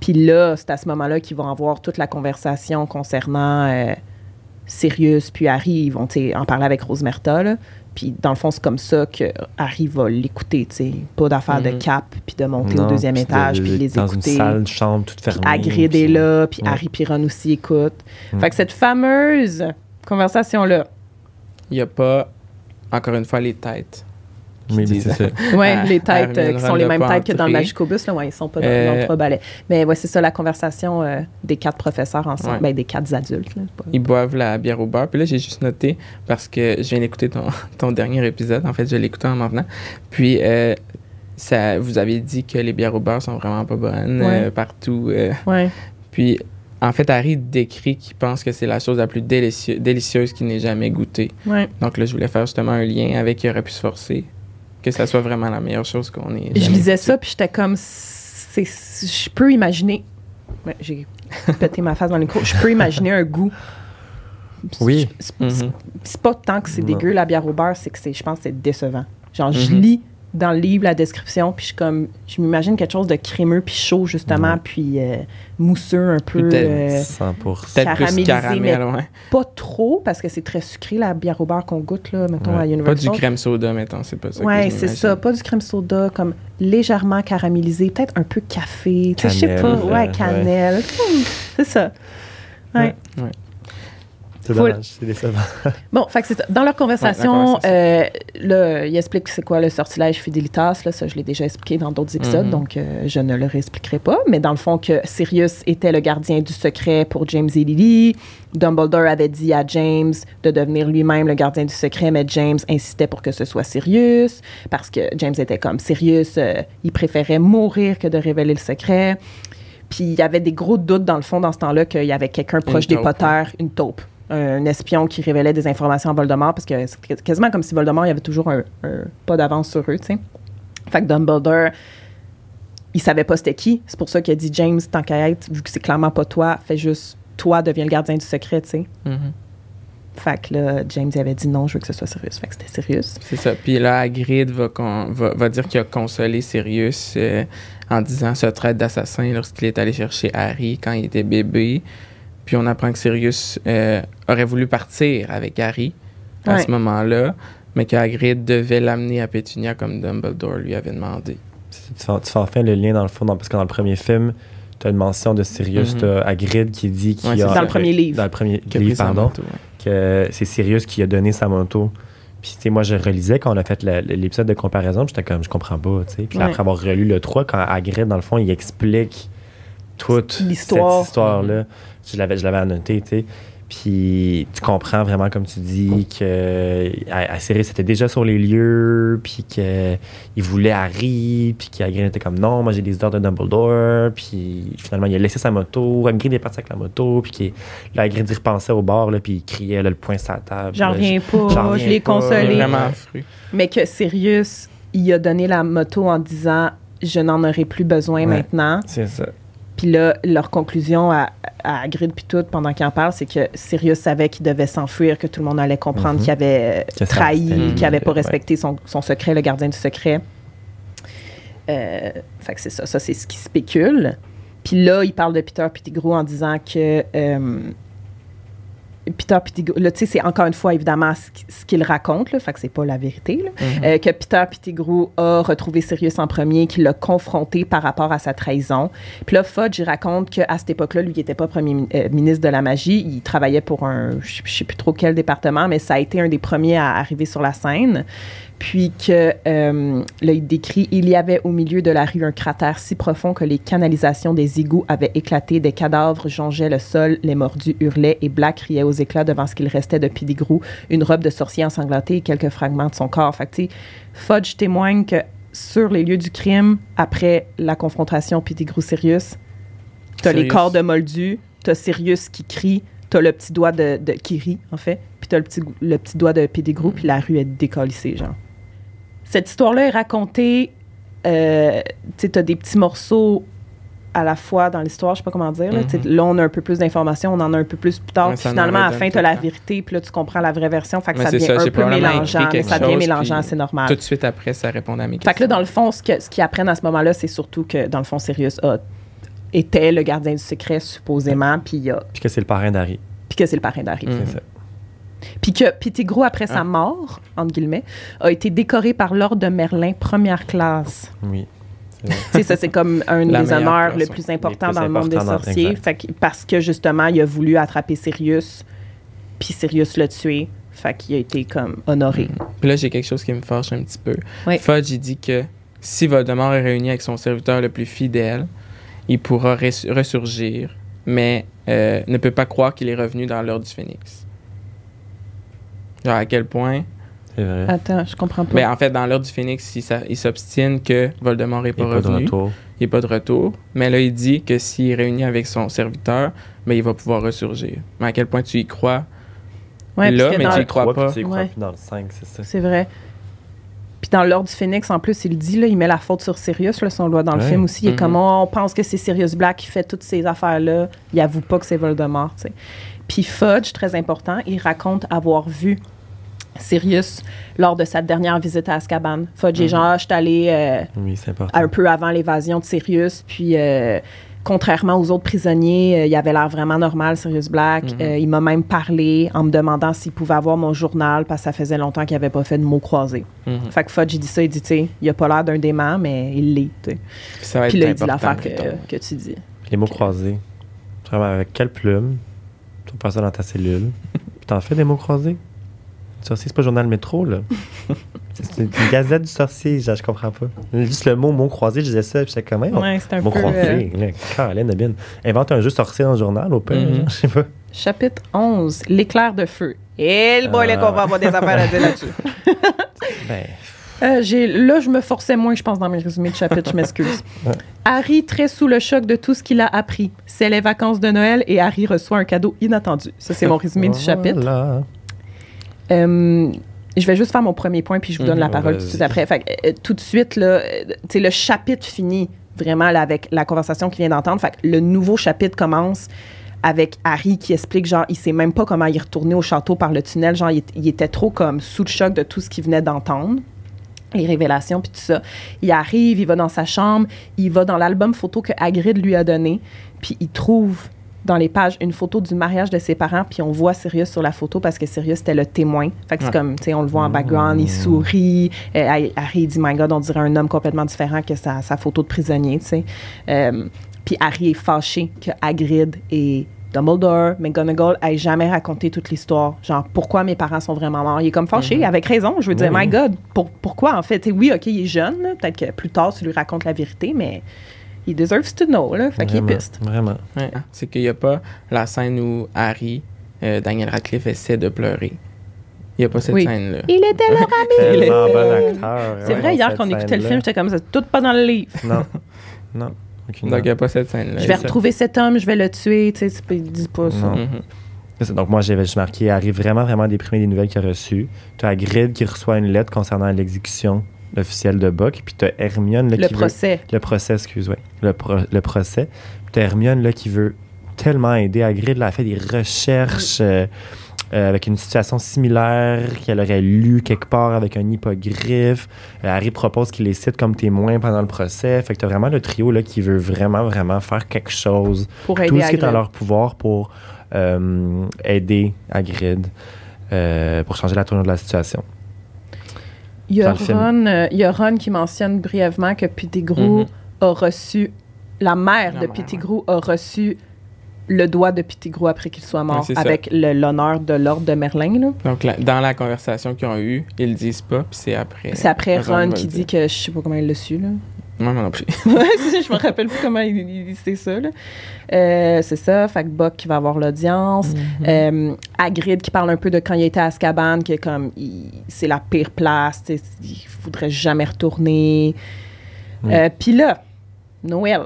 Puis là, c'est à ce moment-là qu'ils vont avoir toute la conversation concernant euh, Sirius puis Harry. Ils vont en parler avec Rosemerta. là. Puis dans le fond, c'est comme ça que Harry va l'écouter. tu sais. Pas d'affaire de Mhm. cap, puis de monter Non, au deuxième puis étage, de- puis les dans écouter. une salle, chambre toute Puis fermée. Hagrid est là, puis Ouais. Harry Piron aussi écoute. Mm. Fait que cette fameuse conversation-là, il y a pas encore une fois les têtes qui mais disent- ouais, Ah, les têtes euh, qui sont les mêmes têtes que dans le. Magicobus, là, ouais, ils sont pas dans, Euh, dans le trois balais. Mais ouais, c'est ça la conversation euh, des quatre professeurs ensemble, Ouais. ben, des quatre adultes. là, pas- ils boivent la bière au beurre. Puis là, j'ai juste noté, parce que je viens d'écouter ton, ton dernier épisode. En fait, je l'ai écouté en m'en venant. Puis, euh, ça, vous avez dit que les bières au beurre sont vraiment pas bonnes Ouais. euh, partout. euh. Puis, en fait, Harry décrit qu'il pense que c'est la chose la plus délicie- délicieuse qu'il n'ait jamais goûtée. Ouais. Donc là, je voulais faire justement un lien avec qui aurait pu se forcer. Que ça soit vraiment la meilleure chose qu'on ait. Je lisais ça, puis j'étais comme, c'est, je peux imaginer. Ouais, j'ai pété ma face dans le micro. Je peux imaginer un goût. Oui. C'est, Mhm. c'est- pas tant que c'est dégueu la bière au beurre, c'est que c'est, je pense que c'est décevant. Genre, je Mhm. lis dans le livre la description, puis je suis comme, je m'imagine quelque chose de crémeux puis chaud justement, puis euh, mousseux un peu. Peut-être euh, 100%. Peut-être plus caramélisé, caramel, ouais. pas trop parce que c'est très sucré la bière au beurre qu'on goûte là, mettons Ouais. à Pas Universal. du crème soda, mettons, c'est pas ça. je c'est ça. Pas du crème soda, comme légèrement caramélisé, peut-être un peu café. Tu sais, je sais Cannelle, pas. euh, Ouais, ouais. cannelle. C'est ça. Ouais. C'est Faut- dommage, c'est décevant. Bon, fait que c'est ça. Dans leur conversation, Ouais, euh, il explique c'est quoi le sortilège Fidelitas. Là, ça, je l'ai déjà expliqué dans d'autres épisodes, Mhm. donc euh, je ne le réexpliquerai pas. Mais dans le fond, que Sirius était le gardien du secret pour James et Lily. Dumbledore avait dit à James de devenir lui-même le gardien du secret, mais James insistait pour que ce soit Sirius, parce que James était comme Sirius, euh, il préférait mourir que de révéler le secret. Puis il y avait des gros doutes dans le fond dans ce temps-là qu'il y avait quelqu'un proche des taupe, Potter, une taupe, un espion qui révélait des informations à Voldemort parce que c'est quasiment comme si Voldemort il y avait toujours un, un pas d'avance sur eux, tu sais. Fait que Dumbledore, il savait pas c'était qui. C'est pour ça qu'il a dit James, tant qu'à être, vu que c'est clairement pas toi, fais juste toi deviens le gardien du secret, tu sais. Mhm. Fait que là, James avait dit non, je veux que ce soit Sirius. Fait que c'était Sirius. C'est ça. Puis là, Hagrid va, con- va, va dire qu'il a consolé Sirius euh, en disant ce traite d'assassin lorsqu'il est allé chercher Harry quand il était bébé. Puis on apprend que Sirius euh, aurait voulu partir avec Harry à Ouais. ce moment-là, mais que Hagrid devait l'amener à Pétunia comme Dumbledore lui avait demandé. Tu fais, tu fais enfin le lien dans le fond, dans- parce que dans le premier film, t'as une mention de Sirius, t'as Hagrid qui dit qu'il Ouais, a... Dans le premier livre. Dans le premier Qui livre, pardon. ouais. que c'est Sirius qui a donné sa moto. Puis, tu sais, moi, je relisais quand on a fait l'épisode de comparaison, puis j'étais comme, je comprends pas, tu sais. Puis Ouais. après avoir relu le 3, quand Hagrid, dans le fond, il explique toute L'histoire. cette histoire-là, je l'avais, je l'avais annoté, tu sais. Puis tu comprends vraiment, comme tu dis, que Sirius était déjà sur les lieux, puis qu'il voulait Harry, puis qu'Hagrid était comme non, moi j'ai des ordres de Dumbledore, puis finalement il a laissé sa moto, Hagrid est parti avec la moto, puis qu'il- là Hagrid y repensait au bord, là, puis il criait là, le poing sur la table. J'en reviens pas, je l'ai consolé. Vraiment. Mais que Sirius, il a donné la moto en disant je n'en aurai plus besoin Ouais. maintenant. C'est ça. Puis là, leur conclusion à, à Hagrid puis tout, pendant qu'il en parle, c'est que Sirius savait qu'il devait s'enfuir, que tout le monde allait comprendre Mhm. qu'il avait Que ça, trahi, qu'il avait pas respecté son, son secret, le gardien du secret. Euh, fait que c'est ça, ça c'est ce qui spécule. Puis là, il parle de Peter Pettigrew en disant que euh, Peter Pettigrew, là, tu sais, c'est encore une fois évidemment ce, qui- ce qu'il raconte, là, fait que c'est pas la vérité, là. Mhm. Euh, que Peter Pettigrew a retrouvé Sirius en premier, qu'il l'a confronté par rapport à sa trahison. Puis là, Fudge, il raconte qu'à cette époque-là, lui, il n'était pas premier mi- euh, ministre de la magie. Il travaillait pour un, je sais plus trop quel département, mais ça a été un des premiers à arriver sur la scène. Puis que, euh, là, il décrit, il y avait au milieu de la rue un cratère si profond que les canalisations des égouts avaient éclaté, des cadavres jongeaient le sol, les mordus hurlaient et Black riait aux éclats devant ce qu'il restait de Pettigrew, une robe de sorcier ensanglantée et quelques fragments de son corps. Fait que, Fudge témoigne que sur les lieux du crime, après la confrontation Pettigrew-Sirius, t'as les corps de Moldu, t'as Sirius qui crie, t'as le petit doigt de, de qui rit, en fait, puis t'as le petit, le petit doigt de Pettigrew, puis la rue est décollissée, genre. Cette histoire-là est racontée, euh, tu sais, t'as des petits morceaux à la fois dans l'histoire, je sais pas comment dire. Là, Mhm. Sais, là, on a un peu plus d'informations, on en a un peu plus plus tard. Ouais, puis finalement, en à la fin, tu as la vérité, puis là, tu comprends la vraie version. Fait que Mais ça devient ça, un peu mélangeant. Mais ça devient chose, mélangeant, c'est normal. Tout de suite après, ça répondait à mes Fait que là, questions. dans le fond, ce que- ce qu'ils apprennent à ce moment-là, c'est surtout que, dans le fond, Sirius a, était le gardien du secret, supposément, puis, il a- Puis que c'est le parrain d'Harry. puis que c'est le parrain d'Harry. Mm. C'est ça. Puis que Pettigrew, après sa Ah. mort, entre guillemets, a été décoré par l'ordre de Merlin première classe. Oui. C'est vrai. tu sais, ça, c'est comme un La des honneurs le plus important plus dans le monde des sorciers. Fait que- parce que, justement, il a voulu attraper Sirius, puis Sirius l'a tué. Fait qu'il a été, comme, honoré. Puis là, j'ai quelque chose qui me fâche un petit peu. Oui. Fudge, il dit que si Voldemort est réuni avec son serviteur le plus fidèle, il pourra res- ressurgir, mais euh, ne peut pas croire qu'il est revenu dans l'ordre du Phénix. Genre, à quel point. C'est vrai. Attends, je comprends pas. Mais en fait, dans l'ordre du Phénix, il, il s'obstine que Voldemort n'est Il pas a pas de revenu. retour. Il n'est pas de retour. Mais là, il dit que s'il est réuni avec son serviteur, mais il va pouvoir ressurgir. Mais à quel point tu y crois? Ouais, là, mais tu y crois pas. tu y crois Ouais. plus dans le 5, c'est ça. C'est vrai. Puis dans l'ordre du Phénix, en plus, il dit, là, il met la faute sur Sirius, là, si on le voit dans le Ouais. film aussi. Il est Mhm. comme, oh, on pense que c'est Sirius Black qui fait toutes ces affaires-là. Il avoue pas que c'est Voldemort, tu sais. Puis Fudge, très important, il raconte avoir vu Sirius lors de sa dernière visite à Azkaban. Fudge genre, Ah, je suis un peu avant l'évasion de Sirius, puis euh, contrairement aux autres prisonniers, euh, il avait l'air vraiment normal, Sirius Black. Mhm. Euh, il m'a même parlé en me demandant s'il pouvait avoir mon journal, parce que ça faisait longtemps qu'il n'avait pas fait de mots croisés. Mhm. Fait que Fudge, il dit ça, il dit, tu sais, il a pas l'air d'un dément, mais il l'est, tu. Puis ça va Puis être là, il dit l'affaire que, que tu dis. Les mots croisés. Vraiment, avec quelle plume? Tu faire ça dans ta cellule. Puis t'en fais des mots croisés? Sorcier, c'est pas Journal Métro, là. c'est une gazette du sorcier, genre, je comprends pas. Juste le mot mot croisé, je disais ça, puis j'étais comme, hey, Ouais, c'est un mot peu... euh, croisé. là, Caroline Nabine. Invente un jeu sorcier dans le journal, au pire, Mhm. genre, je sais pas. chapitre 11, l'éclair de feu. Et le boy, Ah, là, qu'on va avoir des affaires à dire là-dessus. Ben, Euh, j'ai- là, je me forçais moins, je pense, dans mes résumés de chapitre, je m'excuse. Harry, très sous le choc de tout ce qu'il a appris. C'est les vacances de Noël et Harry reçoit un cadeau inattendu. Ça, c'est mon résumé du chapitre. Euh, je vais juste faire mon premier point, puis je vous donne Mhm. la parole tout de suite après. Fait que, euh, tout de suite, là, euh, le chapitre finit vraiment là, avec la conversation qu'il vient d'entendre. Fait que le nouveau chapitre commence avec Harry qui explique, genre, il sait même pas comment il est retourné au château par le tunnel. Genre, il était trop comme sous le choc de tout ce qu'il venait d'entendre. Les révélations, puis tout ça. Il arrive, il va dans sa chambre, il va dans l'album photo que Hagrid lui a donné, puis il trouve dans les pages une photo du mariage de ses parents, puis on voit Sirius sur la photo parce que Sirius était le témoin. Fait que c'est comme, tu sais, on le voit en background, il sourit. Euh, Harry dit, my God, on dirait un homme complètement différent que sa, sa photo de prisonnier, tu sais. Euh, Puis Harry est fâché que Hagrid et Dumbledore, McGonagall aient jamais raconté toute l'histoire. Genre, pourquoi mes parents sont vraiment morts? Il est comme fâché, Mhm. avec raison. Je veux dire, Oui. my God, pour- pourquoi en fait? T'sais, oui, OK, il est jeune. Peut-être que plus tard, tu lui racontes la vérité, mais he deserves to know. Là. Fait qu'il est piste. Vraiment. Ouais. C'est qu'il n'y a pas la scène où Harry, euh, Daniel Radcliffe, essaie de pleurer. Il n'y a pas cette Oui. scène-là. Il était leur ami. Tellement était- bon acteur. C'est ouais, vrai, hier, quand on écoutait le film, j'étais comme ça, tout pas dans le livre. Non. Non. Aucune Donc, il n'y a pas cette scène-là. Je vais ça. retrouver cet homme, je vais le tuer. Tu sais, tu peux- dis pas ça. Mhm. C'est ça. Donc, moi, j'avais juste marqué Harry vraiment, vraiment déprimé des nouvelles qu'il a reçues. Tu as Grid qui reçoit une lettre concernant l'exécution officielle de Buck. Puis tu as Hermione là, Le qui veut- procès. Le procès, excuse, ouais. Le, pro- le procès. Puis t'as Hermione là, qui veut tellement aider Hagrid. Là, elle a fait des recherches euh, euh, avec une situation similaire qu'elle aurait lu quelque part avec un hippogriffe. Euh, Harry propose qu'il les cite comme témoins pendant le procès. Fait que t'as vraiment le trio là, qui veut vraiment, vraiment faire quelque chose. Pour aider Tout ce qui est en leur pouvoir pour aider Hagrid. pour changer la tournure de la situation. Il y, a le. Ron, euh, il y a Ron qui mentionne brièvement que Pettigrew Mhm. a reçu, la mère La de Pettigrew a reçu le doigt de Pettigrew après qu'il soit mort, Ouais, avec le- l'honneur de l'ordre de Merlin. là. Donc, la- dans la conversation qu'ils ont eue, ils le disent pas, puis c'est après. C'est après Ron qui le dit dire. que je sais pas comment il l'a su. Là. Moi, moi non plus. Je me rappelle plus comment il, il c'est ça. là. Euh, c'est ça, fait que Buck qui va avoir l'audience. Euh, Hagrid qui parle un peu de quand il était à Azkaban, que comme il- c'est la pire place, il faudrait jamais retourner. Oui. Euh, Puis là, Noël.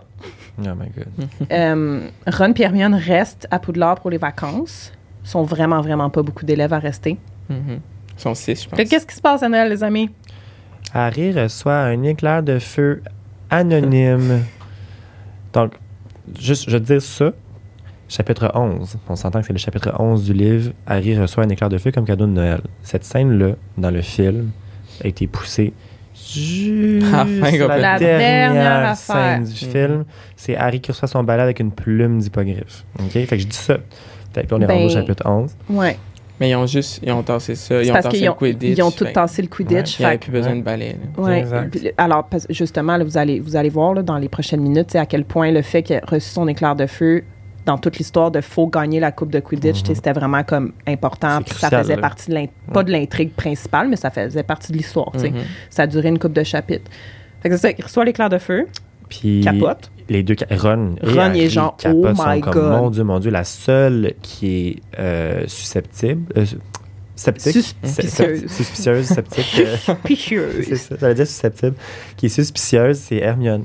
Oh my god. Euh, Ron et Hermione restent à Poudlard pour les vacances. Ils sont vraiment, vraiment pas beaucoup d'élèves à rester. Mhm. Ils sont six, je pense. Qu'est-ce qui se passe à Noël, les amis? Harry reçoit un éclair de feu anonyme. Donc, juste, je vais te dire ça. Chapitre 11. On s'entend que c'est le chapitre 11 du livre. Harry reçoit un éclair de feu comme cadeau de Noël. Cette scène-là, dans le film, a été poussée juste À la la La dernière, scène du Mhm. film. C'est Harry qui reçoit son balai avec une plume d'hippogriffe. OK? Fait que je dis ça. Fait que là, on est Ben, rendu au chapitre 11. Ouais. Mais ils ont juste, ils ont tassé ça. Ils ont parce tassé le Quidditch. ils ont tout fait tassé le Quidditch. Il n'y plus besoin de balai. Ouais. Alors, justement, là, vous, allez, vous allez voir là, dans les prochaines minutes à quel point le fait qu'il ait reçu son éclair de feu dans toute l'histoire de faut gagner la Coupe de Quidditch, sais, c'était vraiment comme important. Puis ça faisait là. partie de pas de l'intrigue principale, mais ça faisait partie de l'histoire. Mhm. Ça a duré une coupe de chapitres. Fait que c'est ça, il reçoit l'éclair de feu, Puis capote. les deux Ron, et Ron, est Harry genre, capotent, oh sont comme, God. mon dieu mon dieu la seule qui est euh, susceptible euh, sceptique Suspicieuse. Suspicieuse sceptique euh, c'est Picieuse. ça j'allais dire susceptible qui est suspicieuse c'est Hermione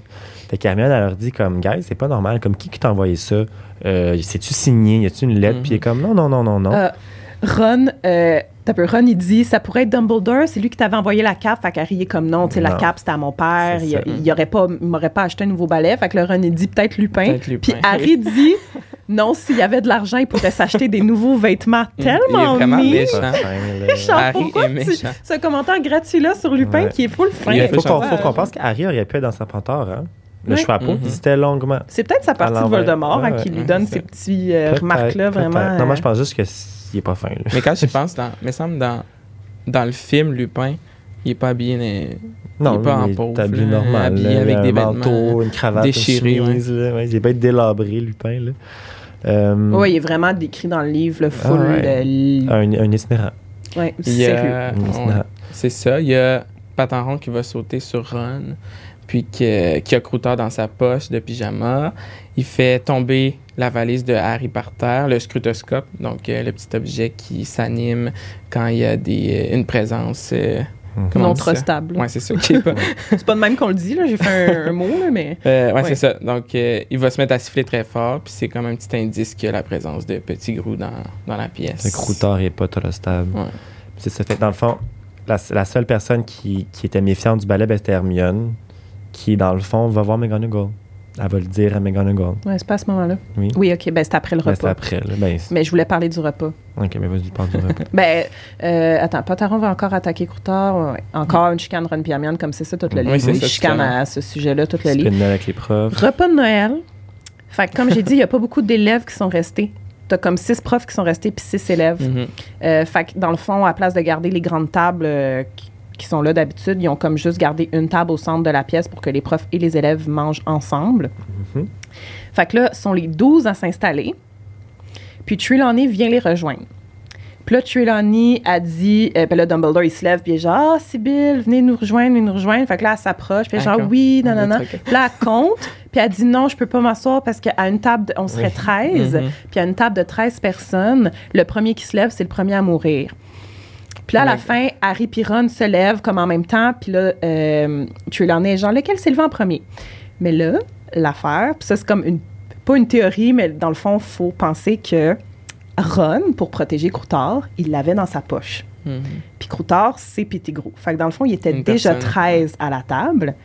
fait qu'Hermione elle leur dit comme guys c'est pas normal comme qui qui t'a envoyé ça? Euh, c'est-tu signé? Y a-tu une lettre? Mhm. puis il est comme non non non non non Euh, Ron, euh, peu, Ron, il dit ça pourrait être Dumbledore, c'est lui qui t'avait envoyé la cape. Fait qu'Harry est comme non, tu sais, la cape c'était à mon père. Il, il, aurait pas, il m'aurait pas acheté un nouveau balai. Fait que le Ron, il dit peut-être Lupin. Peut-être Lupin. Puis Harry dit non, s'il y avait de l'argent, il pourrait s'acheter des nouveaux vêtements Il est tellement vraiment mis. méchant. Harry tu-. Ce commentaire gratuit-là sur Lupin Ouais. qui est full fin? Il faut qu'on Ouais. faut qu'on pense qu'Harry aurait pu être dans Serpentard hein le Oui. chapeau Mhm. il c'était longuement C'est peut-être sa partie de. Voldemort hein, Ouais, qui lui donne ces ça. petits euh, remarques-là vraiment. non moi euh, je pense juste que s'il est pas fin là. Mais quand j'y pense, dans, me semble dans, dans le film Lupin, il est pas habillé. dans- Non, est pas en il est pauvre, habillé là, normal. habillé là, avec un des manteau, vêtements une cravate, déchirés, une chemise. ouais, il est pas délabré, Lupin. Là. Euh, Oui, il est vraiment décrit dans le livre, le full. Ah ouais. de- un, un itinérant. Il sérieux. itinérant. C'est ça. Il y a Patenron qui va sauter sur Ron, puis que- qui a Croutard dans sa poche de pyjama. Il fait tomber la valise de Harry par terre, le scrutoscope, donc euh, le petit objet qui s'anime quand il y a des, euh, une présence. euh, comment non dit ça? trustable. Ouais, c'est ça. pas- C'est pas de même qu'on le dit, là. J'ai fait un, un mot, là, mais. Euh, ouais, Ouais. c'est ça. Donc, euh, il va se mettre à siffler très fort, puis c'est comme un petit indice qu'il y a la présence de Petit Grou dans, dans la pièce. Le croutard n'est pas trustable. Ouais. C'est ça. Fait dans le fond, la, la seule personne qui, qui était méfiante du ballet, ben, c'était Hermione, qui, dans le fond, va voir McGonagall. Elle va le dire à McGonagall. Ouais, c'est pas à ce moment-là. Oui. Oui, OK, ben c'est après le Ben, c'est repas. après. Là. Ben, c'est- Mais je voulais parler du repas. ok, mais vas-y, parle du repas. Ben, euh, attends, Pataron va encore attaquer Croutard. Ouais. Encore une chicane Ron Piermiane, comme c'est ça tout le Oui, livre. c'est Une ça, chicane à à, ce sujet-là, tout le livre. Avec les profs. Repas de Noël. Fait que, comme j'ai dit, il n'y a pas beaucoup d'élèves qui sont restés. T'as comme six profs qui sont restés, puis six élèves. Euh, fait que, dans le fond, à place de garder les grandes tables euh, qui, qui sont là d'habitude, ils ont comme juste gardé une table au centre de la pièce pour que les profs et les élèves mangent ensemble. Mhm. Fait que là, sont les 12 à s'installer. Puis Trelawney vient les rejoindre. Puis là, Trelawney a dit, euh, puis là, Dumbledore, il se lève, puis il est genre, ah, Sibyl, venez nous rejoindre, venez nous rejoindre. Fait que là, elle s'approche, puis elle est genre, oui, non, non, non. là, elle compte, puis elle dit, non, je peux pas m'asseoir parce qu'à une table, de- on serait Oui. 13, Mhm. puis à une table de 13 personnes, le premier qui se lève, c'est le premier à mourir. Puis là, à la Ouais. fin, Harry puis Ron se lèvent comme en même temps, puis là, euh, Trelawney est genre, lequel s'est levé en premier? Mais là, l'affaire, puis ça, c'est comme une, pas une théorie, mais dans le fond, il faut penser que Ron, pour protéger Croutard, il l'avait dans sa poche. Mhm. Puis Croutard, c'est Pettigrew. Fait que dans le fond, il était Une déjà personne. 13 à la table.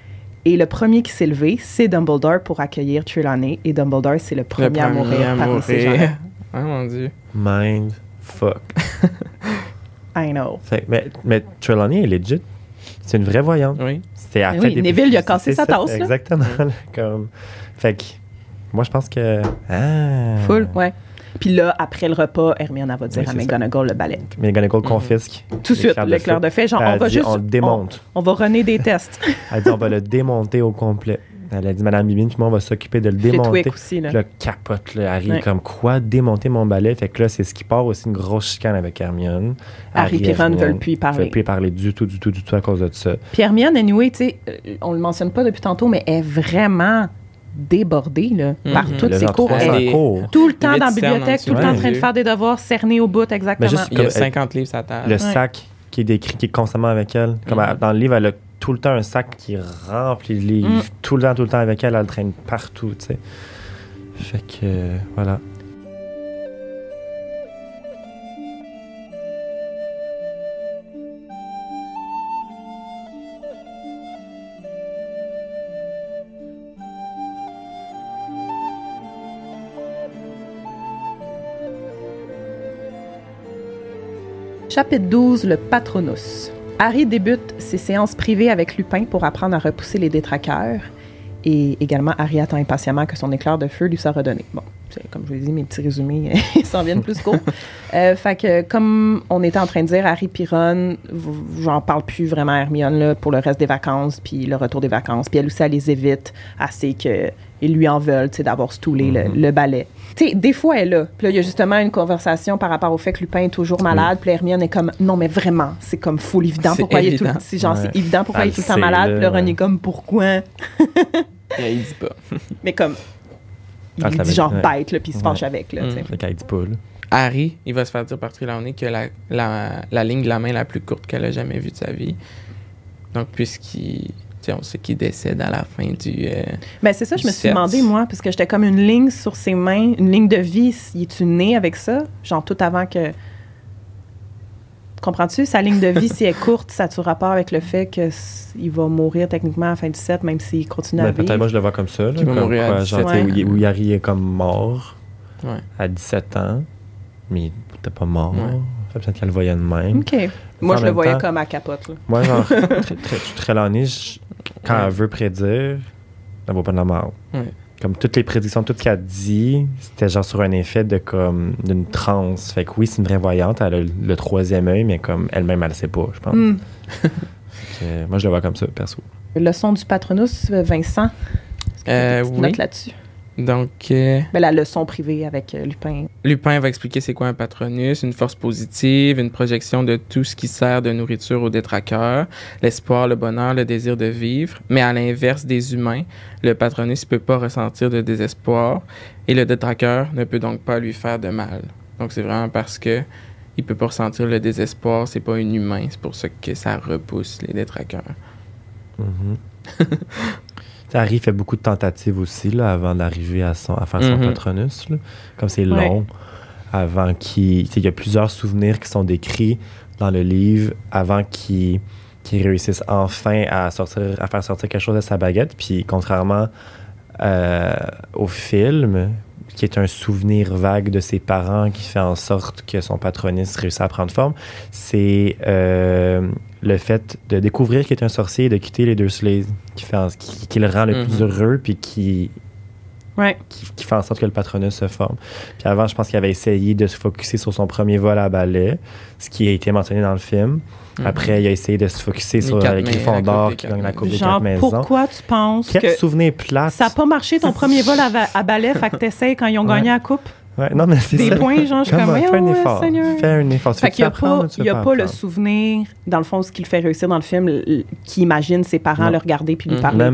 Et le premier qui s'est levé, c'est Dumbledore pour accueillir Trelawney. Et Dumbledore, c'est le Le premier, à mourir à parmi ces gens mourir. Ah, mon Dieu. Mind fuck. I know. Fait mais, mais Trelawney est legit. C'est une vraie voyante. Oui. C'est fait oui, des- Neville, il a cassé sa tasse, là. Exactement. Comme, fait que, moi, je pense que. Ah, Full, ouais. Puis là, après le repas, Hermione elle va dire Oui, à. McGonagall le ballet. Mais McGonagall Mhm. confisque. Tout de suite, l'éclair de feu. Genre, Elle on va dit, juste. On le démonte. On, on va runner des tests. Elle dit on va le démonter au complet. Elle a dit Madame Bibine, puis moi, on va s'occuper de le démonter. aussi, là. Puis là, capote, là, Harry, Ouais. comme quoi? Démonter mon balai. Fait que là, c'est ce qui part aussi une grosse chicane avec Hermione. Harry et Ron Hermione veulent plus y parler. veulent plus y parler du tout, du tout, du tout à cause de ça. Puis Hermione, anyway, tu sais, euh, on le mentionne pas depuis tantôt, mais elle est vraiment débordée, là, par Mhm. toutes ses cours. 300 Elle cours. tout le temps dans la bibliothèque, tout le temps en train de faire des devoirs, cernés au bout, exactement. juste- Il y a Comme- 50 livres à table. Le Ouais. sac qui est décrit, qui est constamment avec elle. Comme Mhm. elle- dans le livre, elle a tout le temps un sac qui remplit de livres. Mm. Tout le temps, tout le temps avec elle. Elle le traîne partout, tu sais. Fait que, euh, voilà. Chapitre 12, le Patronus. Harry débute ses séances privées avec Lupin pour apprendre à repousser les détraqueurs. Et également, Harry attend impatiemment que son éclair de feu lui soit redonné. Bon, comme je vous l'ai dit, mes petits résumés, ils s'en viennent plus courts. Euh, fait que, comme on était en train de dire, Harry Piron, j'en parle plus vraiment à Hermione là, pour le reste des vacances, puis le retour des vacances. Puis elle aussi, elle les évite assez qu'ils lui en veulent, tu sais, d'avoir stoulé le, Mhm. le ballet. Tu sais, des fois, elle est là. Puis là, il y a justement une conversation par rapport au fait que Lupin est toujours malade. Puis là, Hermione est comme, non, mais vraiment, c'est comme full évident. C'est Pourquoi il est tout, c'est genre, Ouais. c'est évident pourquoi Elle il est tout le le temps sait, malade. là, Puis là, Ron ouais. est comme, pourquoi? Il dit pas. Mais comme, il Ah, lui dit genre ouais. bête, là, puis il se fâche avec, là, tu sais. Mm. Dit pas, là. Harry, il va se faire dire par Trelawney que la, la, la ligne de la main la plus courte qu'elle a jamais vue de sa vie. Donc, puisqu'il. Tu sais, On sait qu'il décède à la fin du. euh, Ben, c'est ça, je me suis demandé, moi, parce que j'étais comme une ligne sur ses mains, une ligne de vie. Y es-tu né avec ça? Genre tout avant que. Comprends-tu? Sa ligne de vie, si elle est courte, ça a-tu rapport avec le fait qu'il va mourir techniquement à la fin du 7, même s'il continue à Ben, vivre? peut-être moi je le vois comme ça. Là, Qui va comme mourir à quoi, 17 genre, où, Harry est comme mort Ouais. à 17 ans, mais il était pas mort. Ouais. Peut-être qu'elle le voyait de même. OK. Moi, En je le voyais temps- comme à capote, là. Moi, genre, très, très, très l'année, je- quand Ouais. elle veut prédire, elle vaut pas de la mort. Ouais. Comme toutes les prédictions, tout ce qu'elle dit, c'était genre sur un effet de comme d'une transe. Fait que oui, c'est une vraie voyante, elle a le, le troisième œil, mais comme elle-même, elle le sait pas, je pense. Hmm. Fait que, moi, je le vois comme ça, perso. Leçon du patronus, Vincent. Est-ce que t'as Euh, oui. notes là-dessus? Donc, euh, Ben, la leçon privée avec euh, Lupin. Lupin va expliquer c'est quoi un patronus, une force positive, une projection de tout ce qui sert de nourriture aux détraqueurs, l'espoir, le bonheur, le désir de vivre. Mais à l'inverse des humains, le patronus ne peut pas ressentir de désespoir et le détraqueur ne peut donc pas lui faire de mal. Donc c'est vraiment parce que il peut pas ressentir le désespoir, c'est pas un humain, c'est pour ça que ça repousse les détraqueurs. Tu sais, Harry fait beaucoup de tentatives aussi là, avant d'arriver à, son, à faire son Mhm. patronus. là. Comme c'est Ouais. long, avant qu'il. Il y a plusieurs souvenirs qui sont décrits dans le livre avant qu'il réussisse enfin à, sortir, à faire sortir quelque chose de sa baguette. Puis contrairement euh, au film, qui est un souvenir vague de ses parents qui fait en sorte que son patronus réussit à prendre forme, c'est euh, le fait de découvrir qu'il est un sorcier et de quitter les qui, fait en- qui, qui le rend le plus Mhm. heureux puis qui Ouais. qui, qui fait en sorte que le patronus se forme. Puis avant, je pense qu'il avait essayé de se focuser sur son premier vol à balai, ce qui a été mentionné dans le film. Mhm. Après, il a essayé de se focuser Les sur quatre euh, Gryffondor qui gagne la Coupe des Genre, quatre maisons. pourquoi tu penses Quel que souvenir plate. ça n'a pas marché ton premier vol à, à balai, fait que t'essayes quand ils ont Ouais. gagné la coupe? Ouais, non, mais c'est Des ça. points, genre, je suis Come comme, on, fais un effort. Seigneur. Fais un effort. Tu Fait qu'il n'y a pas, il y a pas le souvenir, dans le fond, ce qui le fait réussir dans le film, qui imagine ses parents Non. le regarder puis lui Mhm. parler.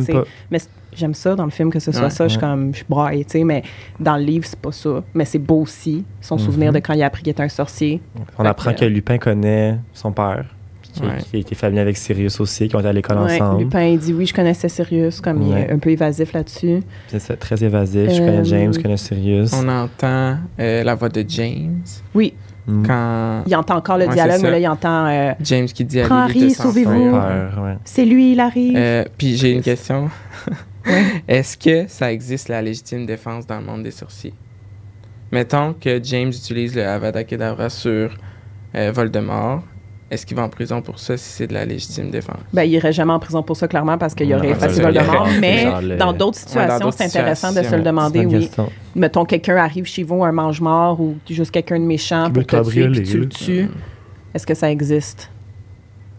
Mais j'aime ça dans le film que ce soit Ouais. ça. Je suis comme, je braille, tu sais, mais dans le livre, c'est pas ça. Mais c'est beau aussi, son souvenir de quand il a appris qu'il était un sorcier. On Fait apprend que- que Lupin connaît son père, qui, Ouais. qui familier avec Sirius aussi, qui ont été à l'école Ouais, ensemble. Lupin, il dit oui, je connaissais Sirius, comme il est un peu évasif là-dessus. C'est très évasif. Je Euh, connais James, je connais Sirius. On entend euh, la voix de James Oui, Mm. quand il entend encore le Ouais, dialogue, mais là, il entend euh, James qui dit à Harry, sauvez-vous. c'est lui, il arrive. Euh, puis j'ai une question. Est-ce que ça existe la légitime défense dans le monde des sorciers? Mettons que James utilise le Avada Kedavra sur euh, Voldemort. Est-ce qu'il va en prison pour ça si c'est de la légitime défense? Ben, il irait jamais en prison pour ça, clairement, parce qu'il y aurait il y aurait- Mais le- dans d'autres situations, c'est intéressant de se le demander, oui. question. Mettons, quelqu'un arrive chez vous, un mange-mort ou juste quelqu'un de méchant Qui pour te tuer, cabrioler, puis tu le tues. Est-ce que ça existe?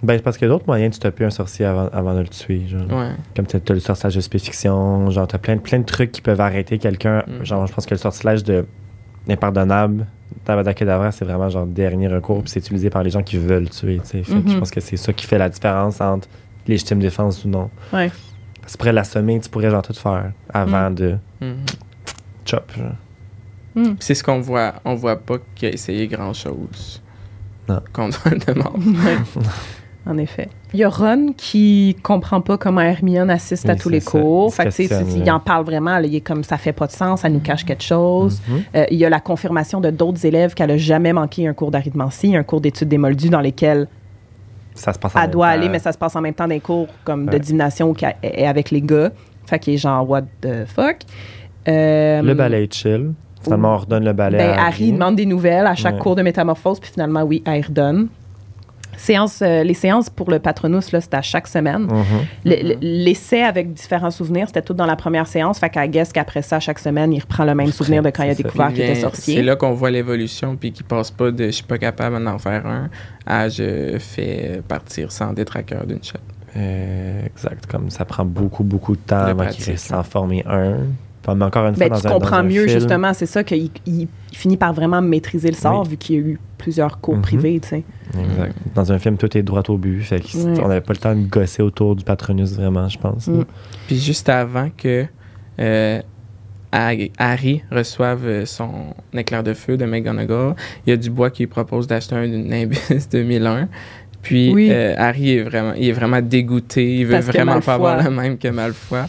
Ben, c'est parce qu'il y a d'autres moyens de stopper un sorcier avant, avant de le tuer. Genre. Ouais. Comme t'as t'as le sortilège de spécifiction, genre t'as plein, plein de trucs qui peuvent arrêter quelqu'un. Mm. Genre, je pense que le sortilège de impardonnable d'Avada Kedavra, c'est vraiment genre dernier recours, puis c'est utilisé par les gens qui veulent tuer. que Mhm. Je pense que c'est ça qui fait la différence entre légitime défense ou non. Ouais. Parce que pourrais l'assommer, tu pourrais genre tout faire avant de Mhm. chop. C'est ce qu'on voit. On voit pas qu'il a essayé grand-chose. Non. Contre Voldemort. En effet. Il y a Ron qui comprend pas comment Hermione assiste à tous les ça. cours. Fait que, il en parle vraiment. là, il est comme ça fait pas de sens, ça nous cache quelque chose. Mhm. Euh, il y a la confirmation de d'autres élèves qu'elle a jamais manqué un cours d'arithmancie, un cours d'études des moldus dans lesquels Ça se passe en elle doit temps. aller, mais ça se passe en même temps des cours comme de divination est avec les gars. Fait qu'il est genre, what the fuck? Euh, Le ballet est chill. Finalement, on redonne le ballet ben, Harry demande des nouvelles à chaque Ouais. cours de métamorphose, puis finalement, oui, elle redonne. Séance, euh, les séances pour le patronus, là, c'était à chaque semaine. Mhm. Le- le- L'essai avec différents souvenirs, c'était tout dans la première séance. Fait qu'à guess qu'après ça, chaque semaine, il reprend le même souvenir de quand il a découvert qu'il était sorcier. C'est là qu'on voit l'évolution, puis qu'il passe pas de je suis pas capable d'en faire un à je fais partir sans détraqueur d'une shot. Euh, exact. Comme ça prend beaucoup, beaucoup de temps De avant qu'il en former un. Encore une fois, Ben, dans tu un- comprends dans un mieux, film, justement, c'est ça qu'il il- finit par vraiment maîtriser le sort, Oui. vu qu'il y a eu plusieurs cours Mhm. privés, tu sais. Exact. Dans un film, tout est droit au but. Fait on n'avait pas le temps de gosser autour du patronus, vraiment, je pense. Mm. Puis juste avant que euh, Harry reçoive euh, son éclair de feu de McGonagall, il y a Dubois qui lui propose d'acheter un Nimbus 2001. Puis Oui. euh, Harry est vraiment, il est vraiment dégoûté. Il veut Parce vraiment pas avoir le même que Malfoy.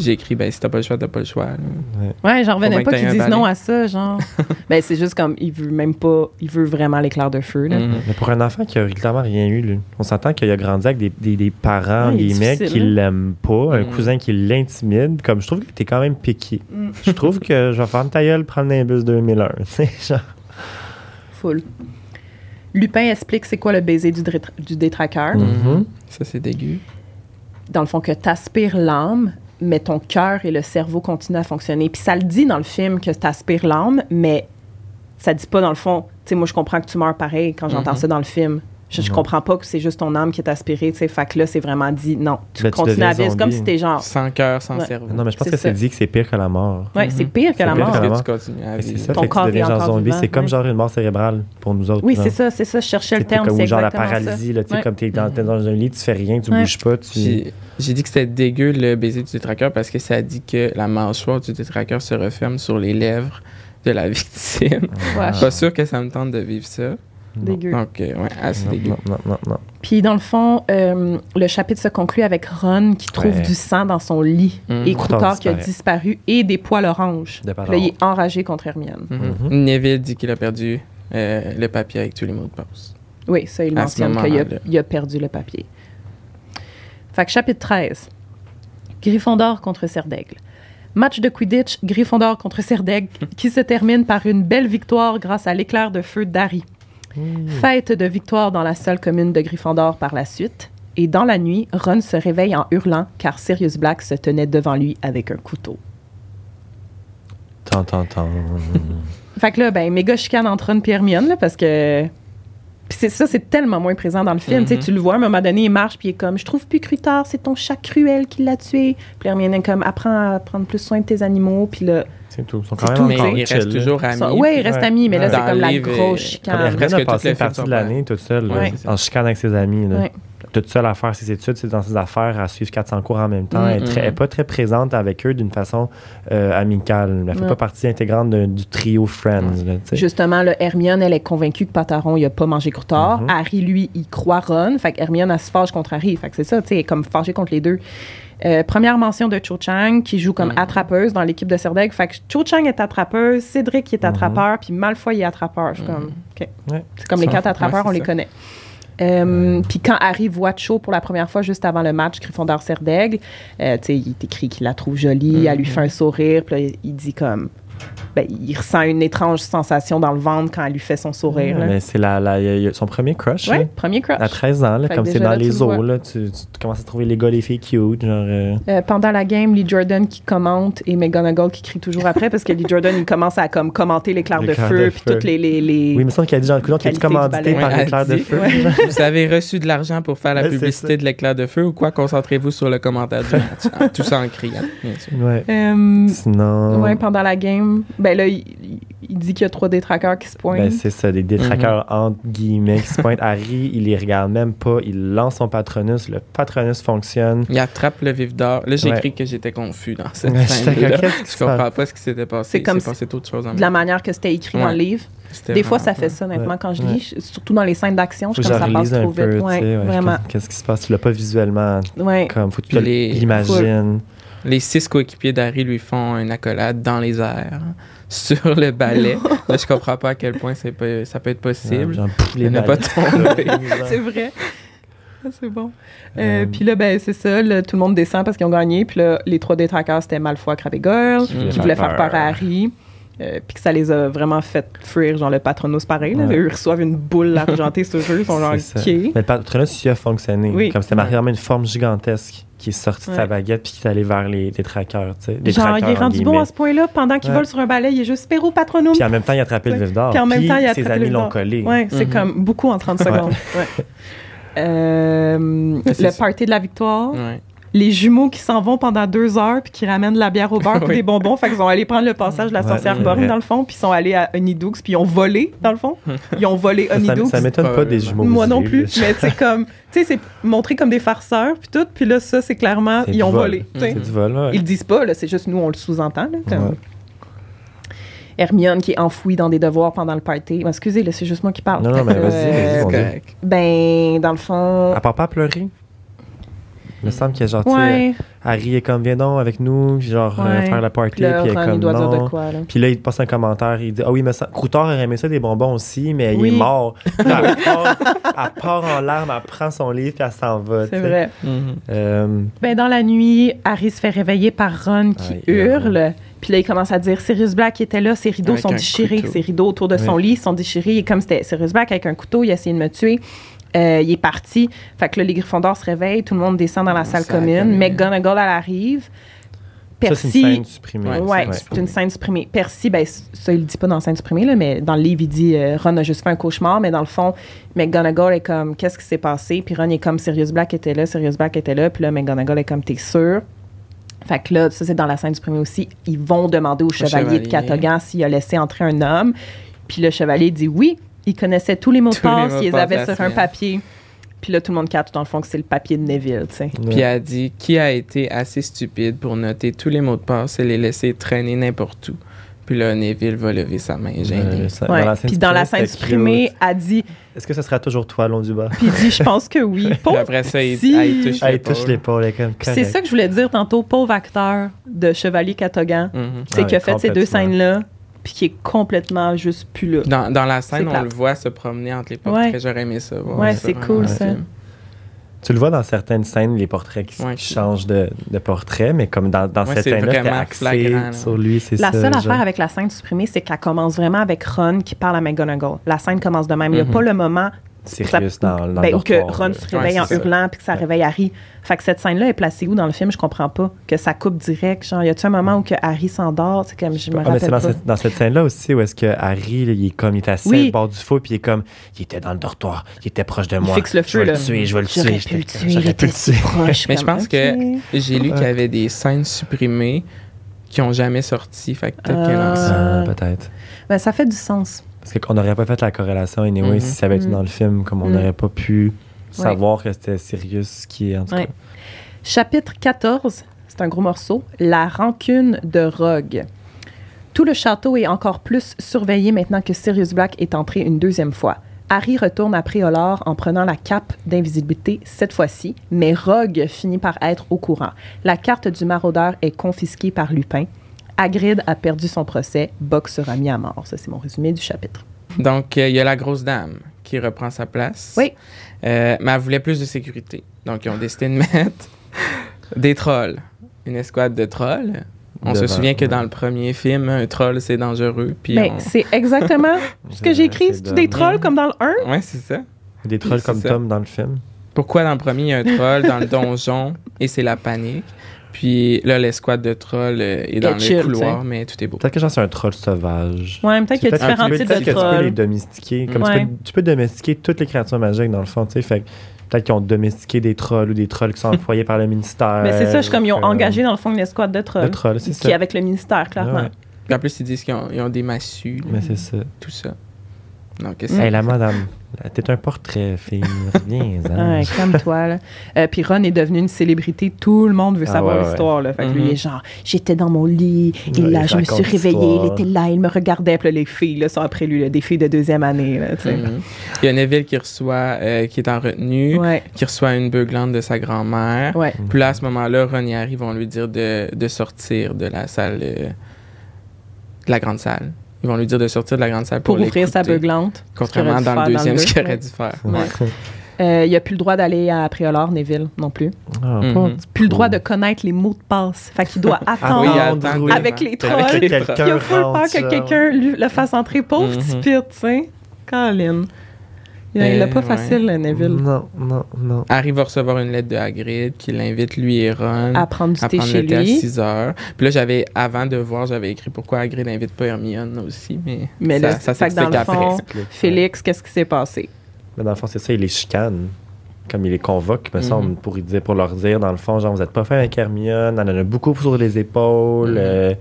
Puis j'ai écrit, ben si t'as pas le choix, t'as pas le choix. là. Ouais, j'en revenais pas que qu'ils un disent non à ça, genre. ben, c'est juste comme, il veut même pas, il veut vraiment l'éclair de feu, là. Mhm. Mais pour un enfant qui a clairement rien eu, lui, on s'entend qu'il a grandi avec des, des, des parents, Ouais, est guillemets, qui hein. l'aiment pas, un Mm. cousin qui l'intimide. Comme je trouve que t'es quand même piqué. Mm. Je trouve que je vais faire ta gueule prendre Nimbus 2001. tu sais, genre. Full. Lupin explique c'est quoi le baiser du, du détraqueur. Mm. Mhm. Ça, c'est dégueu. Dans le fond, que t'aspires l'âme, mais ton cœur et le cerveau continuent à fonctionner. Puis ça le dit dans le film que t'aspires l'âme, mais ça dit pas dans le fond. Tu sais, moi, je comprends que tu meurs pareil quand j'entends Mhm. ça dans le film. Je, je Mhm. comprends pas que c'est juste ton âme qui est aspirée, tu sais. Fait que là, c'est vraiment dit, non, tu Ben, tu continues à vivre. C'est comme si t'es genre, Sans cœur, sans Ouais. cerveau. Non, mais je pense que c'est ça. dit que c'est pire que la mort. ouais, c'est Mhm. pire que C'est la pire que mort. la Parce mort. que tu continues à Fait que C'est ça, Ton fait que tu corps deviens genre zombie. C'est comme genre une mort cérébrale pour nous autres. Oui, c'est ça, c'est ça. Je cherchais le terme. comme C'est ou genre la paralysie, là, tu sais, comme t'es dans, t'es dans un lit, tu fais rien, tu bouges pas, tu... J'ai dit que c'était dégueu le baiser du détraqueur parce que ça dit que la mâchoire du détraqueur se referme sur les lèvres de la victime. Ouais. Pas sûr que ça me tente de vivre ça. Dégueu. Donc, ouais, assez Non, dégueu. non, non, non, non. Puis dans le fond, euh, le chapitre se conclut avec Ron qui trouve Ouais. du sang dans son lit Mhm. et Croutard qui a disparu et des poils oranges. Là, il est enragé contre Hermione. Mhm. Mhm. Neville dit qu'il a perdu euh, le papier avec tous les mots de passe. Oui, ça, il À mentionne qu'il a perdu le papier. Fait que chapitre 13. Gryffondor contre Serdaigle. Match de Quidditch, Gryffondor contre Serdaigle, qui se termine par une belle victoire grâce à l'éclair de feu d'Harry. Fête de victoire dans la seule commune de Gryffondor par la suite. Et dans la nuit, Ron se réveille en hurlant car Sirius Black se tenait devant lui avec un couteau. Tant, tant, tant. Fait que là, ben, méga chicane entre Ron et Hermione, là, parce que. Puis c'est ça, c'est tellement moins présent dans le film. Mhm. Tu le vois, à un moment donné, il marche, puis il est comme Je trouve plus Crutor, c'est ton chat cruel qui l'a tué. Puis Hermione est comme Apprends à prendre plus soin de tes animaux. Puis là. C'est tout. Ils sont quand même Mais tu encore il chill, reste là. toujours amis. ça- ouais, il reste Ouais. ami, mais là, c'est comme la grosse euh, chicane. Hermione Presque a passé une partie de l'année toute seule, là, Ouais. en chicane avec ses amis. Là. Ouais. Toute seule à faire ses études, c'est dans ses affaires, à suivre 400 cours en même temps. Mm. Elle elle n'est pas très présente avec eux d'une façon euh, amicale. Elle ne fait pas partie intégrante de- du trio Friends. là. Justement, là, Hermione, elle est convaincue que Pataron, il a pas mangé Croutor. Mhm. Harry, lui, il croit Ron. Fait que Hermione, elle se fâche contre Harry. Fait que c'est ça, tu sais, elle est comme fâchée contre les deux. Euh, première mention de Cho Chang, qui joue comme Mhm. attrapeuse dans l'équipe de Serdeg. Fait que Cho Chang est attrapeuse, Cédric est Mhm. attrapeur, puis Malfoy est attrapeur. Je suis comme, OK. Ouais. C'est comme les quatre attrapeurs, ouais, on les connaît. Euh, Puis quand Harry voit Cho pour la première fois, juste avant le match Gryffondor-Serdaigle, euh, tu sais, il écrit qu'il la trouve jolie, elle lui Mhm. fait un sourire, puis là, il dit comme... Ben, il ressent une étrange sensation dans le ventre quand elle lui fait son sourire. Mais c'est la, son premier crush. Ouais, là. premier crush. À 13 ans, là, comme c'est dans là, les le eaux, là, tu, tu commences à trouver les gars, les filles cute. Genre, euh, Euh, pendant la game, Lee Jordan qui commente et McGonagall qui crie toujours après parce que Lee Jordan, il commence à comme commenter l'éclair de feu de puis feu. toutes les... les, les- Oui, il me semble qu'il a dit, genre, coudonc, qu'il a Qualité du commandité par l'éclair de feu? Ouais. Vous avez reçu de l'argent pour faire la Ouais, publicité de l'éclair de feu ou quoi? Concentrez-vous sur le commentaire du match. Tout ça en criant, bien sûr. Ouais. Euh, Sinon, ouais, pendant la game, ben là, il, il dit qu'il y a trois détraqueurs qui se pointent. ben, c'est ça, des détraqueurs entre guillemets qui se pointent. Harry, il les regarde même pas. Il lance son patronus. Le patronus fonctionne. Il attrape le vif d'or. Là, j'ai Ouais. écrit que j'étais confus dans cette Ouais, scène. comme, qui Je comprends pas ce qui s'était passé. C'est comme passé d'autres choses en de la manière que c'était écrit Ouais. dans le livre. Des fois, ça fait ça, honnêtement, Ouais. quand je lis, surtout dans les scènes d'action, je comme ça passe trop peu. vite. vraiment. Qu'est-ce- qui se passe? Tu l'as pas visuellement. Ouais. Comme, faut que tu l'imagines. Les six coéquipiers d'Harry lui font une accolade dans les airs sur le balai. Là, je comprends pas à quel point c'est pas- ça peut être possible. Ouais, pff, Il n'a pas tombé. C'est vrai. Ah, C'est bon. Euh, Euh, puis là, ben, c'est ça. là, tout le monde descend parce qu'ils ont gagné. Puis là, les trois détraqueurs, c'était Malfoy, Crabbe et Goyle, voulait qui voulaient faire peur. à Harry. Euh, puis que ça les a vraiment fait fuir, genre le patronus pareil. Là, Ouais. Eux reçoivent une boule argentée sur eux, ils sont genre ça. OK. Mais le patronus, il a fonctionné. Oui. Comme c'était marqué vraiment une forme gigantesque qui est sortie de sa baguette puis qui est allée vers les, les traqueurs. Tu sais, les Genre, il est en rendu bon à ce point-là. Pendant qu'il Ouais. vole sur un balai, il est juste Spéro Patronum. Puis en même temps, il a attrapé le vif d'or. Puis en même temps, il a ses attrapé amis le l'ont collé. Ouais, c'est Mhm. comme beaucoup en 30 secondes. Ouais. Euh, C'est le party de la victoire. Ouais. Les jumeaux qui s'en vont pendant deux heures puis qui ramènent de la bière au beurre puis Oui. des bonbons. Fait qu'ils ont allé prendre le passage de la Ouais, sorcière c'est borgne, vrai. dans le fond, puis ils sont allés à Honeydukes, puis ils ont volé, dans le fond. Ils ont volé Ça, ça, m'étonne pas des jumeaux. Moi non plus, mais tu sais, comme, tu sais, c'est montré comme des farceurs, puis tout, puis là, ça, c'est clairement, C'est ils ont vol. volé. C'est du vol, ouais. Ils le disent pas, là, c'est juste nous, on le sous-entend, là, comme. Ouais. Hermione qui est enfouie dans des devoirs pendant le party. Excusez, c'est juste moi qui parle. Non, non, mais vas-y, euh, C'est Dieu. correct. Ben, dans le fond. À part pas à pleurer? Il me semble qu'il y a genre, Ouais, Harry est comme, viens donc avec nous, puis genre, euh, Ouais. faire la party, puis là, puis il est comme, doit dire non. de quoi, là. Puis là, il te passe un commentaire, il dit Ah oui, mais ça, Croutard aurait aimé ça des bonbons aussi, mais Oui. il est mort. Elle, part, elle part en larmes, elle prend son livre, puis elle s'en va. C'est vrai. Mhm. Euh, Ben, dans la nuit, Harry se fait réveiller par Ron qui Ah, hurle. Puis là, il commence à dire Sirius Black était là, ses rideaux Avec sont déchirés. couteau. Ses rideaux autour de son lit sont déchirés. Et comme c'était Sirius Black avec un couteau, il a essayé de me tuer. Euh, il est parti. Fait que là, les Gryffondors se réveillent. Tout le monde descend dans la salle commune. McGonagall, elle arrive. ça, c'est une Percy. scène supprimée. Ouais, c'est une scène supprimée. Percy, ben, ça, il le dit pas dans la scène supprimée, là, mais dans le livre, il dit euh, Ron a juste fait un cauchemar, mais dans le fond, McGonagall est comme Qu'est-ce qui s'est passé? Puis Ron est comme Sirius Black était là, Sirius Black était là, puis là, McGonagall est comme T'es sûr? Fait que là, ça, c'est dans la scène supprimée aussi. Ils vont demander au chevalier, de chevalier. Catogan s'il a laissé entrer un homme. Puis le chevalier dit oui. Il connaissait tous les mots de passe, il les avait sur un papier. Puis là, tout le monde capte, dans le fond, que c'est le papier de Neville, tu sais. Ouais. Puis elle a dit qui a été assez stupide pour noter tous les mots de passe et les laisser traîner n'importe où. Puis là, Neville va lever sa main gênée. Euh, ça- Ouais. dans la scène Puis dans la scène supprimée, a dit Est-ce que ce sera toujours toi, long du bas Puis il dit, je pense que oui. Puis Pauvre après ça, il, ah, il touche touche l'épaule, elle Puis C'est ça que je voulais dire tantôt, pauvre acteur de Chevalier Catogan. Mhm. C'est Ah qui a fait ces deux scènes-là, puis qui est complètement juste plus là. Dans, dans la scène, on le voit se promener entre les portraits. Ouais. J'aurais aimé ça. voir Ouais, c'est cool, ça. film. Tu le vois dans certaines scènes, les portraits qui, Ouais, qui qui- changent de, de portrait, mais comme dans, dans Ouais, cette c'est scène-là, c'était axé flagrant, sur lui, c'est La ça. seule genre. affaire avec la scène supprimée, c'est qu'elle commence vraiment avec Ron qui parle à McGonagall. La scène commence de même. Il n'y a Mhm. pas le moment Sirius ça- dans, dans ben, le ou que Ron se réveille Ouais, en ça. hurlant puis que ça réveille Harry. Fait que cette scène-là est placée où dans le film? Je comprends pas. Que ça coupe direct. Genre, y a-tu un moment où que Harry s'endort? C'est comme, je me Ah, mais rappelle c'est pas. dans cette, dans cette scène-là aussi où est-ce que Harry, là, il est comme, il est assis Oui. au bord du feu, puis il est comme, il était dans le dortoir, il était proche de moi. fixe le Je feu, vais là. le tuer, je vais le tuer. pu le tuer, il J'aurais pu était le si tuer. proche. Mais je pense que j'ai lu qu'il y avait des scènes supprimées qui ont jamais sorti. Fait que peut-être Ah. peut-être. Ben, ça fait du sens. Parce qu'on n'aurait pas fait la corrélation anyway Mhm. si ça avait été Mhm. dans le film, comme on Mhm. n'aurait pas pu savoir que c'était Sirius qui est en tout Ouais. cas. Chapitre 14, c'est un gros morceau. La rancune de Rogue. Tout le château est encore plus surveillé maintenant que Sirius Black est entré une deuxième fois. Harry retourne à Préolard en prenant la cape d'invisibilité cette fois-ci, mais Rogue finit par être au courant. La carte du maraudeur est confisquée par Lupin. Hagrid a perdu son procès. Buck sera mis à mort. Ça, c'est mon résumé du chapitre. Donc, euh, il y a la grosse dame qui reprend sa place. Oui. Euh, mais elle voulait plus de sécurité. Donc, ils ont décidé de mettre des trolls. Une escouade de trolls. On se souvient que ouais. dans le premier film, un troll, c'est dangereux. Puis Mais on- c'est exactement ce que j'ai écrit. C'est des trolls comme dans le 1? Ouais, c'est ça. Des trolls comme ça. Tom dans le film. Pourquoi dans le premier, il y a un troll dans le donjon et c'est la panique? Puis là, l'escouade de trolls euh, est dans le couloir, mais tout est beau. Peut-être que genre c'est un troll sauvage. Ouais, peut-être qu'il y a différents que tu types peux- de peut-être que tu peux les trolls. domestiquer. Comme Ouais. tu, peux, tu peux domestiquer toutes les créatures magiques dans le fond, tu sais. Fait que peut-être qu'ils ont domestiqué des trolls ou des trolls qui sont employés par le ministère. Mais c'est ça, je comme ils ont euh, engagé dans le fond une escouade de trolls. de trolls, c'est qui ça. est avec le ministère, clairement. En plus, ils disent qu'ils ont, des massues, mais c'est ça. tout ça. Mm. c'est Hey, la madame, t'es un portrait, fille. Viens, Ouais, calme-toi, là. Euh, puis Ron est devenu une célébrité. Tout le monde veut Ah, savoir ouais, l'histoire, là. Fait que lui, Mhm. il est genre, j'étais dans mon lit, et là, je me suis réveillée, il était là, il me regardait. Puis là, les filles, là, sont après lui, là, des filles de deuxième année, là, tu sais. Mhm. Il y a Neville qui reçoit, euh, qui est en retenue, Ouais, qui reçoit une beuglante de sa grand-mère. ouais. Puis là, à ce moment-là, Ron et Harry vont lui dire de, de sortir de la salle, euh, de la grande salle. Ils vont lui dire de sortir de la grande salle Pour, pour, ouvrir sa beuglante. Contrairement dans le deuxième, ce qu'il aurait dû faire. Ouais. Euh, il a plus le droit d'aller à Préolard, Neville, non plus. Ah, Mhm. Plus le droit de connaître les mots de passe. Fait qu'il doit attendre. oui, Attendre, oui. Avec les trolls. Il a full peur que quelqu'un lui- le fasse entrer. Pauvre Mhm. petit pit, tu sais. Colin. Il l'a Euh, pas ouais. facile, le Neville. Non, non, non. Harry va recevoir une lettre de Hagrid qui l'invite, lui et Ron, À prendre du à thé prendre chez le thé à lui. 6 heures. Puis là, j'avais, avant de voir, j'avais écrit pourquoi Hagrid n'invite pas Hermione aussi, mais, Mais ça, là, ça que dans le fond, Félix, qu'est-ce qui s'est passé? Mais dans le fond, c'est ça, il les chicane. Comme il les convoque, me Mhm. semble, pour, dire, pour leur dire, dans le fond, genre, vous êtes pas fait avec Hermione, elle en a beaucoup sur les épaules, Mhm. euh,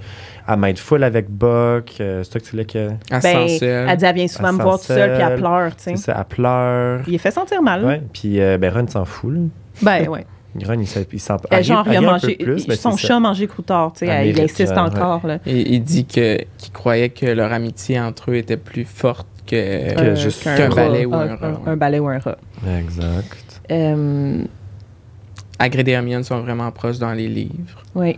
elle m'aide full avec Buck, euh, c'est toi que tu voulais que. Elle Ben, seule. elle dit, elle vient souvent Elle me voir tout seul, puis elle seule. pleure, tu C'est sais. ça, elle pleure. Il est fait sentir mal. Ouais, puis euh, ben, Ron s'en fout, là. Ben, ouais. Ron, il s'en il genre, il a un mangé. peu plus, il- mais son chat a mangé croutard, tu sais. Elle Il insiste genre, encore, là. Et il dit que, qu'il croyait que leur amitié entre eux était plus forte que, Que Euh, juste- qu'un qu'un rat. balai ou un un, un balai ou un rat. Exact. Euh, Hagrid et Hermione sont vraiment proches dans les livres. oui.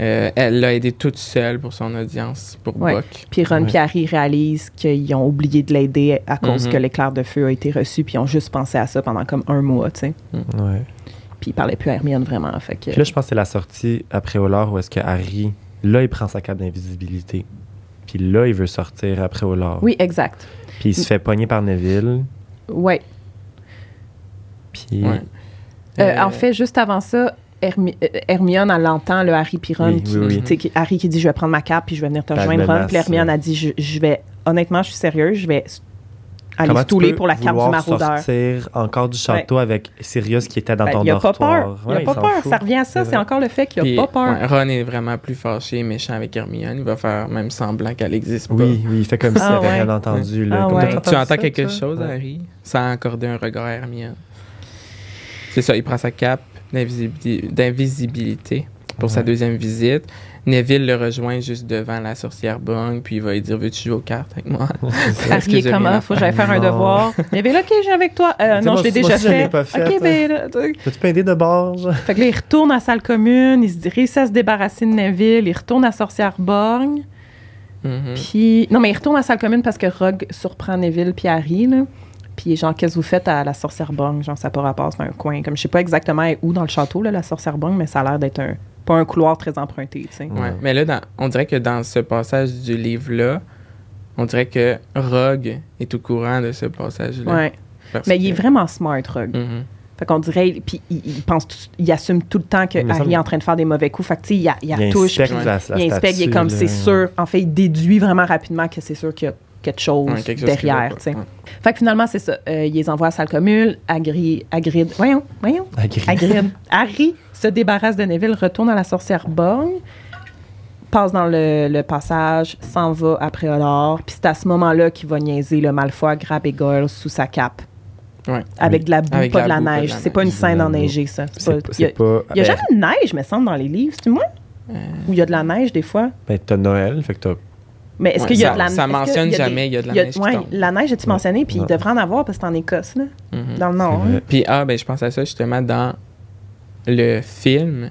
Euh, elle l'a aidé toute seule pour son audience, pour Ouais. Buck. Puis Ron Ouais. et Harry réalisent qu'ils ont oublié de l'aider à cause Mhm. que l'éclair de feu a été reçu, puis ils ont juste pensé à ça pendant comme un mois, tu sais. Ouais. Puis ils parlaient plus à Hermione vraiment, fait que... Puis là, je pense que c'est la sortie après Olor où est-ce que Harry, là, il prend sa cape d'invisibilité. Puis là, il veut sortir après Olor. Oui, exact. Puis il se fait pogner par Neville. Ouais. Puis. Ouais. Euh, Euh, En fait, juste avant ça, Hermi- euh, Hermione, elle entend le Harry Piron, Oui, qui, oui, qui- Harry qui dit « Je vais prendre ma cape, puis je vais venir te Puis rejoindre, Ron. Puis Hermione a dit je, je vais... Honnêtement, je suis sérieuse, je vais aller Comment se tu touler peux pour la carte du vouloir maraudeur. sortir encore du château avec Sirius qui était dans Ben, ton il a pas peur. Il Ouais, a pas peur. fout. Ça revient à ça. C'est encore le fait qu'il Puis, a pas peur. ouais, Ron est vraiment plus fâché et méchant avec Hermione. Il va faire même semblant qu'elle existe pas. Oui, oui, il fait comme s'il Ah, avait ouais. rien entendu. Là. Ah, Comme ouais. t'as Tu entends ça, quelque toi? chose, Ouais. Harry, sans accorder un regard à Hermione. C'est ça, il prend sa cape d'invisibili- d'invisibilité pour sa deuxième visite. Neville le rejoint juste devant la sorcière Bung, puis il va lui dire Veux-tu jouer aux cartes avec moi? Harry est comment? à Faut que j'aille faire un devoir. Là, OK, j'ai avec toi. Euh, non, moi je l'ai déjà aussi, je l'ai fait. pas fait, OK, ben. Peux-tu pas aider de bord? Fait que là, il retourne à la salle commune, il se réussit à se débarrasser de Neville, il retourne à Sorcière Borgne, Mhm. puis... Non, mais il retourne à la salle commune parce que Rogue surprend Neville puis Harry, là. Puis genre, qu'est-ce que vous faites à la Sorcière Borgne? Genre, ça pas rapport, c'est un coin. Comme, je sais pas exactement où dans le château, là, la Sorcière Borgne, mais ça a l'air d'être un... Pas un couloir très emprunté, tu sais. Ouais. Ouais. Mais là, dans- on dirait que dans ce passage du livre-là, on dirait que Rogue est au courant de ce passage-là. Ouais. Mais il est vraiment smart, Rogue. Mhm. Fait qu'on dirait, puis il, il pense, tout- il assume tout le temps que Harry est en train de faire des mauvais coups. Fait que, tu sais, il, a- il, Il touche, inspecte puis la, la il inspecte, il est comme, là. c'est sûr. En fait, il déduit vraiment rapidement que c'est sûr qu'il y a quelque chose Ouais, quelque chose qui va derrière, tu. Ouais. Fait que finalement, c'est ça. Euh, il les envoie à salle commune. Agri, Hagrid, voyons, voyons. Agri-. Harry se débarrasse de Neville, retourne à la sorcière borgne, passe dans le, le passage, s'en va après Olor. Puis c'est à ce moment-là qu'il va niaiser le Malfoy, Grab et Goyle sous sa cape. Ouais. Avec de la boue, Avec pas la de la boue, pas de neige. C'est pas une scène enneigée, ça. Il y a, ben, jamais de neige, me semble, dans les livres, c'est moi? Euh, Ou il y a de la neige des fois? Ben, t'as Noël, fait que t'as. Mais est-ce Ouais, qu'il y a ça- de la ça est-ce que mentionne jamais, il y a de la neige tombe. la neige, as-tu mentionné? Puis il devrait en avoir parce que c'est en Écosse, là, mhm. dans le nord. Hein? Puis, ah, ben, je pense à ça justement dans le film.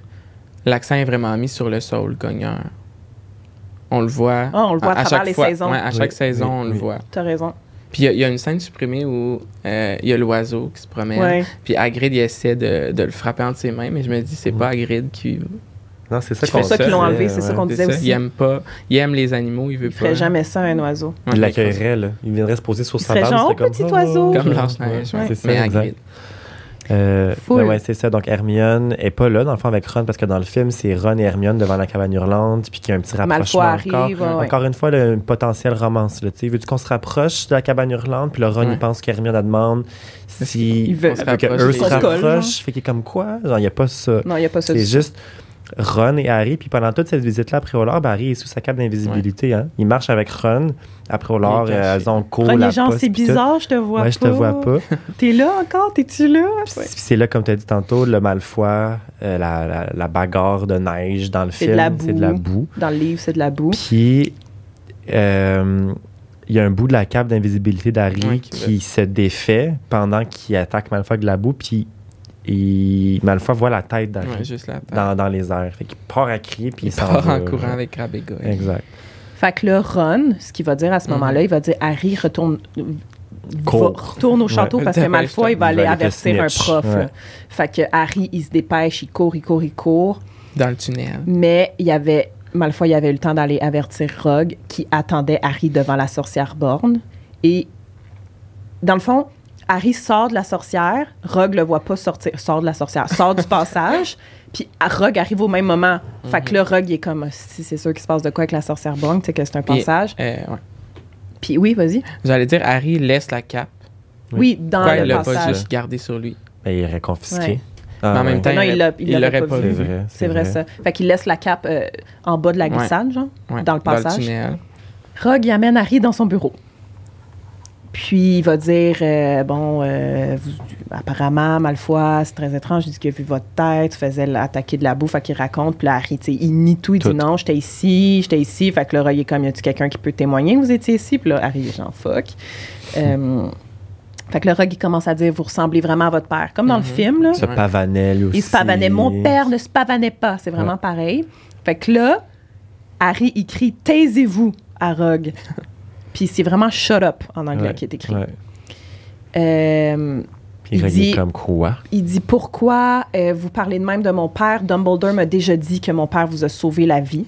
L'accent est vraiment mis sur le soul cogneur. On le voit. Ah, on le voit à travers chaque les fois. saisons. Ouais, à chaque Oui, saison, oui, on le oui. voit. T'as raison. Puis il y a- il y, a une scène supprimée où euh, il y a l'oiseau qui se promène. Puis Hagrid, il essaie de, de le frapper entre ses mains, mais je me dis, c'est pas Hagrid qui. Non, c'est ça C'est qu'on pour ça qu'ils l'ont enlevé, c'est ça qu'on c'est disait ça. aussi. Il aime pas. Il aime les animaux, il veut Il pas. ferait jamais ça à un oiseau. Il l'accueillerait, là. Il viendrait se poser sur Il sa base. genre, oh, petit oiseau. Comme Blanche-Neige, ouais, ouais. C'est ça, Mais exact. Hagrid. Euh, ben ouais, c'est ça. Donc Hermione est pas là, dans le fond, avec Ron, parce que dans le film, c'est Ron et Hermione devant la cabane hurlante, puis qu'il y a un petit rapprochement arrive, encore. ouais. Encore une fois, le, une potentielle romance. Là, tu sais. Veux-tu qu'on se rapproche de la cabane hurlante? Puis le Ron, Ouais. il pense qu'Hermione elle demande si... Il veut- que rapproche eux se rapprochent. Fait qu'il est comme quoi? Genre, il n'y a pas ça. Non, il n'y a pas ça C'est tout. Ron et Harry. Puis pendant toute cette visite-là, après Olor, ben, Harry est sous sa cape d'invisibilité. Hein? Il marche avec Ron. Euh, elles ont cours, Ron, la les gens, c'est bizarre, je te vois Ouais, pas. je te vois pas. T'es là encore? T'es-tu là? C'est- là, comme tu as dit tantôt, le Malfoy, euh, la, la, la bagarre de neige dans le film. C'est de la boue. Dans le livre, c'est de la boue. Puis, euh, il y a un bout de la cape d'invisibilité d'Harry Ouais, qui qui se défait pendant qu'il attaque Malfoy avec de la boue. Puis, il, Malfoy voit la tête d'Harry Ouais, juste la dans, dans les airs. Fait qu'il part à crier, puis il, Il s'en part en courant avec Goyle. Exact. Fait que là, Ron, ce qu'il va dire à ce Mhm. moment-là, il va dire Harry, retourne. Va- retourne au château Ouais. parce que. Malfoy il va aller avertir un prof. Ouais. Fait que Harry, il se dépêche, il court, il court, il court. Dans le tunnel. Mais il y avait Malfoy il avait eu le temps d'aller avertir Rogue qui attendait Harry devant la sorcière borne. Et dans le fond, Harry sort de la sorcière, Rogue le voit pas sortir, sort de la sorcière, sort du passage, puis Rogue arrive au même moment. Fait que là, Rogue il est comme si c'est sûr qu'il se passe de quoi avec la sorcière borne, tu sais que c'est un Puis, passage. Euh, ouais. Puis oui, vas-y. J'allais dire, Harry laisse la cape. Oui, dans Pourquoi il le l'a pas passage. juste gardé sur lui? Ben, il est confisqué. Ouais. Ah, Mais en même temps, Non, il il l'a- l'a- il il l'aurait l'aurait pas pas vu. C'est vrai. C'est vrai, ça. Fait qu'il laisse la cape euh, en bas de la Ouais. glissade, genre, Ouais, dans le passage. tunnel. Rogue il amène Harry dans son bureau. Puis il va dire euh, Bon, euh, vous- apparemment, Malfoy, c'est très étrange. Il dit qu'il a vu votre tête, faisait attaquer de la boue. Fait qu'il raconte. Puis là, Harry, tu il nie tout. Il Tout. dit Non, j'étais ici, j'étais ici. Fait que là, Rogue est comme Y a-tu quelqu'un qui peut témoigner que vous étiez ici? Puis là, Harry est genre fuck. Euh, fait que le Rogue, il commence à dire Vous ressemblez vraiment à votre père. Comme dans le Mhm. film, là. Se pavanait, lui aussi. Il se pavanait. Mon père ne se pavanait pas. C'est vraiment pareil. Fait que là, Harry, il crie Taisez-vous à Rogue. Puis c'est vraiment shut up en anglais Ouais, qui est écrit. ouais. Euh, Puis Il il dit- comme quoi? il dit Pourquoi euh, vous parlez de même de mon père Dumbledore m'a déjà dit que mon père vous a sauvé la vie.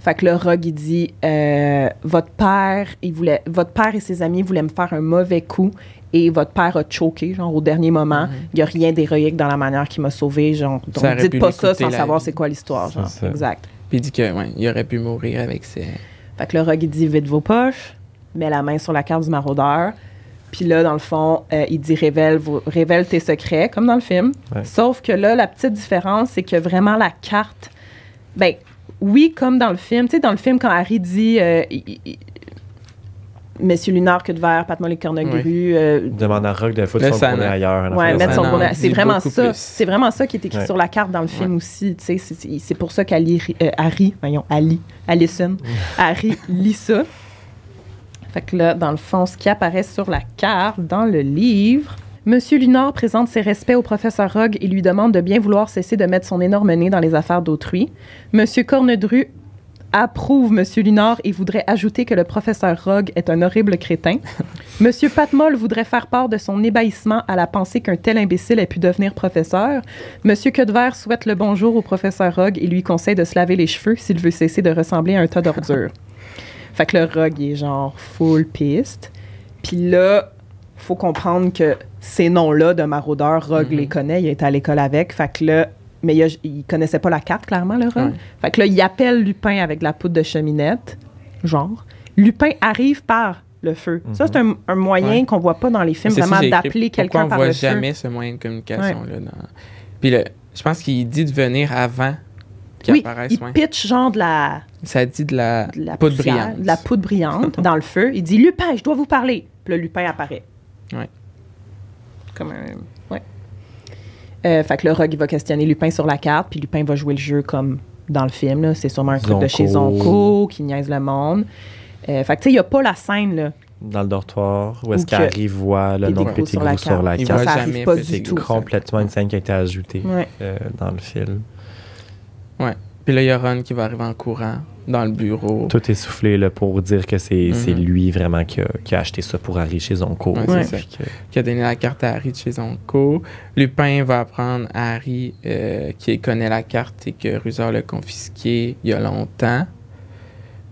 Fait que le Rogue, il dit euh, Votre père, il voulait, votre père et ses amis voulaient me faire un mauvais coup et votre père a choqué, genre au dernier moment. Mhm. Il n'y a rien d'héroïque dans la manière qu'il m'a sauvé. Genre, donc Ça dites pas ça sans savoir c'est quoi l'histoire. C'est genre. ça. Exact. Puis il dit que ouais, il aurait pu mourir avec ses. Fait que le Rogue, il dit vite vos poches, met la main sur la carte du maraudeur. Puis là, dans le fond, euh, il dit révèle, vos- révèle tes secrets, comme dans le film. Ouais. Sauf que là, la petite différence, c'est que vraiment la carte. Ben, oui, comme dans le film. Tu sais, dans le film, quand Harry dit euh, il- il- Monsieur Lunar, que de verre, Pat Molly Cornegru, euh, Il demande à Rogue de foutre son n'a- ailleurs. Ouais, mettre son dit C'est vraiment ça. C'est vraiment ça qui est écrit Ouais. sur la carte dans le film Ouais. aussi. tu sais, C'est c'est- c'est pour ça qu'Ali, euh, Harry, voyons, Ali, Allison, Harry lit ça. Fait que là, dans le fond, ce qui apparaît sur la carte, dans le livre, Monsieur Lunard présente ses respects au professeur Rogue et lui demande de bien vouloir cesser de mettre son énorme nez dans les affaires d'autrui. Monsieur Cornedru approuve Monsieur Lunard et voudrait ajouter que le professeur Rogue est un horrible crétin. Monsieur Patmol voudrait faire part de son ébahissement à la pensée qu'un tel imbécile ait pu devenir professeur. Monsieur Quedever souhaite le bonjour au professeur Rogue et lui conseille de se laver les cheveux s'il veut cesser de ressembler à un tas d'ordures. fait que le Rogue est genre full piste. Puis là, faut comprendre que ces noms-là de maraudeurs, Rogue Mhm. les connaît, il est à l'école avec. Fait que là, mais il, a- il connaissait pas la carte, clairement, le. Ouais. Fait que là, il appelle Lupin avec de la poudre de cheminette, genre. Lupin arrive par le feu. Ça, c'est un, un moyen Ouais. qu'on voit pas dans les films, vraiment d'appeler quelqu'un on par voit le feu. jamais ce moyen de communication là. Dans... Puis le, je pense qu'il dit de venir avant qu'il Oui, apparaisse. il pitch genre de la, Ça dit de la, de la poudre brillante. de la poudre brillante dans le feu. Il dit Lupin, je dois vous parler. Puis le Lupin apparaît. Ouais. Comme un. Ouais. Euh, fait que le Rogue, il va questionner Lupin sur la carte, puis Lupin va jouer le jeu comme dans le film. là. C'est sûrement un truc de chez Zonko. Qui niaise le monde. Euh, fait que tu sais, il n'y a pas la scène, là. Dans le dortoir, où est-ce qu'Harry voit le nom de Petit sur Gros la Ça, carte. ça arrive jamais pas Petit du C'est tout. Complètement une scène qui a été ajoutée Ouais. euh, dans le film. Puis là, il y a Ron qui va arriver en courant dans le bureau. Tout est soufflé là, pour dire que c'est c'est Mhm. lui vraiment qui a, qui a acheté ça pour Harry chez Zonko. Ouais, ça. Que- qui a donné la carte à Harry de chez Zonko. Lupin va apprendre à Harry euh, qu'il connaît la carte et que Rusard l'a confisquée il y a longtemps.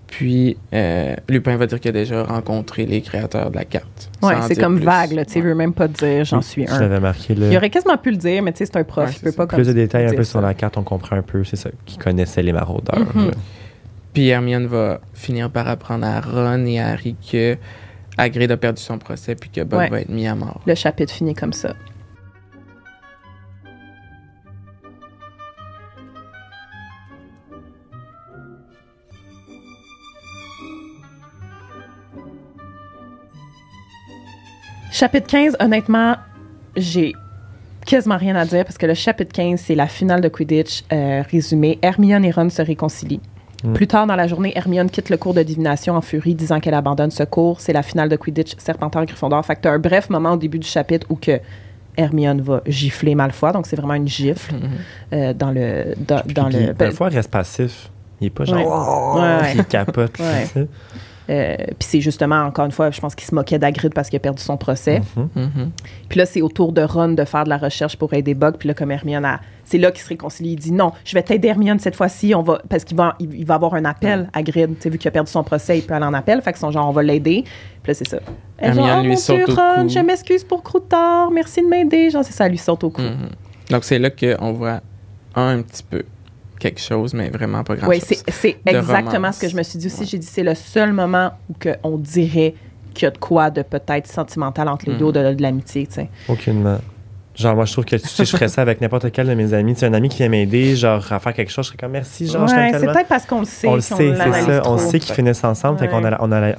Puis euh, Lupin va dire qu'il a déjà rencontré les créateurs de la carte. Ouais, Sans c'est comme plus. vague, là. Tu sais, il Ouais. veut même pas dire, j'en Oui, suis Je un. l'avais marqué là. Il aurait quasiment pu le dire, mais tu sais, c'est un prof, Ouais, il peut pas ça. comme Plus de détails un peu sur la carte, on comprend un peu, c'est ça, qui connaissait les maraudeurs. Mhm. Puis Hermione va finir par apprendre à Ron et à Harry que Hagrid a perdu son procès puis que Bob Ouais. va être mis à mort. Le chapitre finit comme ça. Chapitre 15, honnêtement, j'ai quasiment rien à dire parce que le chapitre 15, c'est la finale de Quidditch euh, résumé. Hermione et Ron se réconcilient. Mm. Plus tard dans la journée, Hermione quitte le cours de divination en furie, disant qu'elle abandonne ce cours. C'est la finale de Quidditch Serpentard-Gryffondor. Fait que t'as un bref moment au début du chapitre où que Hermione va gifler Malfoy, donc c'est vraiment une gifle Mhm. euh, dans le dans, Puis, dans puis, le ben, Parfois, il reste passif. Il est pas genre. Ouais. Oh, ouais. Il capote. Ouais. Euh, puis c'est justement encore une fois, je pense qu'il se moquait d'Agrid parce qu'il a perdu son procès. Mhm. Mhm. Puis là, c'est au tour de Ron de faire de la recherche pour aider Bug. Puis là, comme Hermione a... C'est là qu'il se réconcilie. Il dit non, je vais t'aider Hermione cette fois-ci. On va... Parce qu'il va, il, il va avoir un appel à Grid. Tu sais, vu qu'il a perdu son procès, il peut aller en appel. Fait que son genre, on va l'aider. Puis là, c'est ça. Elle Hermione genre, oh, lui mon saute Dieu, au Ron, cou. je m'excuse pour Croutard. Merci de m'aider. Genre, c'est ça, elle lui saute au cou. Mhm. Donc c'est là qu'on voit un petit peu quelque chose, mais vraiment pas grand Oui, chose. c'est c'est de exactement romance. ce que je me suis dit aussi. Ouais. J'ai dit, c'est le seul moment où que on dirait qu'il y a de quoi de peut-être sentimental entre les Mhm. deux, au-delà de l'amitié, tu sais. Aucunement. Genre, moi, je trouve que si je ferais ça avec n'importe quel de mes amis, tu sais, un ami qui vient m'aider, genre, à faire quelque chose, je serais comme merci, genre, je Ouais, c'est peut-être parce qu'on le sait. On le sait, c'est ça. On sait qu'ils finissent ensemble, fait qu'on on, a-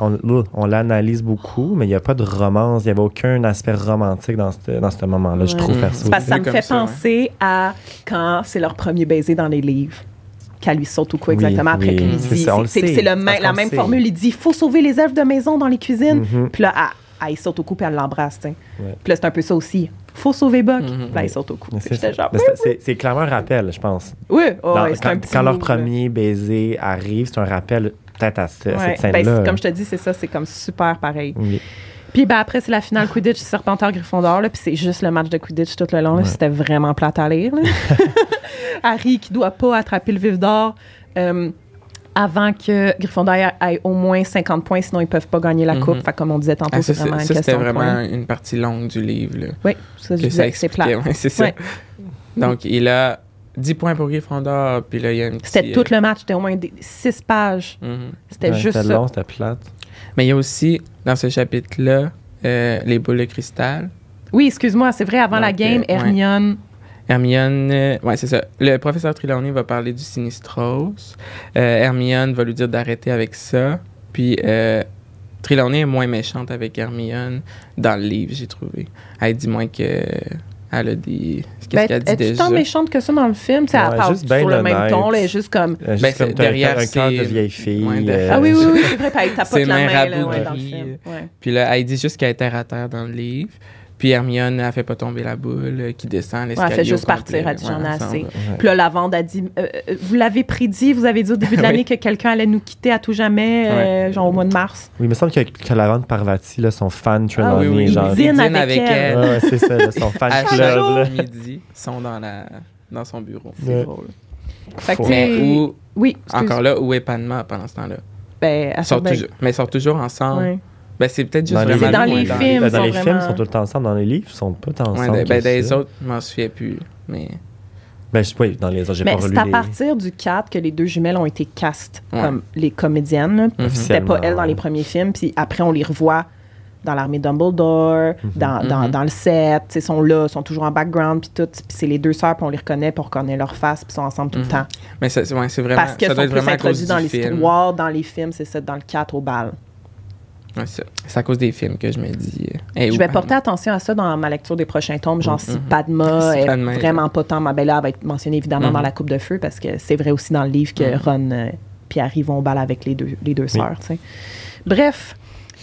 on, l'analyse beaucoup, mais il n'y a pas de romance, il n'y avait aucun aspect romantique dans ce, dans ce moment-là, je trouve, perso. C'est parce que ça me comme fait ça, ouais. penser à quand c'est leur premier baiser dans les livres. Qu'elle lui saute au cou Oui, exactement après oui, qu'il lui c'est la même sait. formule. Il dit il faut sauver les elfes de maison dans les cuisines. Mhm. Puis là, ah, ah, il saute au cou puis elle l'embrasse. tu sais. Ouais. Puis là, c'est un peu ça aussi. Faut sauver Buck. Mhm. Puis là, il saute au cou. C'est genre, clairement un rappel, je pense. oui, oh, Dans- ouais, c'est quand un petit quand leur là. premier baiser arrive, c'est un rappel peut-être à ce- Ouais, cette ben, scène-là. comme je te dis, c'est ça, c'est comme super pareil. Oui. Puis ben, après, c'est la finale Quidditch Serpentard Gryffondor, là, puis c'est juste le match de Quidditch tout le long. là, Ouais. C'était vraiment plate à lire. là. Harry qui doit pas attraper le vif d'or euh, avant que Gryffondor ait, ait au moins 50 points, sinon ils peuvent pas gagner la Mhm. coupe. Fait, comme on disait tantôt, Ah, c'est vraiment une ça, c'était question de vraiment points. une partie longue du livre. Là, Oui, ça, que disais, c'est plat. Ouais, c'est ça. Ouais. Donc, il a 10 points pour Gryffondor, puis là, il y a une C'était tout le match, c'était au moins 6 pages. euh, mhm. C'était Ouais, juste C'était ça. long, c'était plate. Mais il y a aussi, dans ce chapitre-là, euh, les boules de cristal. Oui, excuse-moi, c'est vrai, avant la game, euh, ouais. Hermione. Hermione, euh, ouais, c'est ça. Le professeur Trelawney va parler du Sinistros. Euh, Hermione va lui dire d'arrêter avec ça. Puis euh, Trelawney est moins méchante avec Hermione dans le livre, j'ai trouvé. Elle dit moins que elle a des. Qu'est-ce Ben, qu'elle dit déjà? tant méchante que ça dans le film? Tu sais, elle Ouais, parle juste sur le même ton, là, elle est juste comme. Euh, juste Ben, comme derrière, cœur- un cœur de vieille fille. Ouais, de- euh, Ah oui, oui, oui, c'est vrai, puis elle tapote la main là, ouais, dans le film. Ouais. Puis là, elle dit juste qu'elle est terre à terre dans le livre. Puis Hermione, elle fait pas tomber la boule euh, qui descend Ouais, l'escalier. elle fait juste complet. partir, elle dit j'en ai Ouais, assez. Ouais. Puis là, la vente a dit euh, euh, Vous l'avez prédit, vous avez dit au début de Oui. l'année que quelqu'un allait nous quitter à tout jamais, euh, genre au mois de mars. Oui, il me semble que, que la vente Parvati, là, son fan Trelawney, Ah oui, oui, genre. il dîne dîne avec avec elle. elle. Ouais, ouais, c'est ça, là, son fan À club. chaque midi, sont dans, la, dans son bureau. C'est Ouais. drôle. Fait que, Mais où, Oui, excuse. encore là, où est Padma pendant ce temps-là? Ben, Ils toujours, mais ils sortent toujours ensemble Ouais. Ben, c'est peut-être juste Dans les- vraiment dans films, ils dans sont les films, vraiment- ils sont tout le temps ensemble. Dans les livres, ils sont pas tant Ouais, ensemble. ben, ben, que dans les autres, je m'en souviens plus. Mais Ben, je, oui, dans les autres, j'ai pas relu c'est à les... partir du 4 que les deux jumelles ont été cast Ouais. comme les comédiennes. Mhm. C'était Officiellement, pas elles dans les premiers films, puis après on les revoit dans l'armée Dumbledore, dans, dans, Mhm. dans le set, ils sont là, sont toujours en background, puis tout. Puis c'est les deux sœurs, puis on les reconnaît, puis on reconnaît leur face, puis ils sont ensemble tout le Mhm. temps. Mais c'est- ouais, c'est vraiment. Parce qu'elles ça doit sont être plus vraiment dans l'histoire, dans les films, c'est ça, dans le 4 au bal. Ouais, c'est à cause des films que je me dis. euh, hey, Je vais porter attention à ça dans ma lecture des prochains tomes, genre si Mhm. Padma Si est Padma vraiment pas tant, elle va être mentionnée évidemment dans la Coupe de Feu, parce que c'est vrai aussi dans le livre que Mhm. Ron euh, puis Harry vont au bal avec les deux, les deux sœurs, tu sais. Bref,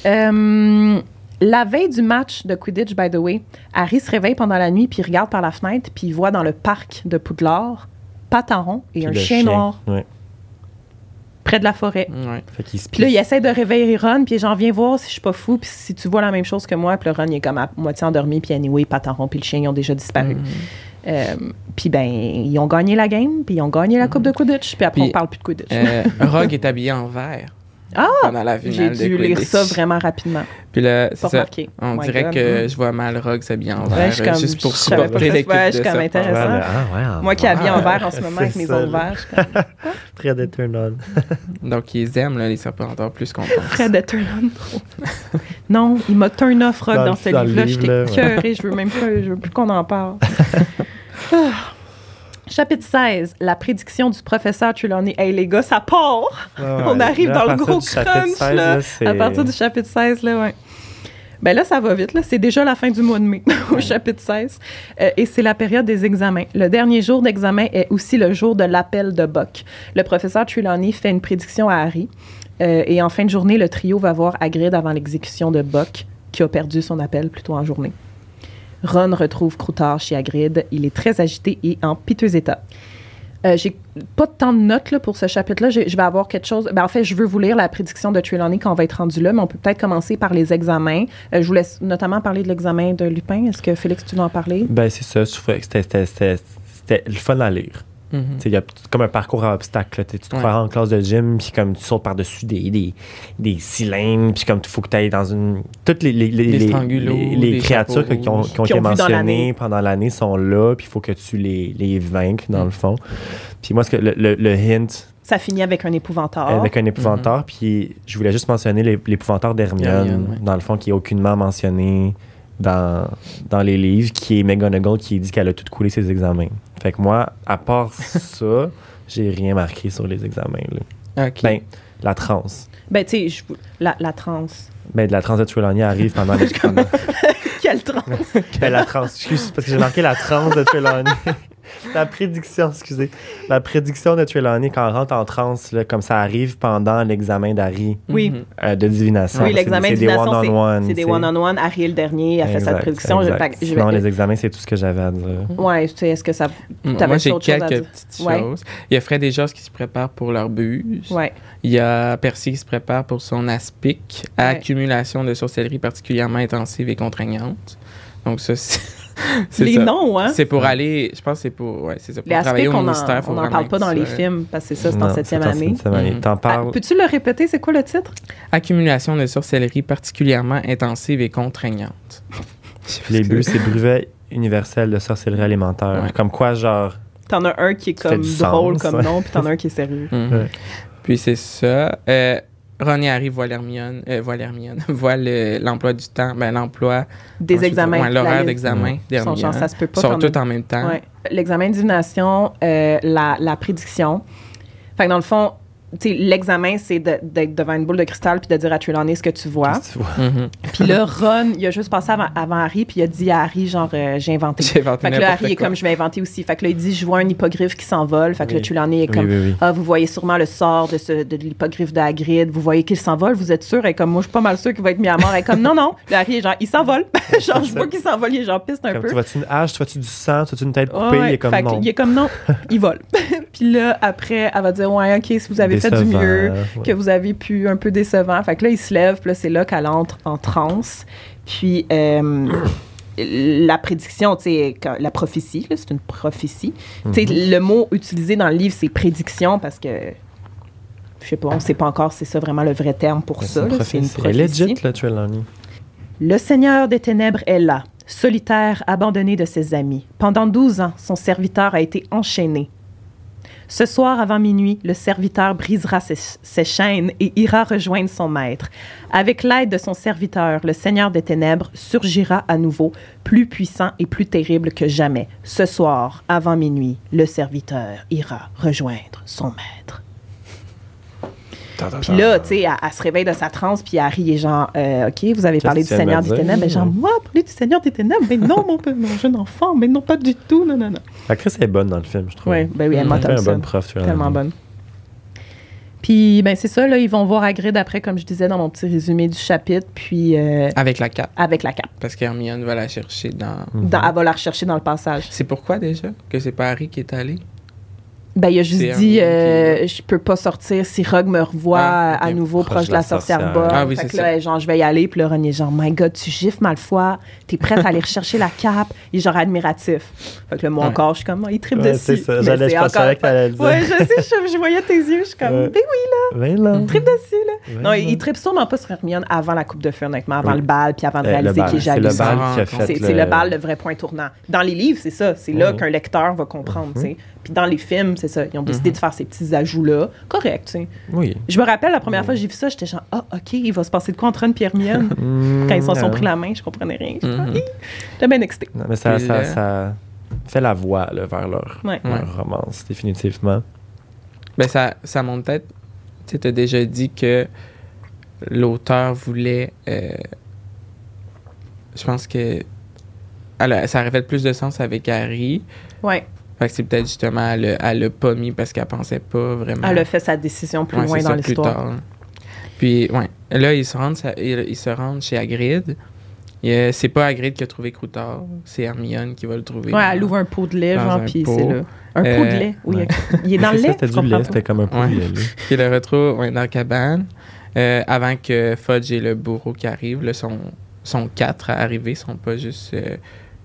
euh, la veille du match de Quidditch, by the way, Harry se réveille pendant la nuit, puis il regarde par la fenêtre, puis il voit dans le parc de Poudlard Pataron et Puis un chien, noir Ouais. Près de la forêt. Ouais. Puis là, il essaie de réveiller Ron, puis j'en viens voir si je suis pas fou, puis si tu vois la même chose que moi, puis le Ron, il est comme à moitié endormi, puis anyway, Pataron, puis le chien, ils ont déjà disparu. Mhm. Euh, puis ben, ils ont gagné la game, puis ils ont gagné la Coupe de Quidditch, puis après, Puis, on parle plus de Quidditch. Euh, Rogue est habillé en vert ah! pendant la J'ai de dû lire ça vraiment rapidement. Puis là, c'est ça. On my dirait God. que je vois mal Rogue s'habiller en Ouais, vert, je suis comme- juste pour supporter l'équipe ouais, je de suis comme intéressant. Ah, ouais, Moi qui habille en vert en ce moment avec mes là. verts, je suis comme Très détonnant. Donc, ils aiment là, les Serpentards plus qu'on pense. On trop. non, il m'a turn off Rock Dans dans, ce livre-là. livre, J'étais ouais. écœurée, je veux même pas, je veux plus qu'on en parle. Chapitre 16, la prédiction du professeur Trelawney. Hey les gars, ça part! On arrive dans le gros crunch, là. À partir du chapitre 16, là, ouais. Ben là, ça va vite, là. C'est déjà la fin du mois de mai, au chapitre 16. Euh, et c'est la période des examens. Le dernier jour d'examen est aussi le jour de l'appel de Buck. Le professeur Trelawney fait une prédiction à Harry. Euh, et en fin de journée, le trio va voir Hagrid avant l'exécution de Buck, qui a perdu son appel plutôt en journée. Ron retrouve Croutard chez Hagrid. Il est très agité et en piteux état. Euh, j'ai pas tant de notes là, pour ce chapitre-là. J'ai- Je vais avoir quelque chose. Ben, en fait, je veux vous lire la prédiction de Trelawney quand on va être rendu là, mais on peut peut-être commencer par les examens. Euh, je vous laisse notamment parler de l'examen de Lupin. Est-ce que Félix, tu veux en parler? Ben, c'est ça. Je trouvais que c'était- c'était- c'était c'était le fun à lire. Mhm. Tu sais, Il y a comme un parcours à obstacles. Tu te Ouais. en classe de gym, puis comme tu sautes par-dessus des, des, des cylindres, puis comme il faut que tu ailles dans une. Toutes les, les, les, créatures qui ont, qui ont Qui été ont mentionnées pendant l'année sont là, puis il faut que tu les, les vainques, dans Mm. le fond. Puis moi, ce que le, le- le hint, Ça finit avec un épouvanteur. avec un épouvanteur, puis je voulais juste mentionner l'é- l'épouvanteur d'Hermione, ouais. dans le fond, qui est aucunement mentionné dans, dans les livres, qui est McGonagall qui dit qu'elle a tout coulé ses examens. Fait que moi, à part ça, j'ai rien marqué sur les examens. Là. OK. Ben, la transe. Ben, tu sais, la, la transe. Ben, de la transe de Trelawney arrive pendant les... Quelle transe? Ben, la transe, excuse, parce que j'ai marqué la transe de Trelawney. la prédiction, excusez. La prédiction de Trelawney quand elle rentre en transe, là, comme ça arrive pendant l'examen d'Harry Oui. Euh, de divination. Oui, l'examen de c'est des divination, c'est- one-on-one. c'est des tu sais. one-on-one. Harry est le dernier a fait Exact, cette prédiction. Je- je Sinon, les examens, c'est tout ce que j'avais à dire. Ouais, tu sais, est-ce que ça. Mm, T'avais Moi, j'ai quelques petites Ouais. choses. Il y a Fred et Georges qui se préparent pour leur buse. Ouais. Il y a Percy qui se prépare pour son aspic, Ouais. accumulation de sorcellerie particulièrement intensive et contraignante. Donc ça, c'est Les ça. noms, hein? C'est pour aller, je pense que c'est pour, ouais, c'est ça, pour Les travailler aspects, au on ministère. faut n'en parle pas dans les films parce que c'est ça, c'est en septième année. septième année. Mhm. T'en Ah, parles. Peux-tu le répéter? C'est quoi le titre? Accumulation de sorcellerie particulièrement intensive et contraignante. les buts, c'est brevet universel de sorcellerie alimentaire. Ouais. Comme quoi, genre, T'en as un qui est comme drôle sens, comme ouais. nom, puis t'en as un qui est sérieux. Mhm. Ouais. Puis c'est ça. Euh, Et Harry voient l'Hermione, euh, l'emploi du temps, ben l'emploi, Des examens. ouais, l'horaire d'examen. Ils sont d'Hermione. genre, ça se peut pas. sont tous en même temps. Ouais. L'examen de divination, euh, la, la prédiction. Fait que dans le fond, l'examen, c'est de- d'être devant une boule de cristal puis de dire à Trelawney ce que tu vois. qu'est-ce que tu vois? Mhm. Puis là, Ron, il a juste passé avant, avant Harry, puis il a dit à Harry, genre, euh, j'ai inventé. J'ai inventé Fait que là, Harry est comme, je vais inventer aussi. Fait que là, il dit, je vois un hippogriffe qui s'envole. Fait que Oui. là, Trelawney est Oui, comme, oui, oui. ah, vous voyez sûrement le sort de, ce, de l'hippogriffe de Hagrid. Vous voyez qu'il s'envole. Vous êtes sûr? Et comme, moi, je suis pas mal sûr qu'il va être mis à mort. Elle est comme, non, non. Là, Harry est genre, il s'envole. genre, je vois qu'il s'envole. Il est genre piste un Comme, peu. tu vois-tu une hache, tu vois-tu du sang, tu vois-tu une tête Ouais, coupée, il ouais. est comme Fait non. il est comme non, il vole. puis là, après, elle va dire Ouais, OK, si vous avez fait du mieux, ouais. que vous avez pu un peu décevant. Fait que là, il se lève, puis là, c'est là qu'elle entre en transe. Puis euh, la prédiction, tu sais, quand- la prophétie, là, c'est une prophétie. Tu sais, Mhm. le mot utilisé dans le livre, c'est prédiction parce que je sais pas, on sait pas encore si c'est ça vraiment le vrai terme pour Mais ça. là, C'est une prophétie. Prophétie. legit, là, Trelawney. Le Seigneur des Ténèbres est là, solitaire, abandonné de ses amis. Pendant douze ans, son serviteur a été enchaîné. Ce soir, avant minuit, le serviteur brisera ses, chaînes et ira rejoindre son maître. Avec l'aide de son serviteur, le Seigneur des Ténèbres surgira à nouveau, plus puissant et plus terrible que jamais. Ce soir, avant minuit, le serviteur ira rejoindre son maître. Puis là, tu sais, elle, elle se réveille de sa transe, puis Harry est genre, euh, OK, vous avez parlé du Seigneur des? Ténèbres. Mais genre, moi, parler du Seigneur des Ténèbres? Mais non, mon, jeune enfant, mais non, pas du tout. Non, non, non. L'actrice est bonne dans le film, je trouve. Oui, ben oui, Elle fait un Thompson. bon prof. Tellement bonne. Puis, ben c'est ça, là, ils vont voir Hagrid après, comme je disais dans mon petit résumé du chapitre, puis euh, Avec la cape. avec la cape. Parce qu'Hermione va la chercher dans. Mhm. Dans- elle va la rechercher dans le passage. C'est pourquoi déjà que c'est pas Harry qui est allé? Ben, il a juste dit, euh, je peux pas sortir si Rogue me revoit Ah, à nouveau proche, de la sorcière bonne. Ah oui, fait c'est que ça. là, genre, je vais y aller, puis là, Ron est genre, my God, tu gifles Malfoy, t'es prête à aller rechercher la cape. Il est genre admiratif. Fait que là, moi Ouais. encore, je suis comme, oh, il tripe Ouais, dessus. c'est ça. J'allais- pensais encore- que dire. Ouais, je sais, je, je voyais tes yeux, je suis comme, ben oui, Ben là. il tripe dessus, là. Ben Non, là. il, tripe sûrement pas sur Hermione avant la coupe de feu, honnêtement, avant Oui. le bal, puis avant de le réaliser qu'il est C'est le jaloux. bal Ah, qui a fait C'est le bal, le vrai point tournant. Dans les livres, c'est ça. C'est là qu'un lecteur va comprendre, Mhm. tu sais. Puis dans les films, c'est ça. Ils ont décidé Mhm. de faire ces petits ajouts-là. Correct, tu sais. Oui. Je me rappelle, la première fois que j'ai vu ça, j'étais genre, ah, OK, il va se passer de quoi entre Ron et Hermione? Quand ils se sont Mm, pris la main, je comprenais rien. J'étais Mhm. Hi! J'étais bien excitée. Non, mais ça, ça, là- ça fait la voie là, vers leur, Ouais. Ouais. leur romance, définitivement. Ben, ça, ça montre peut-être. Tu sais, as déjà dit que l'auteur voulait. euh, je pense que. elle- ça aurait fait plus de sens avec Harry. Ouais. Fait que c'est peut-être justement, elle, l'a pas mis parce qu'elle pensait pas vraiment. Elle a fait sa décision plus Ouais, loin dans l'histoire. Puis, ouais. Là, ils se rendent, ça- ils, ils se rendent chez Hagrid. Et, euh, c'est pas Hagrid qui a trouvé Croutard, c'est Hermione qui va le trouver. Ouais, elle ouvre un pot de lait, genre, un puis pot. c'est là. Un pot de Euh, lait. Oui, ouais. il est dans le C'est ça, lait. C'était du lait, c'était comme un Ouais. poulet. là. Qui le retrouve ouais, dans la cabane. euh, avant que Fudge et le bourreau qui arrivent. Là, sont, sont quatre à arriver, ils sont pas juste. euh,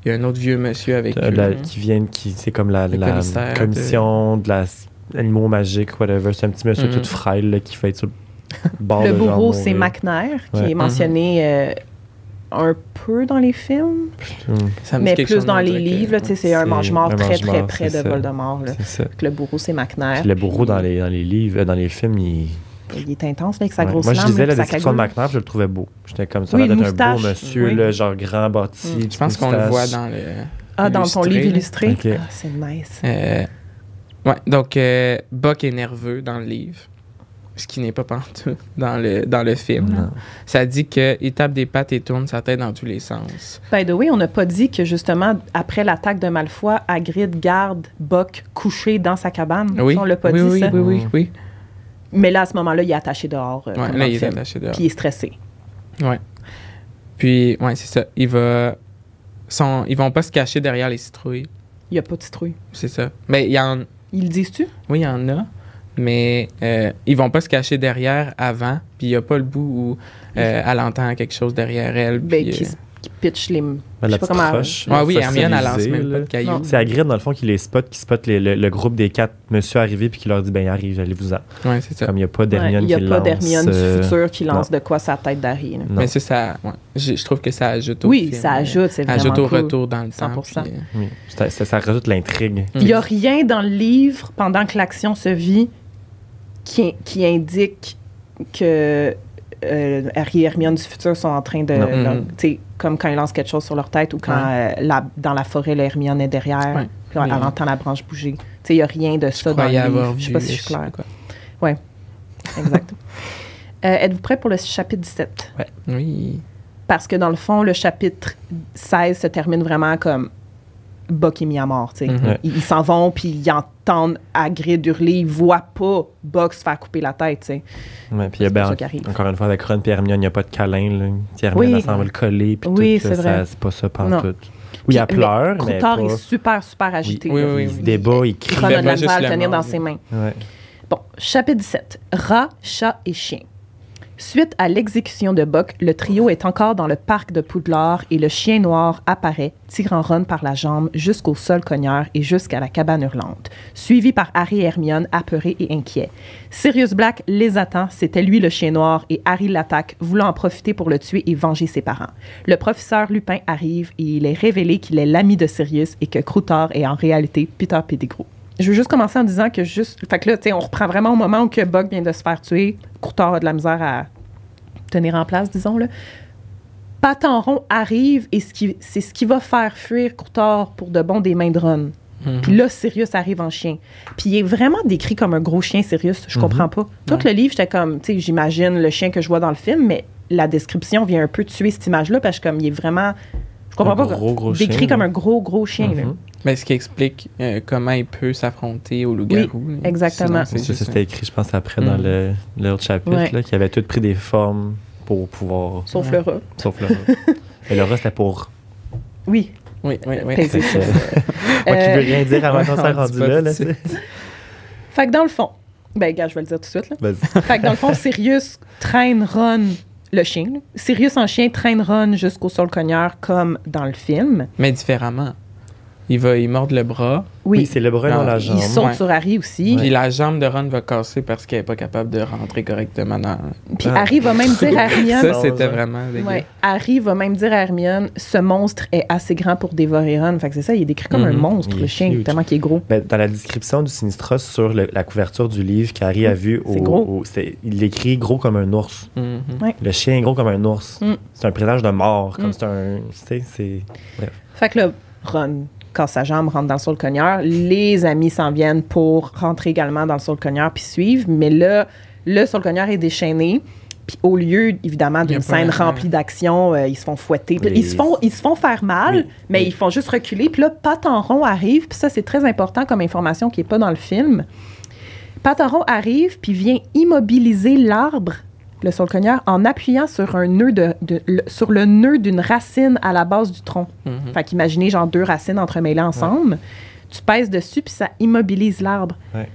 Il y a un autre vieux monsieur avec Euh, eux. la- là. qui viennent, qui c'est comme la, commissaire de- commission de, la animaux magiques, whatever. C'est un petit monsieur Mhm. tout frêle là, qui fait être sur le bord Le de bourreau, c'est. McNair, qui Ouais. est mentionné euh, un peu dans les films, Ça me dit mais plus dans les que- livres. c'est un mange-mort très, très près de ça. Voldemort. là. Le bourreau, c'est McNair. Puis le bourreau dans les, dans les livres, euh, dans les films, il. Il est intense avec sa Ouais. grosse Moi, je disais la description de. McNair, je le trouvais beau. J'étais comme ça, Oui, d'être un beau monsieur, Oui. là, genre grand bâti. Mm, Je pense qu'on le voit dans le. Ah, dans ton livre là. illustré? Ok. Ah, c'est nice. Euh, ouais, donc euh, Buck est nerveux dans le livre, ce qui n'est pas partout dans le, dans le film. Non. Ça dit qu'il tape des pattes et tourne sa tête dans tous les sens. By the way, on n'a pas dit que justement, après l'attaque de Malfoy, Hagrid garde Buck couché dans sa cabane? Oui, On l'a pas oui, dit, oui, ça? oui, oui, oui. Mais là, à ce moment-là, il est attaché dehors. euh, Ouais, là, il est attaché dehors. Puis il est stressé. Ouais. Puis, ouais, c'est ça. Il va. Son, ils vont pas se cacher derrière les citrouilles. Il n'y a pas de citrouille. C'est ça. Mais il y en. Ils le disent-tu? Oui, il y en a. Mais euh, ils vont pas se cacher derrière avant. Puis il y a pas le bout où euh, elle entend quelque chose derrière elle. Ben, puis, qui, euh, qui pitch les. Ben, je la sais pas comment-. Ah oui, Hermione, elle lance même pas de cailloux. C'est Hagrid, dans le fond, qui les spot, qui spot les- le, le groupe des quatre monsieur arrivés, puis qui leur dit, ben, arrive, allez-vous-en. Ouais, c'est ça. Comme il n'y a pas Ouais, d'Hermione Il n'y a qui pas lance, d'Hermione euh, du futur qui lance non. de quoi sa tête d'Harry. Mais ça, ça ouais. je, je trouve que ça ajoute au Oui, film, ça euh, ajoute, c'est vraiment ajoute au cool. retour dans le temps. 100%. puis, euh, Oui, ça, ça- ça rajoute l'intrigue. Il n'y a rien dans le livre, pendant que l'action se vit, qui, qui indique que euh, Harry et Hermione du futur sont en train de... Leur- Mhm. tu sais, comme quand ils lancent quelque chose sur leur tête ou quand Ouais. euh, la- dans la forêt, la Hermione est derrière, Ouais. puis elle Oui. entend la branche bouger. Tu sais, il n'y a rien de ça dans le livre. Je sais pas si je suis claire. quoi. Exact. Euh, Êtes-vous prêts pour le chapitre 17? Oui. Parce que dans le fond, le chapitre 16 se termine vraiment comme Buck est mis à mort. tu sais. Mhm. Ouais. Ils ils s'en vont, puis ils entendent Hagrid hurler. Ils voient pas Buck se faire couper la tête. tu sais. Ouais, puis il y a C'est ben, encore une fois, avec Ron et Hermione, il n'y a pas de câlin. Là. Hermione, Oui. elle s'en va le coller. Puis Oui, tout, là, c'est ça, vrai. C'est pas ça, Non. pantoute. Oui, elle pleure, mais. Croutard pas- est super, super agité. Oui, oui, il oui. se débat, il crie. a fait de la misère à juste le tenir dans ses mains. Ouais. Bon, chapitre 17. Rat, chat et chien. Suite à l'exécution de Buck, le trio est encore dans le parc de Poudlard et le chien noir apparaît, tirant Ron par la jambe jusqu'au sol cogneur et jusqu'à la cabane hurlante, suivi par Harry et Hermione apeurés et inquiets. Sirius Black les attend, c'était lui le chien noir et Harry l'attaque, voulant en profiter pour le tuer et venger ses parents. Le professeur Lupin arrive et il est révélé qu'il est l'ami de Sirius et que Croutard est en réalité Peter Pettigrew. Je veux juste commencer en disant que juste. Fait que là, tu sais, on reprend vraiment au moment où que Bug vient de se faire tuer. Courtard a de la misère à tenir en place, disons-le. Patenron arrive et c'est ce qui va faire fuir Courtard pour de bon des mains de Ron. Puis là, Sirius arrive en chien. Puis il est vraiment décrit comme un gros chien, Sirius. Je comprends pas. Tout le livre, j'étais comme, tu sais, j'imagine le chien que je vois dans le film, mais la description vient un peu tuer cette image-là parce que comme il est vraiment. Je comprends Un pas. gros, gros décrit chien, comme là. un gros, gros chien. là. Mais ce qui explique euh, comment il peut s'affronter au loup-garou. Oui, exactement. Sinon, c'est Ça, c'était écrit, je pense, après dans Mm. le l'autre chapitre, Ouais. là, qui avait tout pris des formes pour pouvoir. Sauf Ouais. le rat. Sauf le rat. Et le rat, c'était pour. Oui. Oui, oui, oui. Ça. Moi qui Euh, veux rien dire avant qu'on soit On dit rendu là. là. Fait que dans le fond, ben gars, je vais le dire tout de suite. Là. Vas-y. Fait que dans le fond, Sirius traîne Ron, le chien. Sirius en chien traîne Ron jusqu'au sol cogneur comme dans le film. Mais différemment. Il va y mordre le bras, Oui, Oui, c'est le bras Non, dans la il jambe. il saute Ouais. sur Harry aussi. puis la jambe de Ron va casser parce qu'elle n'est pas capable de rentrer correctement dans. Puis Ah. Harry va même dire à Hermione. Ça, c'était vraiment. Ouais, Harry va même dire à Hermione, ce monstre est assez grand pour dévorer Ron. Fait que c'est ça, il est décrit comme un Mhm. monstre, Il le chien, huge. tellement qu'il est gros. Ben, dans la description du Sinistros sur le- la couverture du livre qu'Harry a vu, au, C'est gros. au- il l'écrit gros comme un ours. Mhm. Le chien est gros comme un ours. Mm. C'est un présage de mort, comme Mm. c'est un. Tu sais, c'est. Fait que là, Ron casse sa jambe, rentre dans le sol cogneur. Les amis s'en viennent pour rentrer également dans le sol cogneur puis suivre. Mais là, le sol cogneur est déchaîné. Puis au lieu, évidemment, d'une scène remplie d'action, euh, ils se font fouetter. Ils, se font, ils se font faire mal, Oui, mais oui. ils font juste reculer. Puis là, Patenron arrive. Puis ça, c'est très important comme information qui n'est pas dans le film. Patenron arrive puis vient immobiliser l'arbre, le sol cogneur, en appuyant sur un nœud de, de- le- sur le nœud d'une racine à la base du tronc. Mhm. Fait qu'imaginez genre deux racines entremêlées ensemble. Tu pèses dessus, puis ça immobilise l'arbre. Ouais.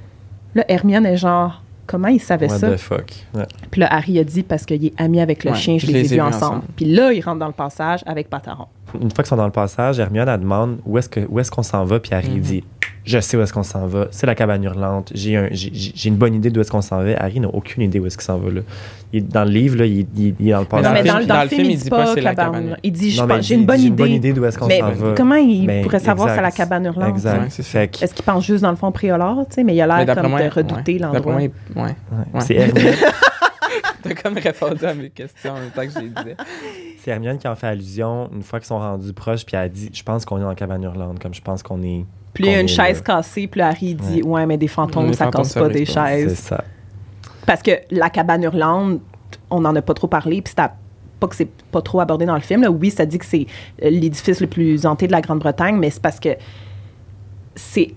Là, Hermione est genre, comment il savait What ça? the fuck? Ouais. Puis là, Harry a dit, parce qu'il est ami avec le Ouais, chien, je, les ai vus ensemble. ensemble. Puis là, il rentre dans le passage avec Pataron. Une fois qu'ils sont dans le passage, Hermione, elle demande où est-ce que- où est-ce qu'on s'en va, puis Harry Mhm. dit Je sais où est-ce qu'on s'en va, c'est la cabane hurlante, j'ai un- j'ai- j'ai j'ai une bonne idée d'où est-ce qu'on s'en va. Harry n'a aucune idée où est-ce qu'il s'en va. Là. Il est dans le livre, là, il, il- il est dans le Mais non, passage. mais le dans, film- dans dans le le film, film, il il dit pas c'est la cabane. cabane. Il dit, je Non, mais pense- il j'ai une bonne idée. J'ai une bonne idée d'où est-ce qu'on mais s'en va. comment il Mais pourrait savoir exact. c'est la cabane hurlante? Exact. Ouais, c'est ça. Fait que- Est-ce qu'il pense juste dans le fond Priolar, tu sais, mais il a l'air comme moi, de redouter ouais. D'après l'endroit. ouais. C'est Hermione, T'as comme répondu à mes questions en même temps que je les disais. c'est Hermione qui en fait allusion une fois qu'ils sont rendus proches, puis elle a dit Je pense qu'on est dans la cabane hurlante, comme je pense qu'on est. Puis il y a une est chaise cassée, puis là, Harry dit Ouais, mais des fantômes, Les ça fantômes, casse ça pas des pas. C'est chaises. ça. Parce que la cabane hurlante, on n'en a pas trop parlé, puis c'est à- pas que c'est pas trop abordé dans le film. là. Oui, ça dit que c'est euh, l'édifice le plus hanté de la Grande-Bretagne, mais c'est parce que c'est.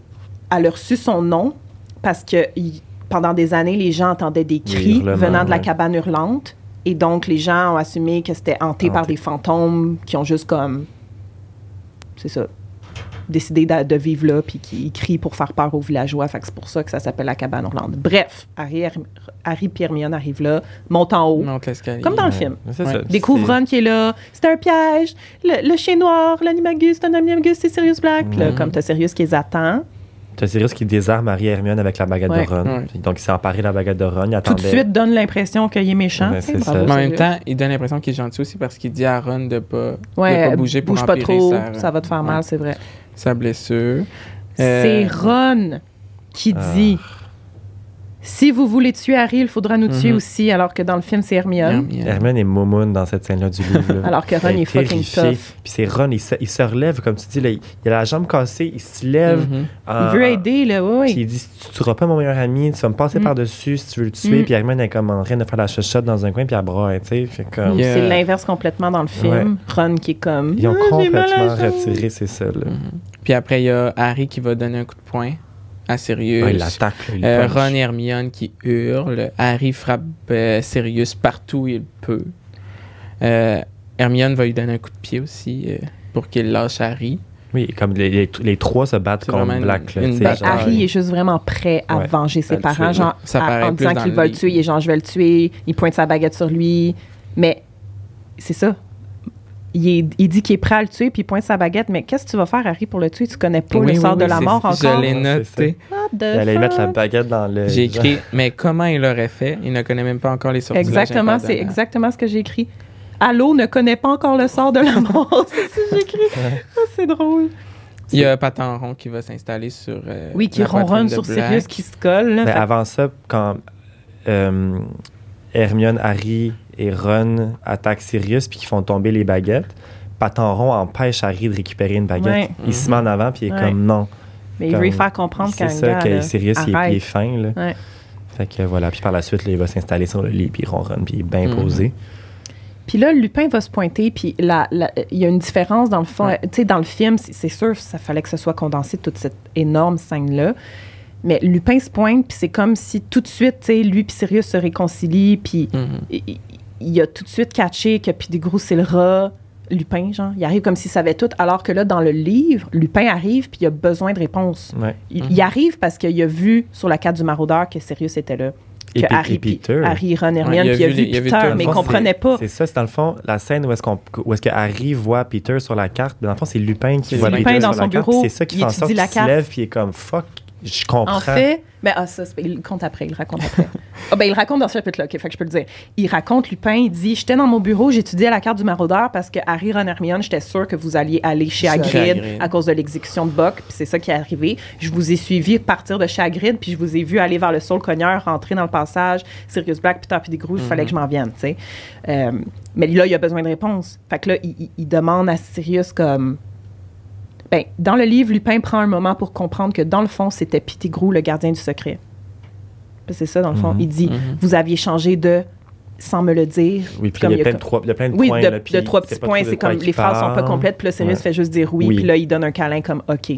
Elle a reçu son nom parce que pendant des années, les gens entendaient des cris venant de la ouais. cabane hurlante. Et donc, les gens ont assumé que c'était hanté par des fantômes qui ont juste comme. C'est ça. Décidé de, de vivre là, puis qui crient pour faire peur aux villageois. Fait que c'est pour ça que ça s'appelle la cabane hurlante. Bref, Harry, Harry puis Hermione arrivent là, montent en haut, Monte l'escalier. comme dans le film. Ouais. Découvre Ron qui est là. C'est un piège. Le, le chien noir, l'animagus, c'est un animagus, c'est Sirius Black. Puis là, comme t'as Sirius qui les attend. T'as Sirius qui désarme Harry et Hermione avec la baguette Ouais. de Ron. Ouais. Donc, il s'est emparé de la baguette de Ron. Il Tout de suite donne l'impression qu'il est méchant. Ouais, c'est bravo. Mais en même temps, il donne l'impression qu'il est gentil aussi parce qu'il dit à Ron de pas, ouais, de pas bouger pour bouge pas trop, sa, ça va te faire mal, c'est vrai. Sa blessure. C'est Euh, Ron qui Ah. Si vous voulez tuer Harry, il faudra nous tuer Mhm. aussi, alors que dans le film, c'est Hermione. Hermione. Hermione est momoun dans cette scène-là du livre. là. Alors que Ron est fucking tough. Puis c'est Ron, il se, il se relève, comme tu dis, là, il, il a la jambe cassée, il se lève. Mhm. en- Il veut aider, là, oui, Puis il dit Tu tueras pas mon meilleur ami, tu vas me passer Mm. par-dessus si tu veux le tuer. Mm. Puis Hermione est comme en train de faire la chuchote dans un coin, puis elle braille, tu sais. Fait comme. Yeah. C'est l'inverse complètement dans le film. Ron qui est comme. Ils ont Ah, complètement retiré, c'est ça, là. Mhm. Puis après, il y a Harry qui va donner un coup de poing à Sirius. Ah, il là, il Euh. Ron et Hermione qui hurlent. Harry frappe euh, Sirius partout où il peut. Euh, Hermione va lui donner un coup de pied aussi euh, pour qu'il lâche Harry. Oui, comme les, les, les trois se battent contre Black. là, une genre, Harry est juste vraiment prêt à Ouais, venger ses parents, tuer. genre, Ça à- paraît en plus disant qu'il va le tuer, il est genre, je vais le tuer, il pointe sa baguette sur lui, mais c'est ça. Il, est- il dit qu'il est prêt à le tuer, puis il pointe sa baguette, mais qu'est-ce que tu vas faire, Harry, pour le tuer? Tu connais pas Oui, le sort oui, de la mort Je encore? l'ai Ouais, c'est noté. Allait mettre la baguette dans le. J'ai écrit, mais comment il l'aurait fait? Il ne connaît même pas encore les sortilèges Exactement, c'est exactement ce que j'ai écrit. Allô ne connaît pas encore le sort de la mort. c'est ce que j'ai écrit. C'est drôle. Il y a Patenron qui va s'installer sur. euh, Oui, qui ronronne sur Black. Sirius, qui se colle. là. Mais Fait- avant ça, quand euh, Hermione, Harry et Ron attaquent Sirius puis qu'ils font tomber les baguettes, Patenron empêche Harry de récupérer une baguette. Ouais. Il se met en avant puis il est Ouais. comme non. mais il veut faire comprendre qu'un C'est ça que là, Sirius il est pied fin. Là. Ouais. Fait que voilà. Puis par la suite, là, il va s'installer sur le lit puis il ronronne puis il est bien Mhm. posé. Puis là, Lupin va se pointer, puis il y a une différence dans le fond. Ouais. Tu sais, dans le film, c'est c'est sûr, ça fallait que ce soit condensé, toute cette énorme scène-là. Mais Lupin se pointe, puis c'est comme si tout de suite, tu sais, lui puis Sirius se réconcilient, puis il, il- a tout de suite catché que Pettigrew, c'est le rat. Lupin, genre, il arrive comme s'il savait tout, alors que là, dans le livre, Lupin arrive, puis il a besoin de réponses. Ouais. Il, Mhm. il arrive parce qu'il a vu sur la carte du maraudeur que Sirius était là. Et, que Pe- Harry, et Peter. Harry, Ron, Hermione, Ouais, il a puis il a vu Peter, mais il comprenait pas. C'est ça, c'est dans le fond, la scène où est-ce, qu'on, où est-ce que Harry voit Peter sur la carte. Dans le fond, c'est Lupin qui voit Lupin Peter dans sur la son carte. bureau, C'est ça qui il fait en sorte qu'il la se carte. lève puis il est comme fuck, je comprends. En fait, ben, ah, ça, il compte après, il raconte après. Ah, ben, il raconte dans ce chapitre-là, ok, fait que je peux le dire. Il raconte, Lupin, il dit J'étais dans mon bureau, j'étudiais la carte du maraudeur parce que Harry, Ron, Hermione, j'étais sûr que vous alliez aller chez Hagrid, Hagrid. à cause de l'exécution de Buck, puis c'est ça qui est arrivé. Je vous ai suivi partir de chez Hagrid, puis je vous ai vu aller vers le Saul Cogneur, rentrer dans le passage, Sirius Black, Peter Pettigrew, il fallait que je m'en vienne, tu sais. Euh, mais là, il a besoin de réponses. Fait que là, il, il- il demande à Sirius comme. Ben, dans le livre, Lupin prend un moment pour comprendre que dans le fond, c'était Pettigrew, le gardien du secret. C'est ça, dans le fond. Mhm. Il dit Mhm. Vous aviez changé de sans me le dire. Oui, puis il y a plein de, trois, il y a plein de Oui, points. de, là, de trois petits points. C'est comme les phrases sont pas parle. complètes, puis là, Sirius Ouais. fait juste dire oui, Oui. puis là, il donne un câlin comme OK.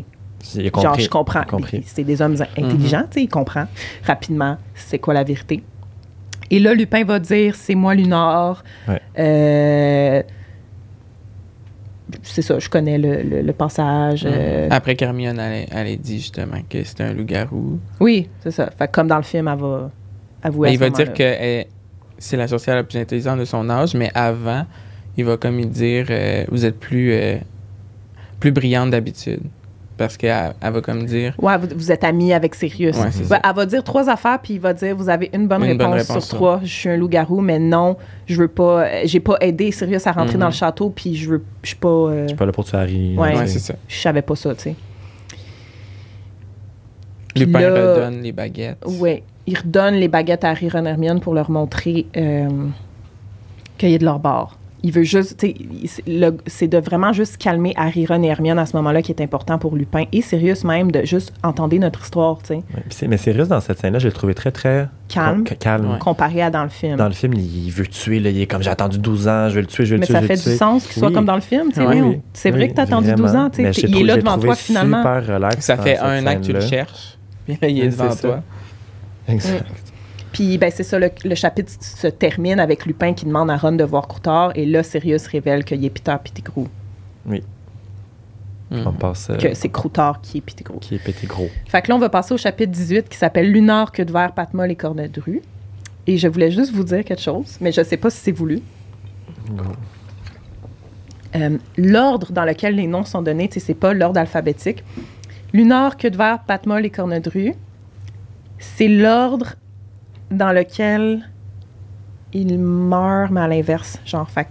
Genre, je comprends. C'est des hommes intelligents, tu sais, il comprend rapidement c'est quoi la vérité. Et là, Lupin va dire c'est moi, Lunar. Ouais. Euh, c'est ça, je connais le, le- le passage. euh, Après qu'Hermione elle, elle ait dit justement que c'était un loup-garou. Oui, c'est ça. Fait que comme dans le film, elle va avouer. Mais il va dire que c'est la sorcière la plus intelligente de son âge, mais avant, il va comme il dire euh, vous êtes plus, euh, plus brillante d'habitude. Parce qu'elle elle va comme dire Ouais, vous, vous êtes amis avec Sirius. Ouais, c'est Ouais, ça. elle va dire trois affaires, puis il va dire vous avez une bonne, Une réponse, bonne réponse sur trois. Je suis un loup-garou, mais non, je veux pas. J'ai pas aidé Sirius à rentrer Mhm. dans le château, puis je veux. Je suis pas. euh, Je suis pas là pour tuer Harry. Ouais. c'est ça. je savais pas ça, tu sais. Puis Lupin là- redonne les baguettes. Ouais. Il redonne les baguettes à Harry, Ron, Hermione pour leur montrer euh, qu'il y a de leur bord. Il veut juste, c'est de vraiment juste calmer Harry, Ron et Hermione à ce moment-là qui est important pour Lupin et Sirius même de juste entendre notre histoire, tu sais, Ouais, mais Sirius, dans cette scène-là, je l'ai trouvé très, très calme, ca- calme. Ouais. comparé à dans le film. Dans le film, il veut tuer. Là, il est comme j'ai attendu 12 ans, je vais le tuer, je vais le Mais tuer. ça je vais fait du tuer. sens qu'il soit Oui. comme dans le film, tu sais. Oui, oui. C'est vrai Oui, que t'as attendu vraiment. 12 ans, tu Mais sais. Il est là devant toi finalement. super relax Ça fait un an que tu le cherches. Puis là, il est devant ça. toi. Exact. Puis ben c'est ça, le, le chapitre se termine avec Lupin qui demande à Ron de voir Croutard et là Sirius révèle qu'il est Peter Pettigrew, Mm. On passe. euh, que c'est Croutard qui est Pettigrew. qui est gros. Fait que là, on va passer au chapitre 18 qui s'appelle Lunar, queue de verre, Patmol et cornet de rue. Et je voulais juste vous dire quelque chose, mais je sais pas si c'est voulu. Gros. Euh, l'ordre dans lequel les noms sont donnés, tu sais, c'est pas l'ordre alphabétique. Lunar, queue de verre, Patmol et cornet de rue, c'est l'ordre dans lequel il meurt, mais à l'inverse. Genre, fait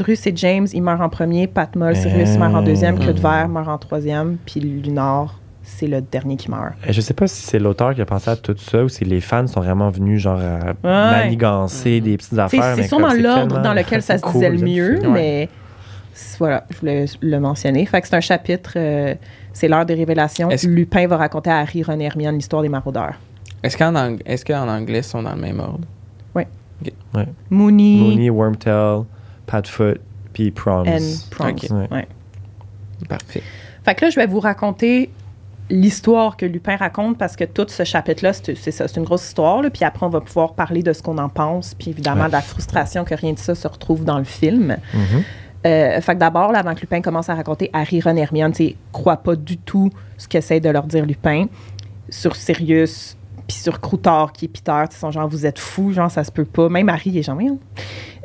rue, c'est James, il meurt en premier, Patmol, Sirius meurt en deuxième, queue de verre meurt en troisième, puis Lunar, c'est le dernier qui meurt. Euh, Je sais pas si c'est l'auteur qui a pensé à tout ça ou si les fans sont vraiment venus genre à manigancer des petites affaires. C'est sûrement l'ordre dans lequel ça se cool, disait le mieux. Ouais. mais voilà, je voulais le mentionner. Fait que c'est un chapitre, euh, c'est l'heure des révélations. Lupin va raconter à Harry, Ron et Hermione l'histoire des maraudeurs. Est-ce qu'en ang- est-ce qu'en anglais, ils sont dans le même ordre? Mooney, Mooney, Wormtail, Padfoot, puis Proms. and Proms. Ok. Ouais. Ouais. Parfait. Fait que là, je vais vous raconter l'histoire que Lupin raconte parce que tout ce chapitre-là, c'est c'est ça, c'est une grosse histoire. là. Puis après, on va pouvoir parler de ce qu'on en pense, puis évidemment Ouais. de la frustration que rien de ça se retrouve dans le film. Mhm. Euh, fait que d'abord, là, avant que Lupin commence à raconter, Harry, Ron et Hermione, croient pas du tout ce qu'essaie de leur dire Lupin sur Sirius, puis sur Croutard, qui est Peter. Ils sont genre, vous êtes fous, genre, ça se peut pas. Même Harry est genre, Voyons.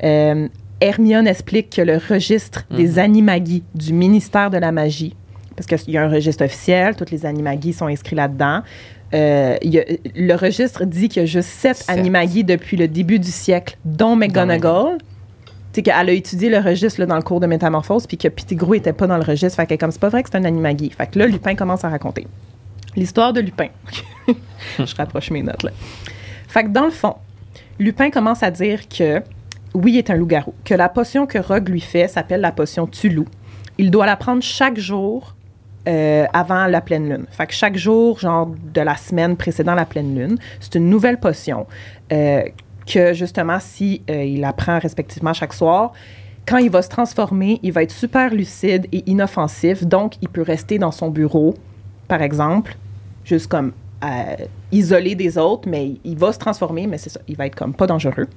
euh, Hermione explique que le registre des animagis du ministère de la magie, parce qu'il y a un registre officiel, toutes les animagis sont inscrits là-dedans. Euh, il y a- le registre dit qu'il y a juste sept, Sept. animagis depuis le début du siècle, dont McGonagall. Tu sais, qu'elle a étudié le registre là, dans le cours de métamorphose, puis que Pettigrew était pas dans le registre. Fait que comme c'est pas vrai que c'est un animagi. Fait que là, Lupin commence à raconter. L'histoire de Lupin. Je rapproche mes notes là. Fait que dans le fond, Lupin commence à dire que oui, il est un loup-garou, que la potion que Rogue lui fait s'appelle la potion Tulou. Il doit la prendre chaque jour euh, avant la pleine lune. Fait que chaque jour, genre de la semaine précédant la pleine lune, c'est une nouvelle potion euh, que justement, si euh, il la prend respectivement chaque soir, quand il va se transformer, il va être super lucide et inoffensif, donc il peut rester dans son bureau, par exemple, juste comme euh, isolé des autres, mais il va se transformer, mais c'est ça, il va être comme pas dangereux.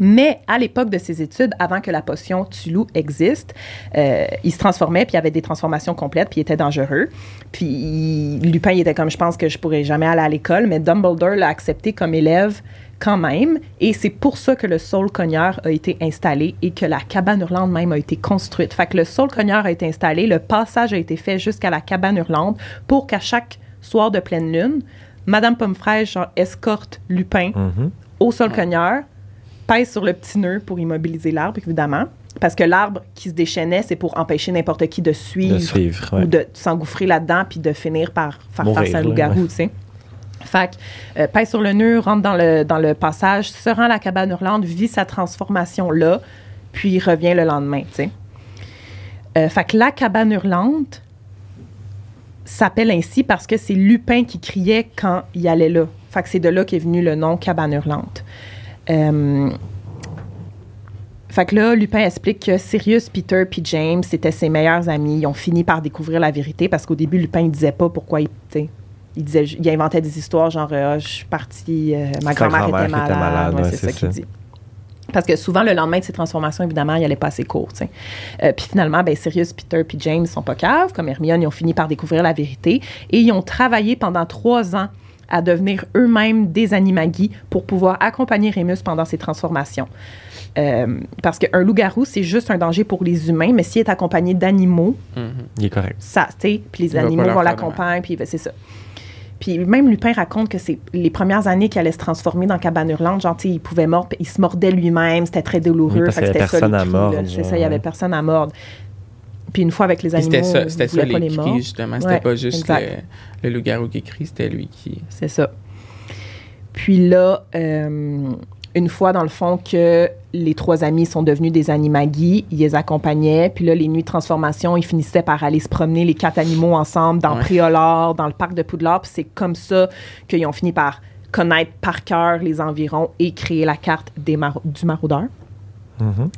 Mais à l'époque de ses études, avant que la potion Tulou existe, euh, il se transformait, puis il avait des transformations complètes, puis il était dangereux. Puis Lupin, il était comme, je pense que je pourrais jamais aller à l'école, mais Dumbledore l'a accepté comme élève quand même. Et c'est pour ça que le Soul Cogneur a été installé et que la cabane hurlante même a été construite. Fait que le Soul Cogneur a été installé, le passage a été fait jusqu'à la cabane hurlante pour qu'à chaque soir de pleine lune, Madame genre, escorte Lupin Mhm. au sol cogneur, pèse sur le petit nœud pour immobiliser l'arbre, évidemment. Parce que l'arbre qui se déchaînait, c'est pour empêcher n'importe qui de suivre, De suivre, ouais. ou de s'engouffrer là-dedans puis de finir par faire Mourir, face à un loup-garou, ouais. tu sais. Fait que, euh, sur le nœud, rentre dans le, dans le passage, se rend à la cabane hurlante, vit sa transformation là, puis revient le lendemain, tu. Euh, fait que la cabane hurlante s'appelle ainsi parce que c'est Lupin qui criait quand il allait là. Fait que c'est de là qu'est venu le nom cabane hurlante. Euh, fait que là, Lupin explique que Sirius, Peter puis James, c'était ses meilleurs amis. Ils ont fini par découvrir la vérité parce qu'au début, Lupin, il disait pas pourquoi il. Il, disait, il inventait des histoires genre, Ah, je suis parti, euh, ma grand-mère était qui était malade. malade, Ouais, ouais, c'est ça qu'il dit. Parce que souvent, le lendemain de ses transformations, évidemment, il allait pas assez court. Euh, puis finalement, ben, Sirius, Peter puis James sont pas caves. Comme Hermione, ils ont fini par découvrir la vérité. Et ils ont travaillé pendant trois ans à devenir eux-mêmes des animagis pour pouvoir accompagner Remus pendant ses transformations. Euh, parce qu'un loup-garou, c'est juste un danger pour les humains, mais s'il est accompagné d'animaux, Mhm. Il est correct. ça, tu sais, puis les Il animaux vont l'accompagner, puis c'est ça. Puis même Lupin raconte que c'est les premières années qu'il allait se transformer dans Cabane Hurlante, genre, tu sais, il pouvait mordre, il se mordait lui-même, c'était très douloureux. Oui, parce fait que qu'il y avait c'était ça, personne les à mordre, C'est ça, il y avait personne à mordre. Puis une fois avec les animaux, C'était ça, pas les les cris, justement. Ouais, C'était pas juste le, le loup-garou qui crie, c'était lui qui. C'est ça. Puis là, euh, une fois dans le fond que les trois amis sont devenus des animagis, ils les accompagnaient. Puis là, les nuits de transformation, ils finissaient par aller se promener les quatre animaux ensemble dans Ouais. Préolard, dans le parc de Poudlard. Puis c'est comme ça qu'ils ont fini par connaître par cœur les environs et créer la carte des mar- du maraudeur. Mhm.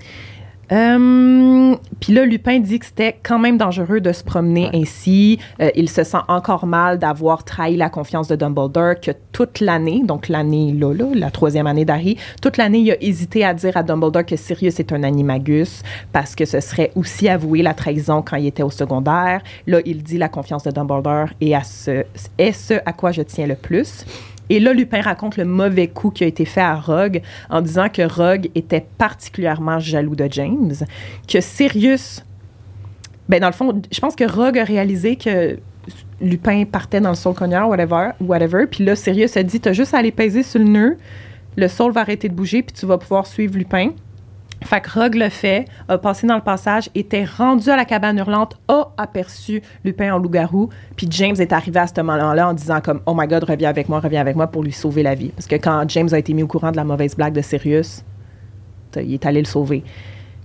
Euh, Puis là, Lupin dit que c'était quand même dangereux de se promener Ouais. ainsi. Euh, il se sent encore mal d'avoir trahi la confiance de Dumbledore, que toute l'année, donc l'année là, là, la troisième année d'Harry, toute l'année, il a hésité à dire à Dumbledore que Sirius est un animagus parce que ce serait aussi avouer la trahison quand il était au secondaire. Là, il dit la confiance de Dumbledore et à ce, est ce à quoi je tiens le plus. Et là, Lupin raconte le mauvais coup qui a été fait à Rogue en disant que Rogue était particulièrement jaloux de James, que Sirius. Ben, dans le fond, je pense que Rogue a réalisé que Lupin partait dans le Soul Cogneur, whatever, whatever. Puis là, Sirius a dit T'as juste à aller peser sur le nœud, le Soul va arrêter de bouger, puis tu vas pouvoir suivre Lupin. Fait que Rogue le fait, a passé dans le passage, était rendu à la cabane hurlante, a aperçu Lupin en loup-garou, puis James est arrivé à ce moment-là en disant comme « Oh my God, reviens avec moi, reviens avec moi » pour lui sauver la vie. Parce que quand James a été mis au courant de la mauvaise blague de Sirius, il est allé le sauver.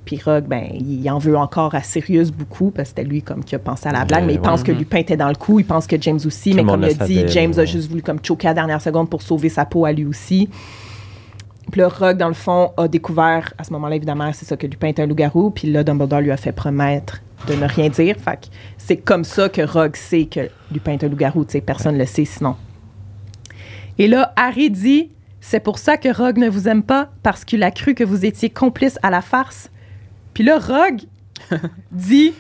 Puis Rogue, ben, il en veut encore à Sirius beaucoup, parce que c'était lui comme qui a pensé à la blague, Ouais, mais il pense ouais. que Lupin était dans le coup, il pense que James aussi, Tout mais comme il a dit, James a juste voulu comme choquer à la dernière seconde pour sauver sa peau à lui aussi. Puis là, Rogue, dans le fond, a découvert, à ce moment-là, évidemment, c'est ça que Lupin est un loup-garou. Puis là, Dumbledore lui a fait promettre de ne rien dire. Fait que c'est comme ça que Rogue sait que Lupin est un loup-garou. Tu sais, personne ne le sait sinon. Et là, Harry dit C'est pour ça que Rogue ne vous aime pas, parce qu'il a cru que vous étiez complice à la farce. Puis là, Rogue, dit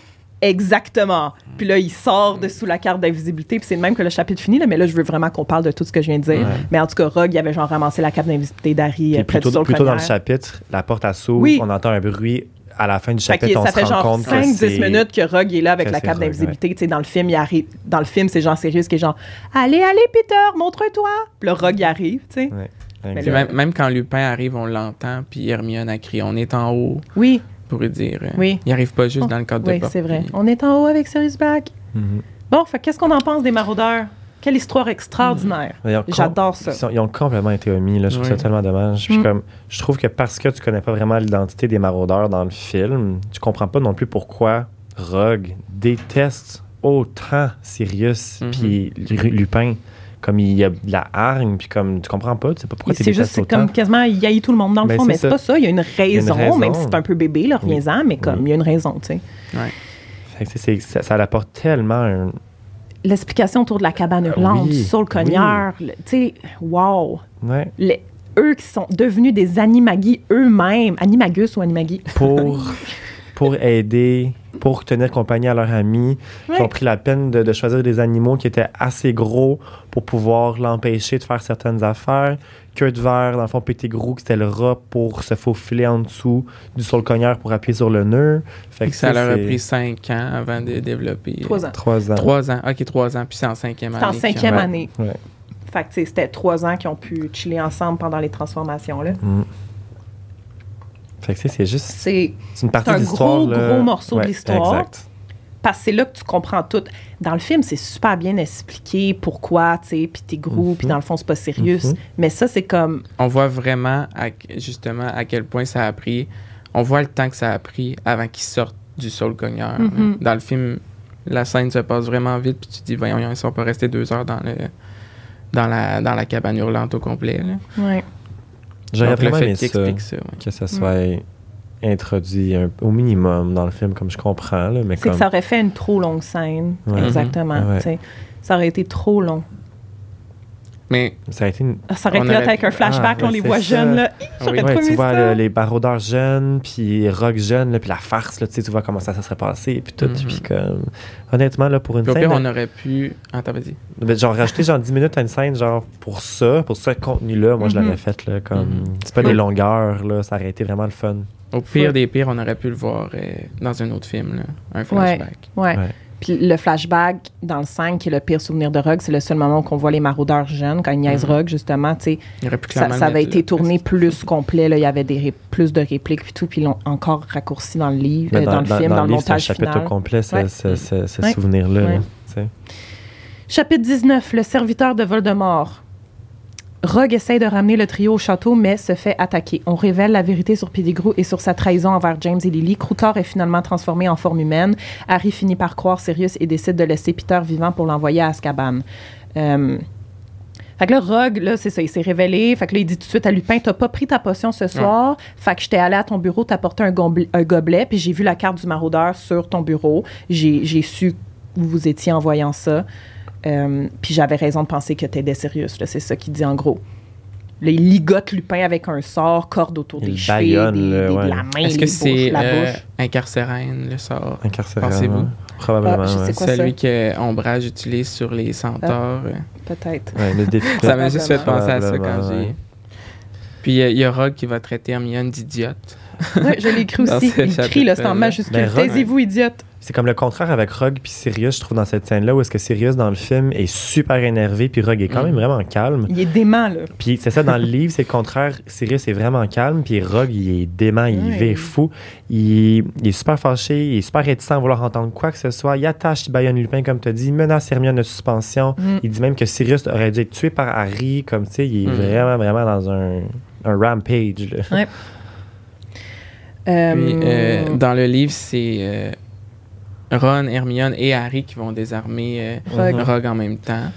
exactement. Puis là, il sort de sous la carte d'invisibilité. Puis c'est de même que le chapitre finit. Là, mais là, je veux vraiment qu'on parle de tout ce que je viens de dire. Ouais. Mais en tout cas, Rogue, il avait genre ramassé la carte d'invisibilité d'Harry Puis euh, plutôt, plutôt dans le chapitre, la porte à s'ouvre, Oui. on entend un bruit. À la fin du chapitre, on ça se fait rend genre compte que 5-10 c'est- minutes que Rogue est là avec la carte d'invisibilité. Tu sais, Dans le film, il arrive. Dans le film, c'est Jean Sirius qui est genre Allez, allez, Peter, montre-toi. Puis le Rogue il arrive, tu sais. Ouais, même, même quand Lupin arrive, on l'entend, puis Hermione a crié On est en haut, Oui, pour lui dire. euh, Oui. Il arrive pas juste Oh, dans le cadre de oui, c'est vrai. On est en haut avec Sirius Black. Mhm. Bon, fait qu'est-ce qu'on en pense des maraudeurs? Quelle histoire extraordinaire. J'adore ça. Ils, sont- ils ont complètement été omis. Là. Je trouve Oui. ça tellement dommage. Mm. comme, je trouve que parce que tu connais pas vraiment l'identité des maraudeurs dans le film, tu comprends pas non plus pourquoi Rogue déteste autant Sirius Mhm. puis Lu- Lupin. Comme il y a de la hargne, puis comme tu comprends pas, tu sais pas pourquoi tu C'est juste, c'est autant. comme quasiment, il haït tout le monde dans le Ben, fond, mais c'est pas ça. Il y a une raison, raison. même si c'est un peu bébé, là, Oui. reviens-en, mais comme Oui. il y a une raison, tu sais. Fait que c'est- c'est- ça, ça apporte tellement un, L'explication autour de la cabane hurlante, oui, sur le cogneur, tu sais, wow. ouais, Les- eux qui sont devenus des animagis eux-mêmes, animagus ou animagi. pour, pour aider, pour tenir compagnie à leurs amis, Ouais. qui ont pris la peine de, de choisir des animaux qui étaient assez gros pour pouvoir l'empêcher de faire certaines affaires. Queue de verre, dans le fond, Petit Gros, qui c'était le rat pour se faufiler en dessous du sol cogneur pour appuyer sur le nœud. Fait Fait que ça ça, leur a c'est pris 5 ans avant de développer. Trois ans. Trois ans. 3 ans. Ok, 3 ans. Puis c'est en cinquième C'est année. en cinquième année. Ouais. Fait que, c'était trois ans qui ont pu chiller ensemble pendant les transformations, là. Mm. Fait que tu sais, c'est juste. C'est C'est une partie un de l'histoire. gros, là. gros morceau de l'histoire. Exact. parce que c'est là que tu comprends tout. Dans le film, c'est super bien expliqué pourquoi, tu sais, puis t'es gros, Mhm. puis dans le fond, c'est pas sérieux. Mhm. Mais ça, c'est comme... On voit vraiment, à- justement, à quel point ça a pris. On voit le temps que ça a pris avant qu'ils sortent du sol cogneur. Mhm. Dans le film, la scène se passe vraiment vite, puis tu te dis, voyons, ils sont pas restés deux heures dans le. Dans la, dans la cabane hurlante au complet. là. Ouais. J'aurais vraiment aimé ça. explique ça. ouais. Que ça soit introduit un- au minimum dans le film, comme je comprends. Là, mais C'est comme... que ça aurait fait une trop longue scène. Ouais. Exactement. Mhm. Ouais. sais. Ça aurait été trop long. Mais ça a été une Ça aurait été avec un flashback, Ah, là, on les voit ça. jeunes, là. J'aurais Oui. Ouais, tu vois ça. le- les baroudeurs jeunes, puis rock jeunes, là, puis la farce, là, tu sais, tu vois comment ça, ça serait passé, puis tout. Mhm. Puis comme, honnêtement, là, pour une puis au scène, pire, là, on aurait pu. Attends, vas-y. ben, genre rajouter genre 10 minutes à une scène, genre pour ça, pour ce contenu-là, moi je Mhm. l'aurais fait, là, comme, Mhm. c'est pas des longueurs, là, ça aurait été vraiment le fun. Au pire Ouais. des pires, on aurait pu le voir euh, dans un autre film, là, un flashback. Ouais. Ouais. Puis le flashback dans le 5, qui est le pire souvenir de Rogue, c'est le seul moment où on voit les maraudeurs jeunes, quand ils niaisent Mhm. Rogue, justement, tu Ça, ça le avait été tourné plus complet. Là. Il y avait des plus de répliques puis tout, puis ils l'ont encore raccourci dans le livre, euh, dans, le film, dans, le un montage chapitre final. au complet, ce, Ouais. ce- ce- ce Ouais. souvenir-là. Ouais. Chapitre 19, le serviteur de Voldemort. Rogue essaye de ramener le trio au château, mais se fait attaquer. On révèle la vérité sur Pettigrew et sur sa trahison envers James et Lily. Croutor est finalement transformé en forme humaine. Harry finit par croire Sirius et décide de laisser Peter vivant pour l'envoyer à Azkaban. Euh, Fait que là, Rogue, là, c'est ça, il s'est révélé. Fait que là, il dit tout de suite à Lupin, t'as pas pris ta potion ce soir. Fait que j'étais allé à ton bureau, t'as apporté un, gobelet- un gobelet, puis j'ai vu la carte du maraudeur sur ton bureau. J'ai j'ai su où vous étiez en voyant ça. Euh, puis j'avais raison de penser que t'aidais Sirius, là, c'est ça qu'il dit en gros. Là, il ligote Lupin avec un sort, corde autour Il des baïonne, des- des- ouais. de la main, Est-ce que c'est la euh, bouche. incarcérène, le sort? Incarcéré. Pensez-vous? ouais. Probablement. Ah, je sais ouais. quoi ça? Celui que Ombrage utilise sur les centaures. euh. Peut-être. Ouais, le défi. Ça m'a juste fait penser à ça quand j'ai... ouais. Puis euh, il y a Rogue qui va traiter Hermione d'idiote. Ouais, je l'ai écrit aussi. Il crie, là, c'est en majuscule. Ben, Taisez-vous, idiote. C'est comme le contraire avec Rogue puis Sirius, je trouve, dans cette scène-là, où est-ce que Sirius, dans le film, est super énervé, puis Rogue est quand Mm. même vraiment calme. Il est dément, là. Puis c'est ça, dans le livre, c'est le contraire. Sirius est vraiment calme, puis Rogue, il est dément, il Ouais. vit fou. Il, il est super fâché, il est super réticent à vouloir entendre quoi que ce soit. Il attache Bayonne Lupin, comme tu as dit, menace Hermione de suspension. Mm. Il dit même que Sirius aurait dû être tué par Harry, comme tu sais, il est Mm. vraiment, vraiment dans un, un rampage. Là. Ouais. Euh, Puis, euh, dans le livre, c'est euh, Ron, Hermione et Harry qui vont désarmer euh, Rogue. Rogue en même temps.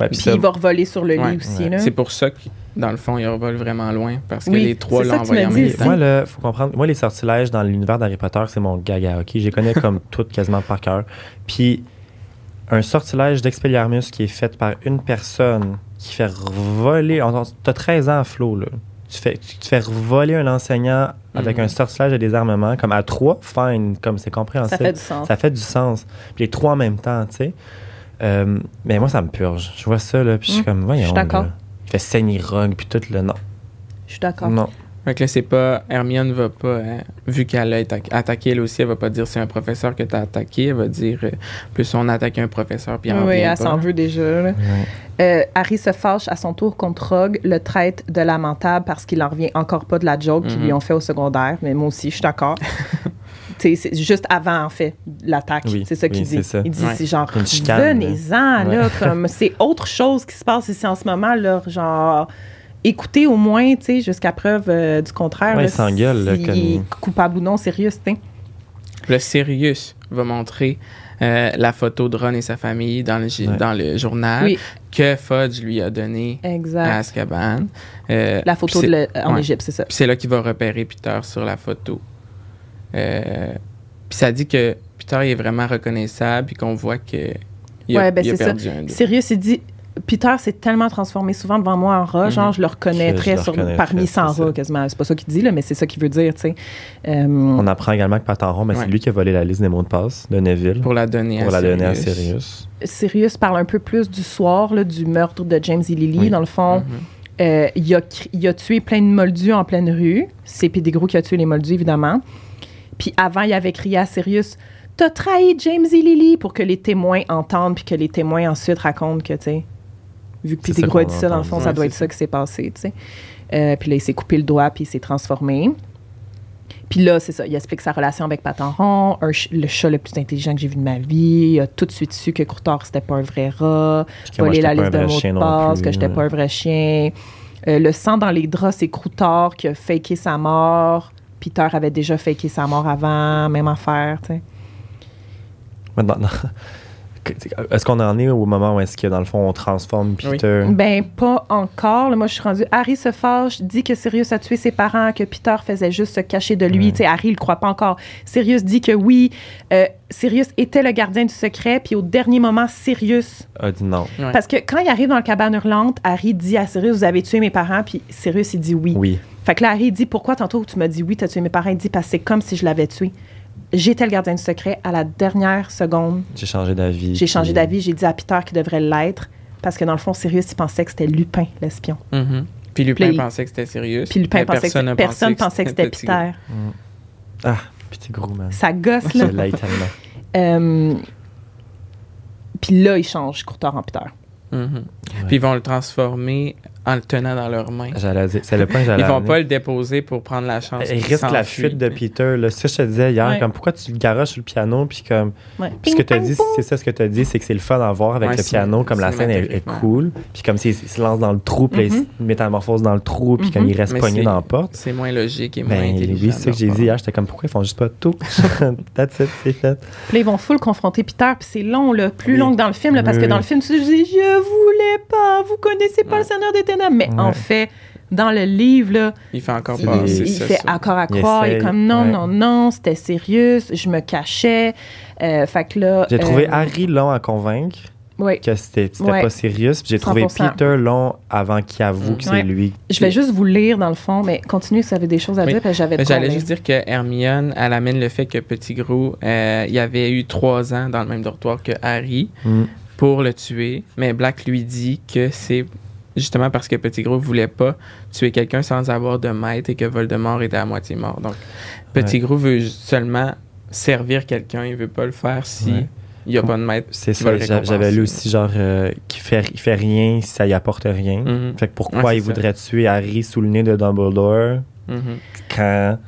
Ouais, puis Puis ça- il va revoler sur le Ouais. lit aussi, Ouais. C'est pour ça que, dans le fond, il revole vraiment loin. Parce que Oui, les trois l'ont envoyé en même temps. Moi, là, faut comprendre. Moi, les sortilèges dans l'univers d'Harry Potter, c'est mon gaga, OK? Je les connais comme toutes quasiment par cœur. Puis, un sortilège d'Expelliarmus qui est fait par une personne qui fait voler... T'as 13 ans, Flo, là. Tu fais, tu te fais voler un enseignant avec Mhm. un sortilège de désarmement, comme à trois, fine, comme c'est Ça compréhensible. fait du sens. Ça fait du sens. Puis les trois en même temps, tu sais. Euh, mais moi, ça me purge. Je vois ça, là, puis je suis Mm. comme, voyons. Je suis d'accord. Il fait saigner Rogue, puis tout, le non. Je suis d'accord. Non. Fait que là, c'est pas. Hermione va pas, hein, vu qu'elle a été attaquée elle aussi, elle va pas dire c'est un professeur que t'as attaqué, elle va dire euh, plus on attaque un professeur puis en oui, revient elle s'en veut déjà. là. Euh, Harry se fâche à son tour contre Rogue, le traite de lamentable parce qu'il en revient encore pas de la joke qu'ils Mhm. lui ont fait au secondaire. Mais moi aussi, je suis d'accord. Tu sais, c'est juste avant, en fait, l'attaque. Oui, c'est ça qu'il oui, dit. ça. Il dit, Ouais. c'est genre, venez-en, là. là, Ouais. comme, c'est autre chose qui se passe ici en ce moment, là, genre, écoutez au moins, tu sais, jusqu'à preuve euh, du contraire. Ouais, là, il s'engueule, s'il comme- est coupable ou non, sérieux, tu sais. Le Sirius va montrer euh, la photo de Ron et sa famille dans le, Ouais. dans le journal Oui. que Fudge lui a donné à. Azkaban. Euh, La photo de le- en ouais. Égypte, c'est ça. Puis c'est là qu'il va repérer Peter sur la photo. Euh, puis ça dit que Peter il est vraiment reconnaissable puis qu'on voit que il a, Ouais, ben il a perdu un doute. Sirius, il dit Peter s'est tellement transformé souvent devant moi en rat, Mhm. genre je le reconnaîtrais je sur- parmi 100 c'est rats ça. quasiment. C'est pas ça qu'il dit, là, mais c'est ça qu'il veut dire, tu sais. Euh, On apprend également que Patenron, mais Ouais. c'est lui qui a volé la liste des mots de passe de Neville pour la donner pour à la donner à Sirius. Sirius. Parle un peu plus du soir, là, du meurtre de James et Lily. Oui. Dans le fond, Mhm. euh, il, a, cr- il a tué plein de moldus en pleine rue. C'est Pédégros qui a tué les moldus, évidemment. Puis avant, il avait crié à Sirius T'as trahi James et Lily pour que les témoins entendent, puis que les témoins ensuite racontent que, tu sais, vu que C'est Pédégros ça dans le fond, ça doit être ça. ça qui s'est passé, tu sais. Euh, puis là, il s'est coupé le doigt, puis il s'est transformé. Puis là, c'est ça, il explique sa relation avec Patenron, un ch- le chat le plus intelligent que j'ai vu de ma vie. Il a tout de suite su que Courtard, c'était pas un vrai rat Puis que moi, voler la liste de un vrai mots chien de passe, que j'étais pas un vrai chien. Euh, le sang dans les draps, c'est Croutard qui a faké sa mort. Peter avait déjà faké sa mort avant, même affaire, tu sais. Dans- dans- Est-ce qu'on en est au moment où est-ce que dans le fond on transforme Oui. Peter Ben, pas encore. là. moi, je suis rendue. Harry se fâche, dit que Sirius a tué ses parents, que Peter faisait juste se cacher de lui. Ouais. Tu sais, Harry, il le croit pas encore. Sirius dit que oui, euh, Sirius était le gardien du secret, puis au dernier moment, Sirius a dit non Ouais. Parce que quand il arrive dans le cabane hurlante, Harry dit à Sirius, vous avez tué mes parents, puis Sirius, il dit oui. Oui. Fait que là, Harry dit, pourquoi tantôt tu m'as dit oui, t'as tué mes parents? Il dit, parce que c'est comme si je l'avais tué. J'étais le gardien du secret. À la dernière seconde, J'ai changé d'avis. j'ai changé d'avis. J'ai dit à Peter qu'il devrait l'être, parce que dans le fond, Sirius, il pensait que c'était Lupin, l'espion. Mhm. Puis Lupin Puis pensait que c'était Sirius. Puis Lupin pensait que personne pensait que c'était Peter. Ah, petit gros man. Ça gosse, là. Euh, Puis là, il change Courtard en Peter. Mhm. Puis ils vont le transformer en le tenant dans leurs mains. J'allais dire, c'est le point que j'allais Ils vont amener. pas le déposer pour prendre la chance. Il qu'il risque la fuite de Peter. Là. Ça, je te disais hier, Ouais. comme pourquoi tu le garoches sur le piano, puis comme. Ouais. Puis ce que tu as dit, c'est ça ce que tu as dit, c'est que c'est le fun à voir avec Ouais, le piano, comme la scène est, cool. Puis comme s'il il se lance dans le trou, puis il Mhm. se métamorphose dans le trou, puis comme il reste Mais pogné dans la porte. C'est moins logique et moins Ben intelligent. oui, c'est ça que j'ai dit hier. J'étais comme pourquoi ils font juste pas tout? That's it, c'est fait. Puis là, ils vont full confronter Peter, puis c'est long, là, plus long que dans le film, parce que dans le film, tu dis « Je voulais pas, vous connaissez pas le Seigneur des Ténèbres. » Mais en fait, dans le livre, là, Il fait encore pas. des- il, il ça, fait ça. encore à croire. Il est comme « Non, ouais. non, non, c'était sérieux, je me cachais. Euh, Fait que là... J'ai trouvé euh, Harry long à convaincre Oui. que c'était c'était Ouais. pas sérieux. Puis j'ai trouvé 100%. Peter long avant qu'il avoue que c'est Ouais. lui. Je vais juste vous lire, dans le fond, mais continuez si vous avez des choses à Oui. dire, j'avais J'allais juste dire que Hermione, elle amène le fait que Petit Gros, euh, il avait eu trois ans dans le même dortoir que Harry Mm. pour le tuer. Mais Black lui dit que c'est justement parce que Petit Gros voulait pas tuer quelqu'un sans avoir de maître et que Voldemort était à moitié mort. Donc, Petit Ouais. Gros veut seulement servir quelqu'un, il veut pas le faire si Ouais. il y a pas de maître. C'est ça, j'avais lu aussi, genre, euh, qu'il fait, il fait rien si ça y apporte rien. Mhm. Fait que pourquoi Ouais, il ça. voudrait tuer Harry sous le nez de Dumbledore Mhm. quand.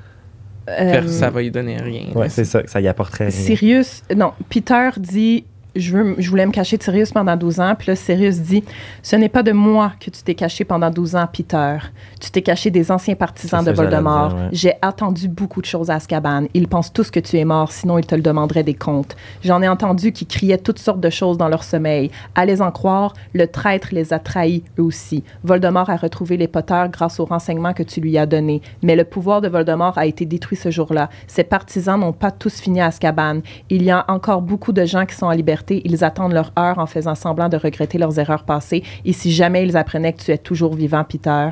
Euh, Ça va lui donner rien. Ouais, c'est ça, que ça y apporterait rien. Sirius, non, Peter dit je, veux, je voulais me cacher de Sirius pendant 12 ans. Puis là, Sirius dit Ce n'est pas de moi que tu t'es caché pendant 12 ans, Peter. Tu t'es caché des anciens partisans de Voldemort. ouais. J'ai attendu beaucoup de choses à Azkaban. Ils pensent tous que tu es mort, sinon ils te le demanderaient des comptes. J'en ai entendu qui criaient toutes sortes de choses dans leur sommeil. À les en croire, le traître les a trahis eux aussi. Voldemort a retrouvé les Potter grâce aux renseignements que tu lui as donnés. Mais le pouvoir de Voldemort a été détruit ce jour-là. Ses partisans n'ont pas tous fini à Azkaban. Il y a encore beaucoup de gens qui sont en liberté. Ils attendent leur heure en faisant semblant de regretter leurs erreurs passées. Et si jamais ils apprenaient que tu es toujours vivant, Peter?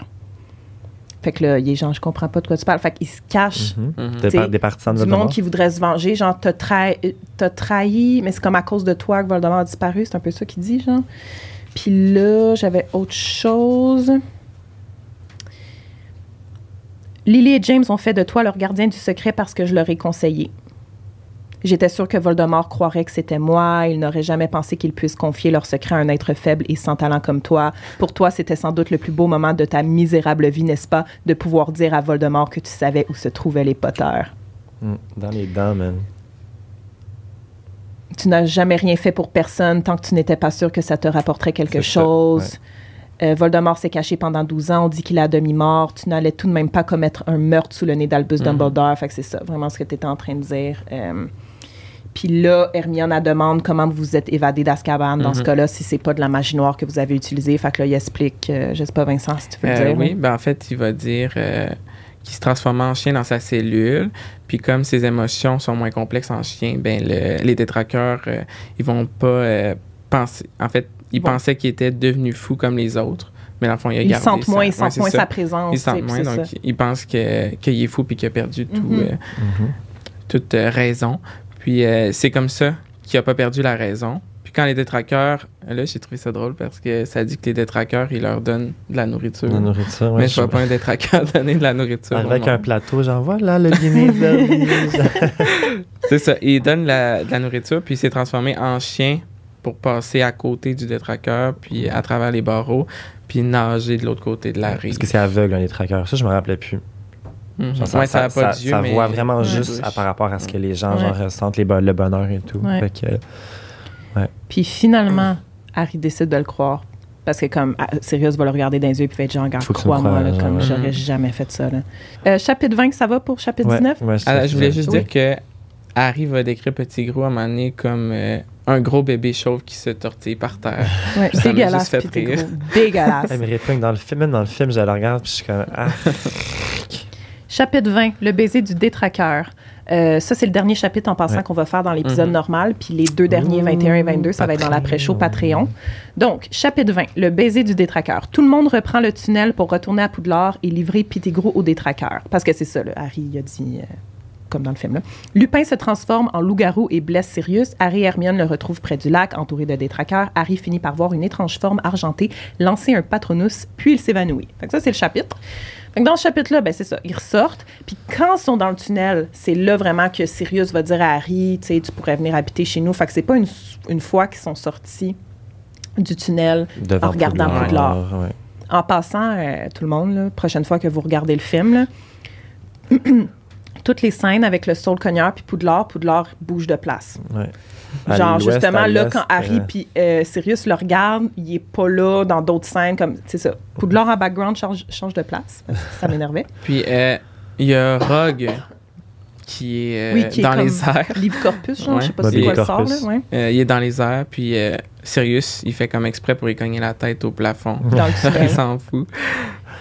Fait que là, il est genre, je comprends pas de quoi tu parles. Fait qu'il se cache Mhm. Mhm. Des, des partisans de du Voldemort. monde qui voudrait se venger. Genre, t'as, trahi, t'as trahi, mais c'est comme à cause de toi que Voldemort a disparu. C'est un peu ça qu'il dit, genre. Puis là, j'avais autre chose. Lily et James ont fait de toi leur gardien du secret parce que je leur ai conseillé. J'étais sûre que Voldemort croirait que c'était moi. Il n'aurait jamais pensé qu'ils puissent confier leur secret à un être faible et sans talent comme toi. Pour toi, c'était sans doute le plus beau moment de ta misérable vie, n'est-ce pas, de pouvoir dire à Voldemort que tu savais où se trouvaient les Potter. Mm, Dans les dents, man. tu n'as jamais rien fait pour personne tant que tu n'étais pas sûr que ça te rapporterait quelque ça, chose. Euh, Voldemort s'est caché pendant 12 ans. On dit qu'il est à demi-mort. Tu n'allais tout de même pas commettre un meurtre sous le nez d'Albus Mhm. Dumbledore. Fait que c'est ça, vraiment ce que tu étais en train de dire. Euh, Puis là, Hermione elle demande comment vous vous êtes évadé d'Azkaban. Dans ce Mhm. cas-là, si c'est pas de la magie noire que vous avez utilisée. Fait que là, il explique, euh, je sais pas, Vincent, si tu veux le Euh, dire. oui, ben en fait, il va dire euh, qu'il se transforme en chien dans sa cellule. Puis comme ses émotions sont moins complexes en chien, ben le- les détraqueurs, euh, ils vont pas euh, penser. En fait, ils Bon. pensaient qu'il était devenu fou comme les autres. Mais dans le fond, il a Ils sentent moins, ils sentent moins sa présence. Ils sentent moins, donc ils pensent qu'il est fou puis qu'il a perdu tout, toute raison. Puis euh, c'est comme ça qu'il a pas perdu la raison. Puis quand les détraqueurs, là j'ai trouvé ça drôle parce que ça dit que les détraqueurs, ils leur donnent de la nourriture. La nourriture, ouais. mais je vois pas un détraqueur donner de la nourriture. Avec un plateau, genre, voilà le dîner C'est ça. Il donne la- de la nourriture, puis il s'est transformé en chien pour passer à côté du détraqueur, puis à travers les barreaux, puis nager de l'autre côté de la rive. Parce que c'est aveugle, les traqueurs. Ça, je me rappelais plus. Genre, ouais, ça, a pas ça, d'yeux, ça mais voit vraiment Ouais. juste à- par rapport à ce que les gens Ouais. genre, ressentent les bo- le bonheur et tout. Ouais. Fait que, Puis finalement, Harry décide de le croire. Parce que comme ah, Sirius va le regarder dans les yeux puis va être genre, crois-moi, comme ouais. j'aurais jamais fait ça. Là. Euh, chapitre 20, ça va pour chapitre ouais, 19? ouais, Ah, je voulais juste Oui. dire que Harry va décrire Petit Gros à un moment donné comme euh, un gros bébé chauve qui se tortille par terre. Ouais, Ça dégueulasse, juste fait rire. Dégueulasse. Elle me répugne dans le film, même dans le film, je la regarde, puis je suis comme, ah, Chapitre 20, le baiser du détraqueur. Euh, ça, c'est le dernier chapitre en passant Ouais. qu'on va faire dans l'épisode Mhm. normal. Puis les deux derniers, Ouh, 21 et 22, ça va être dans l'après-show Patreon. Donc, chapitre 20, le baiser du détraqueur. Tout le monde reprend le tunnel pour retourner à Poudlard et livrer Pitigro au détraqueur. Parce que c'est ça, Harry il a dit, euh, comme dans le film. Là. Lupin se transforme en loup-garou et blesse Sirius. Harry et Hermione le retrouvent près du lac, entouré de détraqueurs. Harry finit par voir une étrange forme argentée lancer un patronus, puis il s'évanouit. Ça, c'est le chapitre. Que dans ce chapitre-là, ben, c'est ça. Ils ressortent. Puis quand ils sont dans le tunnel, c'est là vraiment que Sirius va dire à Harry, tu sais, tu pourrais venir habiter chez nous. Fait que c'est pas une, une fois qu'ils sont sortis du tunnel devant En regardant Poudlard, ouais. en passant, euh, tout le monde, là, prochaine fois que vous regardez le film, là, toutes les scènes avec le Soul Cogneur puis Poudlard, Poudlard bouge de place. Ouais. À Genre, justement, là, quand Harry euh, puis euh, Sirius le regardent, il est pas là dans d'autres scènes, comme, c'est ça. Poudlard en background change, change de place. Ça m'énervait. Puis euh, il y a Rogue qui est, euh, Oui, qui est dans comme les airs. Livre Corpus, genre, Ouais. je sais pas Bobby c'est quoi le sort, Corpus. là, ouais, Euh, il est dans les airs, puis euh, Sirius, il fait comme exprès pour y cogner la tête au plafond. dans le il s'en fout.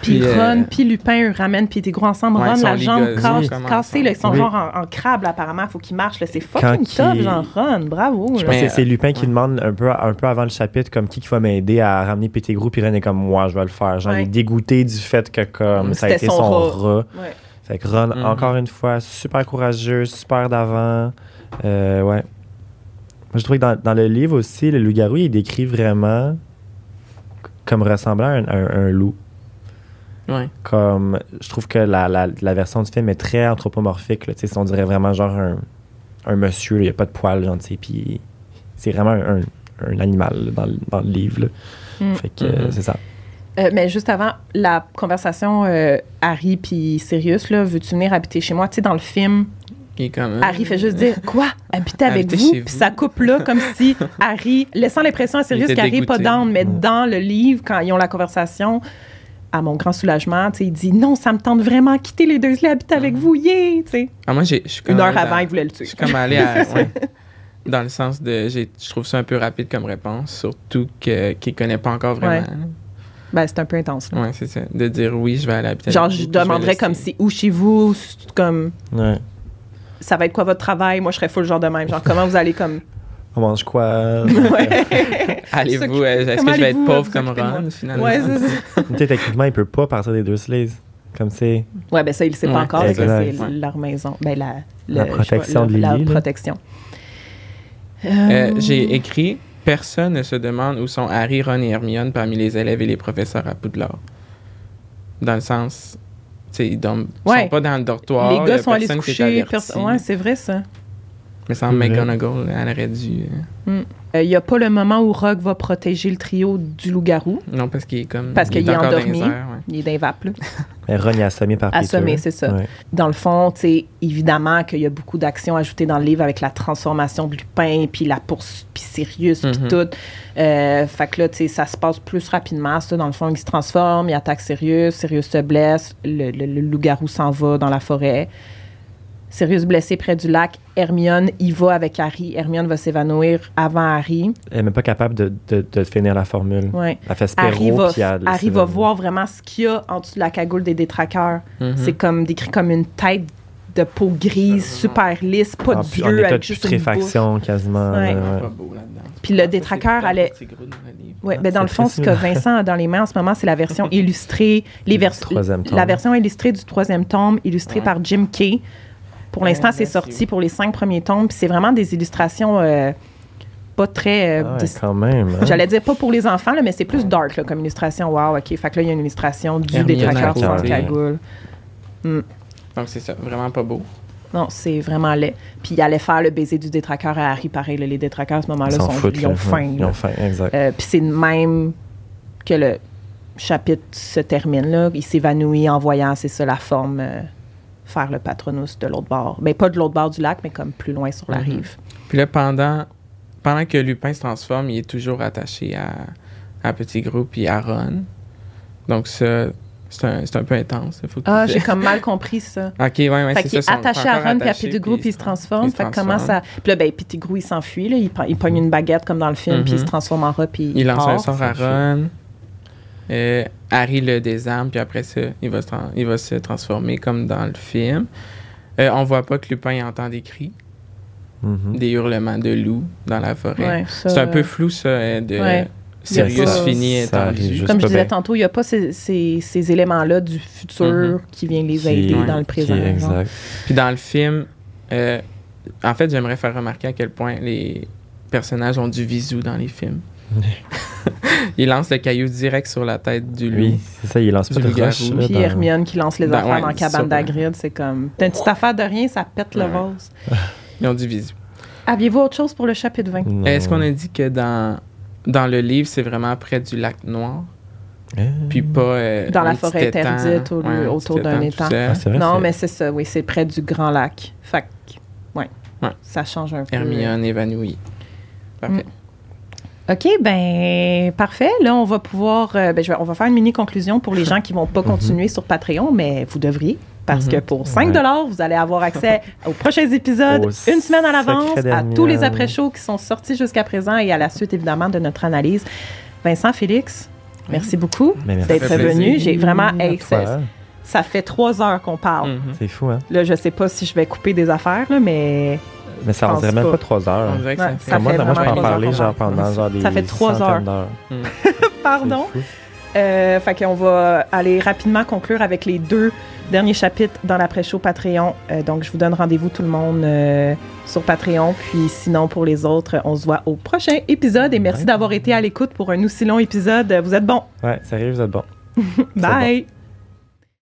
Puis Puis, euh, Ron, puis Lupin eux ramènent Pitigro ensemble. Ouais, Ron, la jambe casse- cassée, ils sont Oui. genre en, en crabe, là, apparemment, faut qu'ils marchent. là. C'est fucking qu'il- tough, genre Ron, bravo. Je là. pense que c'est euh, Lupin qui ouais. demande un peu, un peu avant le chapitre comme qui qui va m'aider à ramener Pétégrou puis Ren est comme moi je vais le faire. Genre Ouais. il est dégoûté du fait que comme ça a C'était été son son, rat. Fait que Ron, Mhm. encore une fois, super courageux, super d'avant. Euh, ouais. Moi, je trouve que dans, dans le livre aussi, le loup-garou, il décrit vraiment comme ressemblant à un, un- un loup. Ouais. Comme, je trouve que la, la, la version du film est très anthropomorphique. Là, Tu sais, on dirait vraiment genre un, un monsieur, il n'y a pas de poils, genre, tu sais, puis c'est vraiment un, un- un animal là, dans, le- dans le livre. là. Mm. Fait que Mhm. c'est ça. Euh, mais juste avant la conversation, euh, Harry puis Sirius, là, veux-tu venir habiter chez moi? Tu sais, dans le film, comme, Harry fait juste dire Quoi? Habiter avec Habiter vous? Puis ça coupe là, comme si Harry, laissant l'impression à Sirius qu'Harry n'est pas down, mais Mm. dans le livre, quand ils ont la conversation, à mon grand soulagement, tu sais, il dit Non, ça me tente vraiment de quitter les deux, je habiter avec Mhm. vous, yeah! Tu sais. Ah, moi, j'ai- je Une heure avant, il voulait le Je tuer. suis comme allé à. ouais. Dans le sens de. j'ai- Je trouve ça un peu rapide comme réponse, surtout que- qu'il ne connaît pas encore vraiment. Ben, c'est un peu intense. là. Ouais, c'est ça. De dire oui, je vais aller habiter Genre, avec je vous, demanderais comme si où chez vous, c'est comme Ouais. ça va être quoi votre travail? Moi, je serais full genre de même. Genre, comment vous allez comme. On mange quoi? ouais, Allez-vous, euh, est-ce que je vais être pauvre comme? Ron, finalement? ouais c'est ça. Tu sais, techniquement, il peut pas partir des deux slaves. Comme c'est. Ouais, ben ça, il ne sait Ouais, pas encore, que exact. c'est Ouais. leur maison. Ben, la, La le- protection de La là. protection. Euh, Euh, J'ai écrit Personne ne se demande où sont Harry, Ron et Hermione parmi les élèves et les professeurs à Poudlard. Dans le sens. Tu sais, ils dorment- ils Ouais. sont pas dans le dortoir. Les gars sont allés se coucher. Ouais, c'est vrai, ça. Mais sans. McGonagall, elle aurait dû. euh, Il n'y a pas le moment où Rogue va protéger le trio du loup-garou? Non, parce qu'il est comme. Parce qu'il est endormi. ouais. Il est d'un vape, là. Mais Ron est assommé par. Assommé, c'est ça. Ouais. Dans le fond, tu sais, évidemment qu'il y a beaucoup d'actions ajoutées dans le livre avec la transformation de Lupin, puis la poursuite, puis Sirius, puis Mhm. tout. Euh, fait que là, tu sais, ça se passe plus rapidement. Ça, dans le fond, il se transforme, il attaque Sirius, Sirius se blesse, le, le- le loup-garou s'en va dans la forêt. Sirius blessé près du lac. Hermione y va avec Harry. Hermione va s'évanouir avant Harry. Elle n'est même pas capable de, de, de finir la formule. Ouais. Elle fait Harry spéro, va, puis elle- Harry va voir vraiment ce qu'il y a en dessous de la cagoule des détraqueurs. Mhm. C'est comme décrit comme une tête de peau grise, super lisse, pas en, de de avec juste une putréfaction quasiment. Ouais. là, ouais. Puis le détraqueur allait- Ouais, ben dans le fond, ce que Vincent a dans les mains en ce moment, c'est la version illustrée, les vers- Du troisième tome. la version illustrée du troisième tome, illustrée Ouais. par Jim Kay. Pour l'instant, c'est merci. sorti pour les cinq premiers tomes, puis c'est vraiment des illustrations euh, pas très. euh, Ah quand même. hein. J'allais dire pas pour les enfants, là, mais c'est plus dark là, comme illustration. Wow, ok. Fait que là, il y a une illustration du détraqueur sur le côté. cagoule. Donc c'est ça, vraiment pas beau. Non, c'est vraiment laid. Puis il allait faire le baiser du détraqueur à Harry, pareil. là. les détraqueurs, à ce moment-là, Ils sont, foutent, ils ont faim. Ils là. ont faim, exact. Euh, puis c'est même que le chapitre se termine. Là. Il s'évanouit en voyant, c'est ça, la forme euh, faire le patronus de l'autre bord. Mais pas de l'autre bord du lac, mais comme plus loin sur la Mhm. rive. Puis là, pendant, pendant que Lupin se transforme, il est toujours attaché à, à Petit Groupe et à Ron. Donc ça, c'est un, c'est un peu intense. il Faut Ah, j'ai comme mal compris ça. Ok, ouais, ouais, fait c'est ça. est sont attaché à Ron, puis à Pettigrew, puis il se transforme. il se Fait que comment ça... transforme. Puis là, ben, Pettigrew, il s'enfuit, là. Il, prend- il pogne une baguette, comme dans le film, puis il Mhm. se transforme en rat, puis Il lance part. un sort à. Ron. Euh, Harry le désarme, puis après ça, il va se, tran- il va se transformer comme dans le film. Euh, on voit pas que Lupin entend des cris, Mhm. des hurlements de loups dans la forêt. Ouais, ça- C'est un peu flou, ça, euh, de Ouais. Sirius Il y a pas- fini Comme je disais bien. tantôt, il n'y a pas ces, ces- ces éléments-là du futur Mhm. qui viennent les aider dans le présent. Qui exact. Puis dans le film, euh, en fait, j'aimerais faire remarquer à quel point les personnages ont du visou dans les films. Ils lancent le caillou direct sur la tête du. Oui, c'est ça, il lance pas de roche. Puis dans- Hermione qui lance les Ben, affaires ouais, dans la cabane d'Agrid, c'est comme. T'as une petite affaire de rien, ça pète le vase. Ils ont du visou. Aviez-vous autre chose pour le chapitre 20? Non. Est-ce qu'on a dit que dans, dans le livre, c'est vraiment près du lac Noir, Euh, puis pas euh, Dans la forêt étang, interdite, au lieu- un autour d'un étang. ah, c'est vrai, non, mais c'est ça, oui, c'est près du Grand Lac. Fait que, ouais. Ouais. Ça change un peu. Hermione évanouie. Parfait. OK, ben parfait. Là, on va pouvoir. euh, ben, je vais- on va faire une mini conclusion pour les gens qui vont pas continuer sur Patreon, mais vous devriez. Parce Mhm. que pour 5 Ouais. vous allez avoir accès aux prochains épisodes Au une semaine à l'avance, à tous les après-shows qui sont sortis jusqu'à présent et à la suite, évidemment, de notre analyse. Vincent, Félix, merci beaucoup merci. d'être venu. J'ai vraiment. Ça, fait trois heures qu'on parle. Mhm. C'est fou, hein? Là, je sais pas si je vais couper des affaires, là, mais Mais ça, on dirait même pas. trois heures. On dirait que Ouais, ça ça fait... moi, fait moi, je peux vraiment en trois parler heures genre qu'on pendant genre des Ça fait trois centaines heures. d'heures. Mhm. pardon? Euh, fait qu'on va aller rapidement conclure avec les deux derniers chapitres dans l'après-show Patreon. Euh, donc, je vous donne rendez-vous tout le monde euh, sur Patreon. Puis sinon, pour les autres, on se voit au prochain épisode. Et merci Ouais. d'avoir été à l'écoute pour un aussi long épisode. Vous êtes bons. Ouais, sérieux, vous êtes bon. Bye!